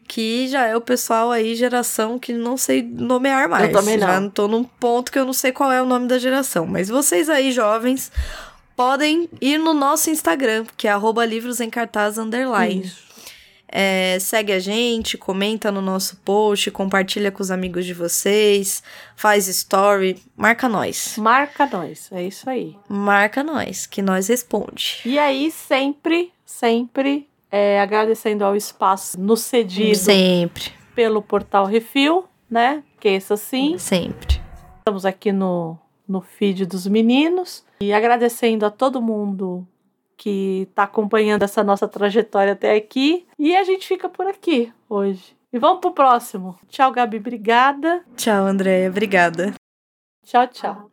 Que já é o pessoal aí, geração que não sei nomear mais. também não. Já não tô num ponto que eu não sei qual é o nome da geração. Mas vocês aí, jovens, podem ir no nosso Instagram, que é arroba livros em cartaz underline. É, segue a gente, comenta no nosso post, compartilha com os amigos de vocês, faz story, marca nós. Marca nós, é isso aí. Marca nós, que nós responde. E aí, sempre, sempre é, agradecendo ao espaço nos cedido Sempre, pelo Portal Refil, né? Que é isso assim. sempre. Estamos aqui no, no feed dos meninos. E agradecendo a todo mundo que está acompanhando essa nossa trajetória até aqui. E a gente fica por aqui hoje. E vamos pro próximo. Tchau, Gabi. Obrigada. Tchau, Andréia. Obrigada. Tchau, tchau.